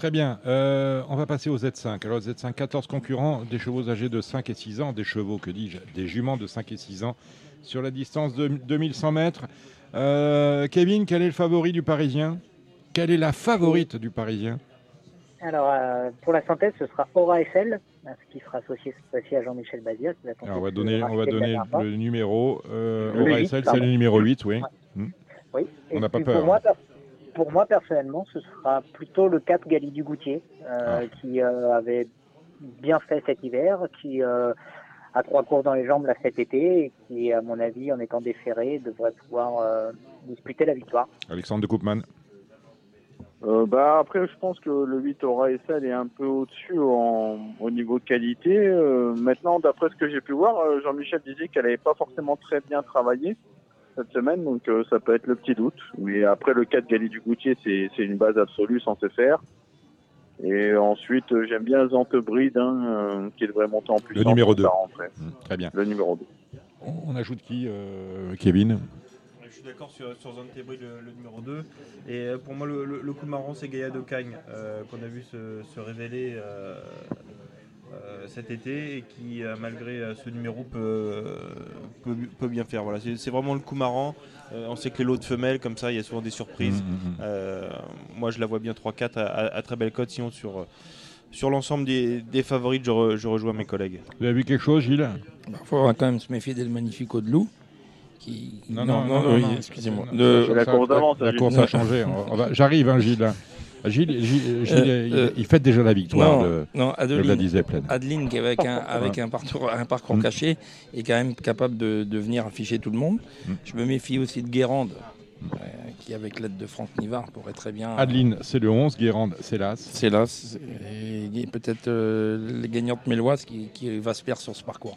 Très bien. Euh, on va passer au Z5. Alors, Z5, 14 concurrents, des chevaux âgés de 5 et 6 ans, des chevaux, que dis-je, des juments de 5 et 6 ans, sur la distance de 2100 mètres. Euh, Kevin, quel est le favori du Parisien? Quelle est la favorite du Parisien? Alors, euh, pour la synthèse, ce sera Aura SL, hein, ce qui sera associé cette fois-ci à Jean-Michel Bazir. Alors, on va donner, on va fois. le numéro. Aura SL, c'est le numéro 8, oui. Hmm. Oui. On n'a pas peur. Pour moi, per- pour moi, personnellement, ce sera plutôt le 4 Gali du Goutier, euh, Ah. qui euh, avait bien fait cet hiver, qui euh, a trois courses dans les jambes là cet été, et qui, à mon avis, en étant déféré, devrait pouvoir euh, disputer la victoire. Alexandre de Koopman. Euh, bah après, je pense que le 8 Aura SL est un peu au-dessus en- au niveau de qualité. Euh, maintenant, d'après ce que j'ai pu voir, euh, Jean-Michel disait qu'elle n'avait pas forcément très bien travaillé cette semaine, donc euh, ça peut être le petit doute. Mais après, le 4 Gali du Goutier, c'est c'est une base absolue sans se faire. Et ensuite, euh, j'aime bien Zantebride, hein, euh, qui devrait monter en puissance. numéro pour deux. la rentrée. Mmh, Très bien. Le numéro 2. On, on ajoute qui, euh, Kevin? Je suis d'accord sur, sur Zantebri, le, le numéro 2. Et pour moi, le, le- le coup marrant, c'est Gaïa de Cagne, euh, qu'on a vu se, se révéler euh, cet été et qui, euh, malgré euh, ce numéro, peut, peut, peut bien faire. Voilà, c'est vraiment le coup marrant. Euh, on sait que les lots de femelles, comme ça, il y a souvent des surprises. Mhm, mhm. Euh, moi, je la vois bien 3-4 à, à- à très belle cote. Sinon, sur, sur l'ensemble des, des favorites, je, re- je rejoins mes collègues. Vous avez vu quelque chose, Gilles? Il faut quand même se méfier d'El Magnifico de Loup. Qui... Non, non, non, non, oui, non. excusez-moi. De- ça- ça- La course a changé. Va- J'arrive, hein, Gilles. Gilles, Gilles, Gilles, Euh, il, euh, il fête déjà la victoire non, de, non, de Adeline. Adeline qui avec un, avec un parcours, un parcours Mm. caché est quand même capable de, de venir afficher tout le monde. Mm. Je me méfie aussi de Guérande, qui avec l'aide de Franck Nivard pourrait très bien. Adeline, c'est le 11, Guérande, c'est l'As. C'est c'est- et peut-être euh, les gagnantes méloises qui, qui va se perdre sur ce parcours.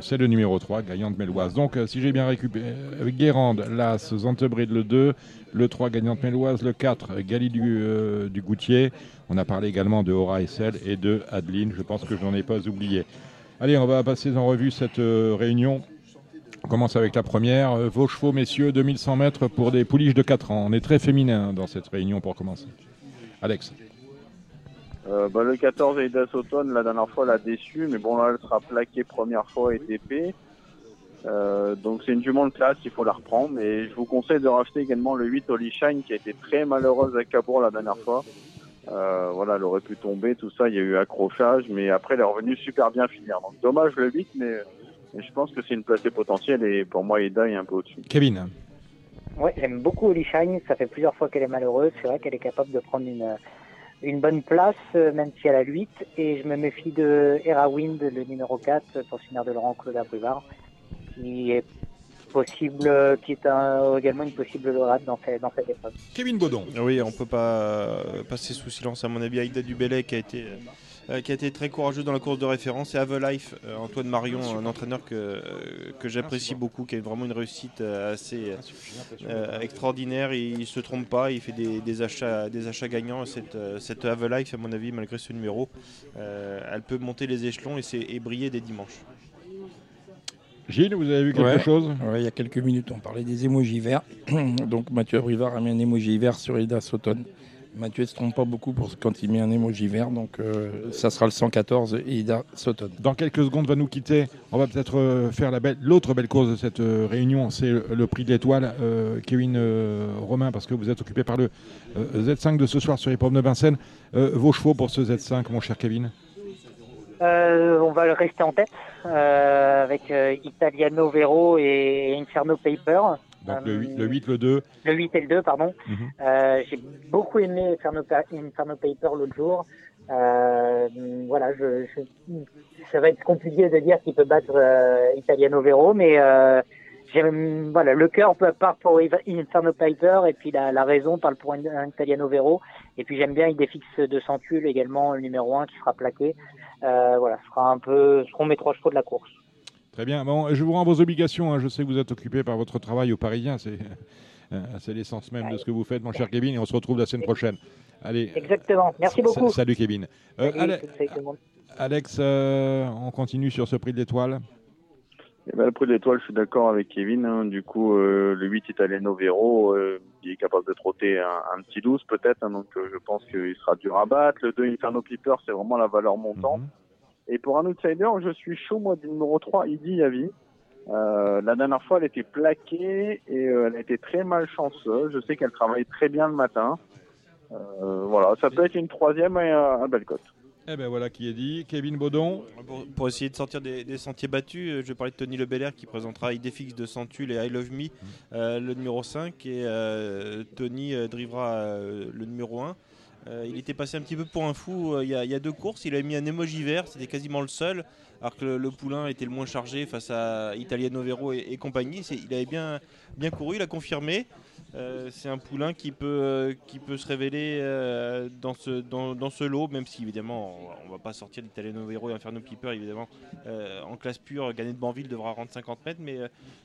C'est le numéro 3, gagnante méloise. Donc, euh, si j'ai bien récupéré, euh, Guérande, l'As, Zantebride le 2, le 3, gagnante méloise, le 4, Gali du, euh, du Goutier. On a parlé également de Aura Essel et de Adeline. Je pense que je n'en ai pas oublié. Allez, on va passer en revue cette euh, réunion. On commence avec la première. Euh, vos chevaux, messieurs, 2100 mètres pour des pouliches de 4 ans. On est très féminin dans cette réunion pour commencer. Alex. Euh, bah, le 14 Aida Sauton, la dernière fois, l'a déçu, mais bon, là, elle sera plaquée première fois ETP. Euh, donc c'est une jument de classe, il faut la reprendre. Et je vous conseille de racheter également le 8 Holy Shine qui a été très malheureuse à Cabourg la dernière fois. Voilà, elle aurait pu tomber, tout ça, il y a eu accrochage, mais après elle est revenue super bien finir. Donc dommage le 8, mais, mais je pense que c'est une placée potentielle et pour moi Eda est un peu au-dessus. Kevin. Ouais, j'aime beaucoup Oli Shine. Ça fait plusieurs fois qu'elle est malheureuse. C'est vrai qu'elle est capable de prendre une, une bonne place, euh, même si elle a le 8. Et je me méfie de Hera Wind, le numéro 4, pensionnaire de Laurent Claude Abrivard, qui est possible, euh, qui est un- également une possible lauréate dans, cette- dans cette épreuve. Kevin Baudon. Oui, on peut pas euh, passer sous silence, à mon avis, Aïda Dubélé qui a été. Euh, qui a été très courageux dans la course de référence et Have Life, euh, Antoine Marion, un entraîneur que, euh, que j'apprécie beaucoup, qui a vraiment une réussite assez euh, extraordinaire. Il, il se trompe pas, il fait des, des achats, des achats gagnants. Cette, cette Have Life, à mon avis, malgré ce numéro, euh, elle peut monter les échelons et, c'est- et briller dès dimanche. Gilles, vous avez vu quelque Ouais. chose? Ouais, Il y a quelques minutes, on parlait des émojis verts. [clears throat] Donc Mathieu Abrivard a mis un émoji vert sur Ida Sauton. Mathieu ne se trompe pas beaucoup pour quand il met un émoji vert, donc euh, ça sera le 114 Ida Sauton. Dans quelques secondes, va nous quitter. On va peut-être euh, faire la belle- l'autre belle cause de cette euh, réunion, c'est le, le prix de l'étoile. Euh, Kevin euh, Romain, parce que vous êtes occupé par le euh, Z5 de ce soir sur les pommes de Vincennes. Euh, vos chevaux pour ce Z5, mon cher Kevin? Euh, on va le rester en tête euh, avec euh, Italiano Vero et Inferno Paper. Donc le, Euh, 8, le 8, le 2. Le 8 et le 2, pardon. Mhm. Euh, J'ai beaucoup aimé Inferno, Inferno Paper l'autre jour. Euh, voilà, je, je- ça va être compliqué de dire qu'il peut battre euh, Italiano Vero, mais euh, voilà, le cœur part pour Inferno Paper et puis la, la raison parle pour un, Italiano Vero. Et puis j'aime bien Idefix de Centule également, le numéro 1 qui sera plaqué. Euh, voilà, ce sera un peu, ce seront mes trois chevaux de la course. Très bien. Bon, je vous rends vos obligations. hein. Je sais que vous êtes occupé par votre travail au Parisien. C'est [laughs] euh, c'est l'essence même de ce que vous faites, mon cher Kevin. Et on se retrouve la semaine prochaine. Allez. Exactement. Merci sa- beaucoup. Salut, Kevin. Euh, Salut, Ale-. Alex, euh, on continue sur ce prix de l'étoile. Eh ben, le prix de l'étoile, je suis d'accord avec Kevin. hein. Du coup, euh, le 8 Italiano Vero, euh, il est capable de trotter un, un petit 12 peut-être. hein. donc, euh, je pense qu'il sera dur à battre. Le 2 Inferno Piper, c'est vraiment la valeur montante. Mhm. Et pour un outsider, je suis chaud, moi, du numéro 3, Idi Yavi. Euh, la dernière fois, elle était plaquée et euh, elle a été très malchanceuse. Je sais qu'elle travaille très bien le matin. Euh, voilà, ça peut être une troisième et un, bel cote. Eh ben voilà qui est dit. Kevin Baudon. Pour, pour essayer de sortir des, des sentiers battus, euh, je vais parler de Tony Lebelair qui présentera Idefix de Centule et I Love Me, euh, le numéro 5, et euh, Tony euh, drivera euh, le numéro 1. Euh, il était passé un petit peu pour un fou euh, il y, a- deux courses. Il a mis un emoji vert, c'était quasiment le seul, alors que le, poulain était le moins chargé face à Italiano Vero et, et compagnie. Il avait bien, bien couru, il a confirmé. Euh, c'est un poulain qui peut, euh, qui peut se révéler euh, dans, ce, dans, dans ce lot, même si évidemment on va pas sortir d'Italiano Vero et Inferno Piper évidemment. En classe pure, Gagné de Banville devra rendre 50 mètres, mais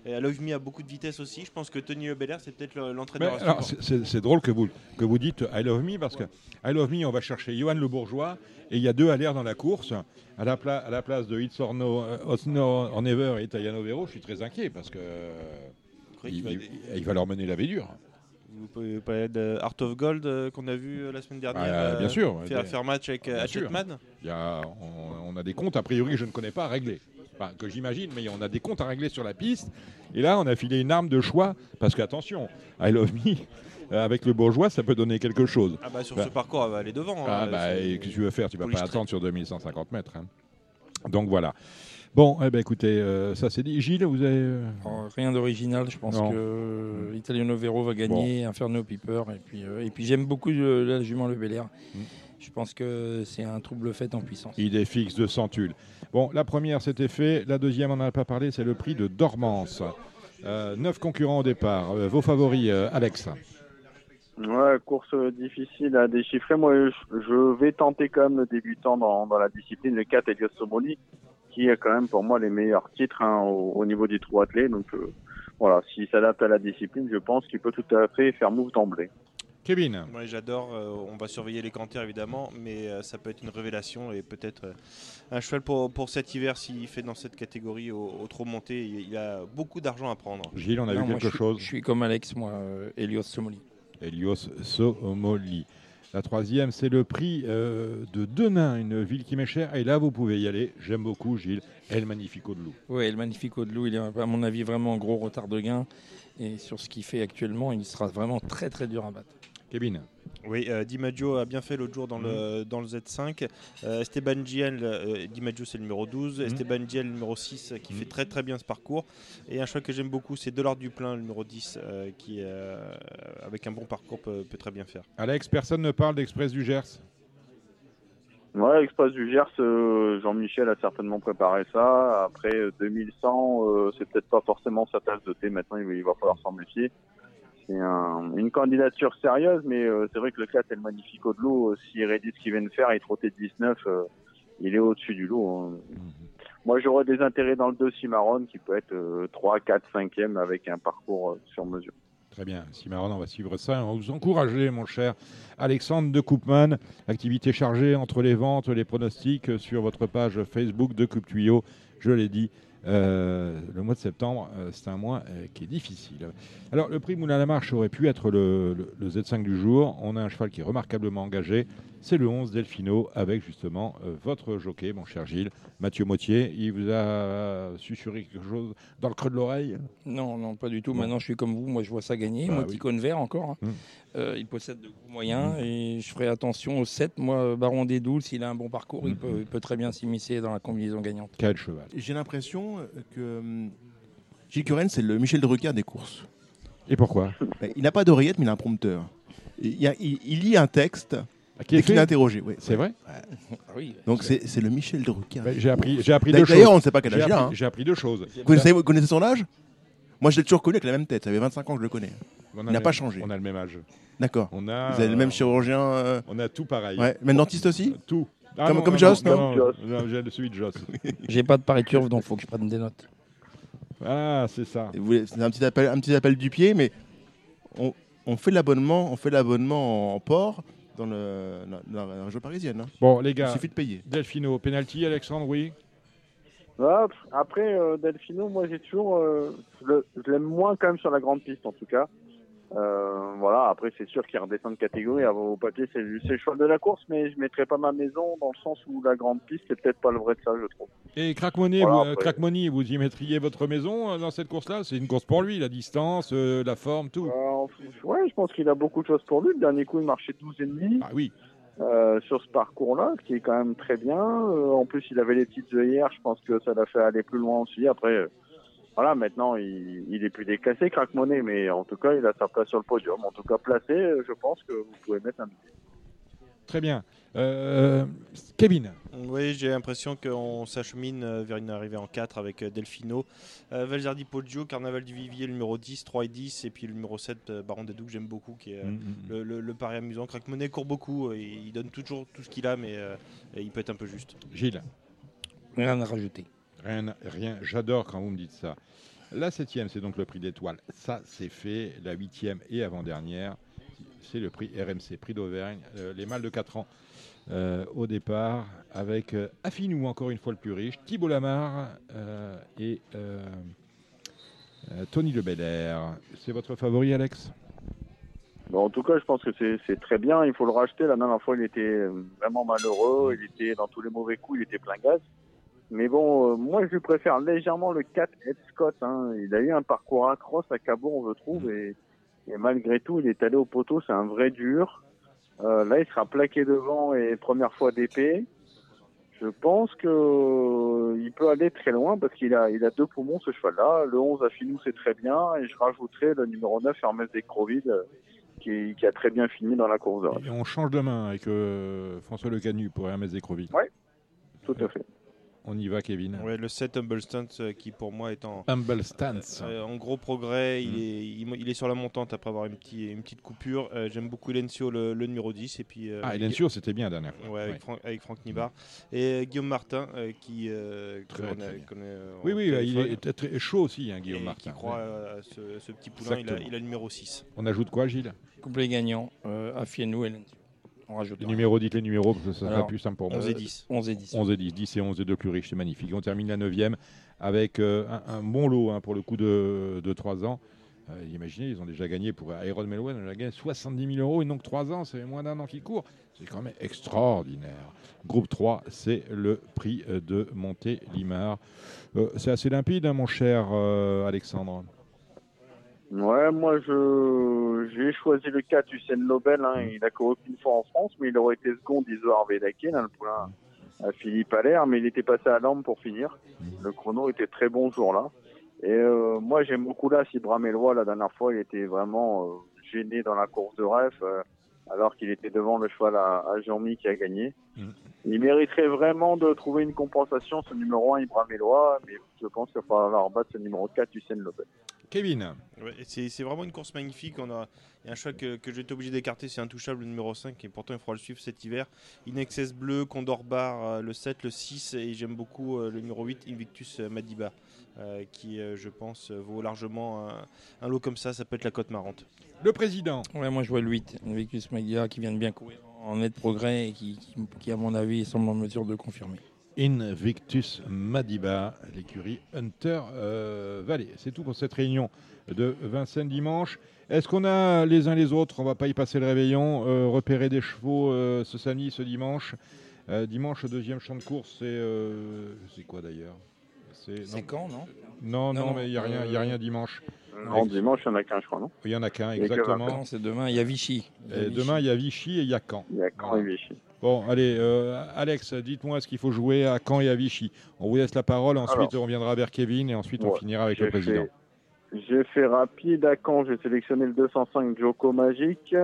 euh, Love Me a beaucoup de vitesse aussi. Je pense que Tony Belair c'est peut-être l'entraîneur. à c'est- drôle que vous, que vous dites I love me parce que I love me, on va chercher Johan Le Bourgeois et il y a deux à l'air dans la course. À la, pla- à la place de It's or No, Osno or Never et Italiano Vero, je suis très inquiet parce que il, va- il- il va leur mener la vie dure. Vous pouvez parler de Art of Gold euh, qu'on a vu euh, la semaine dernière. Ah, bien sûr, Faire, faire match avec euh, Bien Hatchet sûr. Man. Il y a, on, on a des comptes a priori que je ne connais pas à régler. Enfin, que j'imagine, mais on a des comptes à régler sur la piste. Et là, on a filé une arme de choix parce que attention, I love me. [laughs] euh, Avec le bourgeois, ça peut donner quelque chose. Ah bah sur Bah, ce parcours, elle va aller devant. Ah hein, bah, c'est- et qu'est-ce que tu veux faire? Tu vas Police pas attendre sur 2150 mètres. hein. Donc voilà. Bon, eh ben, écoutez, euh, ça c'est dit. Gilles, vous avez. euh, Alors, rien d'original, je pense Non. que euh, Italiano Vero va gagner, Inferno Piper, et puis, euh, et puis j'aime beaucoup euh, la jument Le Belair. Mm. Je pense que c'est un trouble fait en puissance. Idée fixe de Centule. Bon, la première, c'était fait. La deuxième, on n'en a pas parlé, c'est le prix de Dormance. Euh, neuf concurrents au départ. Euh, vos favoris, euh, Alex Ouais, course difficile à déchiffrer. Moi, je, je vais tenter quand même le débutant dans, dans la discipline, le 4 Elios Somoli, qui est quand même pour moi les meilleurs titres hein, au, au niveau du trou attelé. Donc euh, voilà, s'il s'adapte à la discipline, je pense qu'il peut tout à fait faire move d'emblée. Kevin Moi j'adore, euh, on va surveiller les canters évidemment, mais euh, ça peut être une révélation et peut-être euh, un cheval pour, pour cet hiver s'il fait dans cette catégorie au, au trop monté. Il, il a beaucoup d'argent à prendre. Gilles, on a Non, vu quelque je suis- chose Je suis comme Alex, moi, euh, Elios Somoli. Elios Somoli. La troisième, c'est le prix euh, de Denain, une ville qui m'est chère. Et là, vous pouvez y aller. J'aime beaucoup, Gilles. El Magnifico de Loup. Oui, le Magnifico de Loup, il est à mon avis vraiment en gros retard de gain. Et sur ce qu'il fait actuellement, il sera vraiment très très dur à battre. Kevin Oui, euh, Di Maggio a bien fait l'autre jour dans, le, Mhm. dans le Z5. Euh, Esteban Giel, euh, Di Maggio c'est le numéro 12. Mhm. Esteban Giel, le numéro 6, euh, qui fait très très bien ce parcours. Et un cheval que j'aime beaucoup, c'est Dollar Duplain, le numéro 10, euh, qui euh, avec un bon parcours peut, peut très bien faire. Alex, personne ne parle d'Express du Gers Ouais, Express du Gers, euh, Jean-Michel a certainement préparé ça. Après euh, 2100, euh, c'est peut-être pas forcément sa tasse de thé. Maintenant, il va, il va falloir s'en méfier. C'est un- une candidature sérieuse, mais euh, c'est vrai que le 4 est le Magnifico de l'eau. Euh, S'il rédit ce qu'il vient de faire, il trottait 19, euh, il est au-dessus du lot. hein. Moi, j'aurais des intérêts dans le 2 Cimarron qui peut être euh, 3, 4, 5e avec un parcours sur mesure. Très bien. Cimarron, on va suivre ça. On va vous encourager, mon cher Alexandre de Coupman. Activité chargée entre les ventes, les pronostics sur votre page Facebook de Coupe Tuyau. Je l'ai dit, euh, le mois de septembre, euh, c'est un mois euh, qui est difficile. Alors, le prix Moulin à la Marche aurait pu être le Z5 du jour. On a un cheval qui est remarquablement engagé. C'est le 11 Delfino avec justement euh, votre jockey, mon cher Gilles, Mathieu Mottier. Il vous a susurré quelque chose dans le creux de l'oreille? Non, non, pas du tout. Bon. Maintenant, je suis comme vous. Moi, je vois ça gagner. Bah moi, oui. petit cône vert encore. hein. Mm. Euh, il possède de gros moyens Mm. et je ferai attention au 7. Moi, Baron des Doules, s'il a un bon parcours, il, Mm. peut, il peut très bien s'immiscer dans la combinaison gagnante. Quel cheval? J'ai l'impression que Gilles Curren, c'est le Michel Drucker des courses. Et pourquoi? Ben, il n'a pas d'oreillette, mais il a un prompteur. Il, y a- il- il lit un texte Qui est fait est interrogé. ouais. C'est vrai? Ah oui. Donc c'est c'est le Michel Drucker. Ben, J'ai appris, j'ai appris deux choses. D'ailleurs, on ne sait pas quel J'ai âge il a. appris, hein. j'ai appris deux choses. Vous connaissez, vous connaissez son âge? Moi, je l'ai toujours connu avec la même tête. Ça fait 25 ans que je le connais. On a Il le n'a même- pas changé. On a le même âge. D'accord. On a, Vous avez le euh, même chirurgien. euh, On a tout pareil. Ouais. Même dentiste aussi? Tout. Comme- comme Joss, non non, non, J'ai celui de Joss. [laughs] J'ai pas de pari turf, donc il faut que je prenne des notes. Ah, c'est ça. Et vous voulez- C'est un petit appel, un petit appel du pied, mais on, on fait l'abonnement, on fait l'abonnement en port dans, le, dans la région parisienne. hein. Bon, les Il gars, suffit de payer. Delfino, penalty, Alexandre, oui. Après, euh, Delfino, moi j'ai toujours. euh, je l'aime moins quand même sur la grande piste en tout cas. Euh, voilà, après c'est sûr qu'il redescend de catégorie. À vos papiers, c'est le c'est le cheval de la course, mais je mettrais pas ma maison dans le sens où la grande piste, c'est peut-être pas le vrai de ça, je trouve. Et Crackmoney, Voilà, vous, euh, vous y mettriez votre maison euh, dans cette course-là? C'est une course pour lui, la distance, euh, la forme, tout. Euh, ouais, je pense qu'il a beaucoup de choses pour lui. Le dernier coup, il marchait 12,5 Ah oui. sur ce parcours-là, qui est quand même très bien. En plus, il avait les petites œillères, je pense que ça l'a fait aller plus loin aussi. Après, voilà, maintenant, il, il est plus déclassé, Crack Money, mais en tout cas, il a sa place sur le podium. En tout cas, placé, euh, je pense que vous pouvez mettre un billet. Très bien. Euh, Kevin Oui, j'ai l'impression qu'on s'achemine euh, vers une arrivée en 4 avec Delfino, euh, Valzardi Poggio, Carnaval du Vivier, le numéro 10, 3 et 10, et puis le numéro 7, euh, Baron Dadou, que j'aime beaucoup, qui est euh, Mm, mm, le, le- le pari amusant. Crack Monet court beaucoup, il donne toujours tout ce qu'il a, mais euh, il peut être un peu juste. Gilles Rien à rajouter. Rien, rien. J'adore quand vous me dites ça. La septième, c'est donc le prix d'étoile. Ça, c'est fait. La huitième et avant-dernière, c'est le prix RMC, prix d'Auvergne. Euh, les mâles de 4 ans euh, au départ, avec euh, Affinou, encore une fois le plus riche, Thibault Lamar euh, et Tony Le. C'est votre favori, Alex? En tout cas, je pense que c'est- très bien. Il faut le racheter. La dernière fois, il était vraiment malheureux. Il était dans tous les mauvais coups. Il était plein gaz. Mais bon, euh, moi, je lui préfère légèrement le 4 Ed Scott. hein. Il a eu un parcours atroce à Cabourg, je trouve. Et, et malgré tout, il est allé au poteau. C'est un vrai dur. Euh, là, il sera plaqué devant et première fois d'épée. Je pense que euh, il peut aller très loin parce qu'il a, il a deux poumons, ce cheval-là. Le 11 à Finou, c'est très bien. Et je rajouterai le numéro 9, Hermès Descroville, euh, qui, qui a très bien fini dans la course. Et on change de main avec François Le Canu pour Hermès Descrovis. Oui, tout à fait. On y va, Kevin. Ouais, le 7 Humble Stance euh, qui pour moi est en, Humble Stance. euh, en gros progrès, Mm. il, est, il, il est sur la montante après avoir une, petite une petite coupure. Euh, J'aime beaucoup Elencio, le, le numéro 10. Et puis, euh, Ah, Elencio, c'était bien la dernière fois. Ouais, avec, Ouais. Franck, avec Franck Nibar. Et euh, Guillaume Martin euh, qui euh, Très, on a- euh, Oui, oui, il est très chaud aussi, hein, Guillaume Et Martin. qui croit euh, à ce, ce petit poulain. Il a, Exactement. il a le numéro 6. On ajoute quoi, Gilles? Couplet gagnant, euh, Afienou et Lencio. On rajoute Les rien. numéros, dites les numéros, parce que ça sera plus simple pour moi. 11 et 10. 11 et 10. 11 et 10, 10 et 11 et 2 plus riches, c'est magnifique. On termine la 9 avec euh, un, un bon lot hein, pour le coup de, de 3 ans. Euh, imaginez, ils ont déjà gagné pour Iron Melwen, on a gagné 70 000 euros et donc 3 ans, c'est moins d'un an qui court. C'est quand même extraordinaire. Groupe 3, c'est le prix de Montélimar. Euh, c'est assez limpide, hein, mon cher euh, Alexandre? Ouais, moi, je j'ai choisi le 4 Hussein Lobel. Hein. Il a couru qu'une fois en France, mais il aurait été second d'Iso Arvedaké, là, le poulain à Philippe Allaire, mais il était passé à l'ambre pour finir. Le chrono était très bon ce jour-là. Et euh, moi, j'aime beaucoup là, Sibra Mélois, la dernière fois, il était vraiment euh, gêné dans la course de ref, euh, alors qu'il était devant le cheval à, à Jean-Mi qui a gagné. Mm. Il mériterait vraiment de trouver une compensation, ce numéro 1, Ibra Mélois, mais je pense qu'il va falloir battre ce numéro 4, Hussein Lobel. Kevin, Ouais, c'est vraiment une course magnifique. On a, il y a un cheval que, que j'ai été obligé d'écarter, c'est Intouchable, le numéro 5, et pourtant il faudra le suivre cet hiver. Inexcess Bleu, Condor Bar, euh, le 7, le 6, et j'aime beaucoup euh, le numéro 8, Invictus euh, Madiba, euh, qui, euh, je pense, euh, vaut largement un, un lot comme ça. Ça peut être la cote marrante. le président. Ouais, moi je vois le 8, Invictus Magia qui vient de bien courir en net progrès et qui, qui, qui, à mon avis, semble en mesure de le confirmer. Invictus Madiba, l'écurie Hunter euh, Valley. C'est tout pour cette réunion de Vincennes dimanche. Est-ce qu'on a les uns les autres, on va pas y passer le réveillon, euh, repérer des chevaux euh, ce samedi, ce dimanche Euh, Dimanche, deuxième champ de course, c'est euh, c'est quoi d'ailleurs? C'est quand, non Non, non, Non, mais il n'y a, rien- il y a rien dimanche. Non, dimanche, il y en a qu'un, je crois, non Il y en a qu'un, exactement. Non, c'est demain. Il y a Vichy. Et demain, il y a Vichy et il y a Caen. Il y a Caen et Vichy. Bon, allez, euh, Alex, dites-moi ce qu'il faut jouer à Caen et à Vichy. On vous laisse la parole, ensuite Alors. on viendra vers Kevin et ensuite on Ouais, finira avec le président. fait- J'ai fait rapide à Caen, j'ai sélectionné le 205 Joko Magique,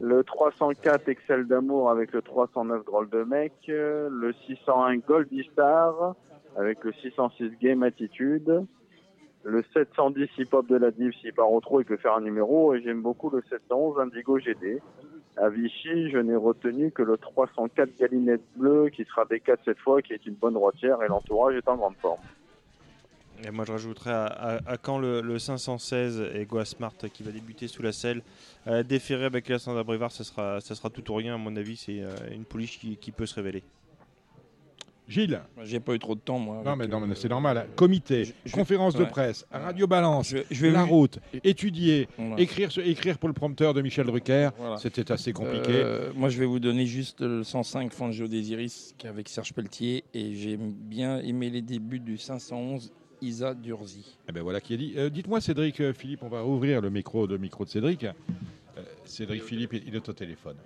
le 304 Excel d'amour avec le 309 Drôle de Mec, euh, le 601 Goldie Star avec le 606 Game Attitude, le 710 Hip Hop de la Div, s'il part au trop, il peut faire un numéro, et j'aime beaucoup le 711 Indigo GD. À Vichy, je n'ai retenu que le 304 Galinette Bleu qui sera D4 cette fois, qui est une bonne droitière, et l'entourage est en grande forme. Et moi, je rajouterais à, Caen le, le 516 et Goa Smart qui va débuter sous la selle. Euh, avec Alessandra Brevard, ça sera, ça sera tout ou rien. À mon avis, c'est euh, une pouliche qui peut se révéler. Gilles J'ai pas eu trop de temps, moi. Non, mais, non, mais euh, c'est normal. Comité, je- conférence de ouais. presse, Radio Balance, Je, je vais la route, étudier, Voilà. écrire, écrire pour le prompteur de Michel Drucker. Voilà. C'était assez compliqué. Euh, moi, je vais vous donner juste le 105 Fangio est avec Serge Pelletier et j'ai bien aimé les débuts du 511 Isa Durzi. Eh ben voilà qui est dit. Euh, Dites-moi, Cédric Philippe, on va ouvrir le micro, le micro de Cédric. Euh, Cédric Philippe, il il est au téléphone.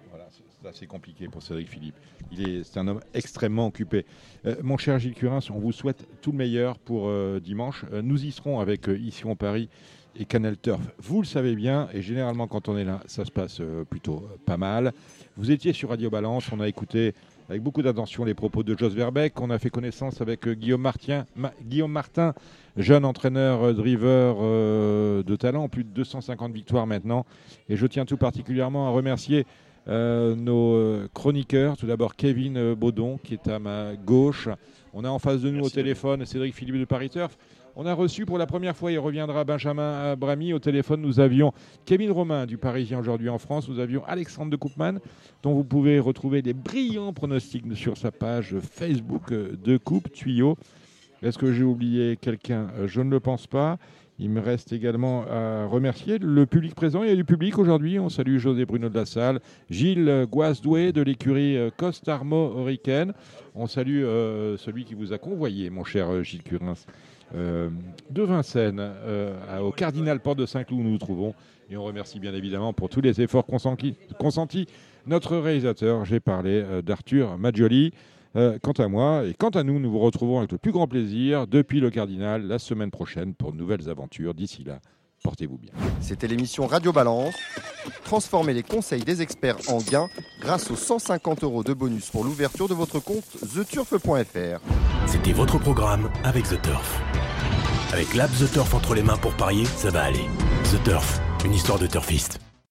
C'est assez compliqué pour Cédric Philippe. Il est, c'est un homme extrêmement occupé. Euh, mon cher Gilles Curins, on vous souhaite tout le meilleur pour euh, dimanche. Euh, nous y serons avec Ici Paris et Canal Turf. Vous le savez bien, et généralement quand on est là, ça se passe plutôt pas mal. Vous étiez sur Radio Balance, on a écouté avec beaucoup d'attention les propos de Jos Verbeck. On a fait connaissance avec Guillaume, Martin, jeune entraîneur driver de talent, plus de 250 victoires maintenant. Et je tiens tout particulièrement à remercier nos chroniqueurs. Tout d'abord Kevin Baudon qui est à ma gauche. On a en face de nous au téléphone Cédric Philippe de Paris Turf. On a reçu pour la première fois, il reviendra Benjamin Brami au téléphone. Nous avions Kevin Romain du Parisien aujourd'hui en France. Nous avions Alexandre de Coupman, dont vous pouvez retrouver des brillants pronostics sur sa page Facebook de Coupe Tuyau. Est-ce que j'ai oublié quelqu'un? Je ne le pense pas. Il me reste également à remercier le public présent. Il y a du public aujourd'hui. On salue José Bruno de la Salle, Gilles Guasdoué de l'écurie Costarmo Hurricane. On salue euh, celui qui vous a convoyé, mon cher euh, Gilles Curins. Euh, de Vincennes euh, au Cardinal Port de Saint-Cloud où nous nous trouvons. Et on remercie bien évidemment pour tous les efforts consentis, consentis notre réalisateur. J'ai parlé euh, d'Arthur Maggioli. Quant à moi et quant à nous, nous vous retrouvons avec le plus grand plaisir depuis le Cardinal la semaine prochaine pour de nouvelles aventures. D'ici là, portez-vous bien. C'était l'émission Radio Balance. Transformez les conseils des experts en gains grâce aux 150 euros de bonus pour l'ouverture de votre compte theturf.fr. C'était votre programme avec The Turf. Avec l'app The Turf entre les mains pour parier, ça va aller. The Turf, une histoire de turfiste.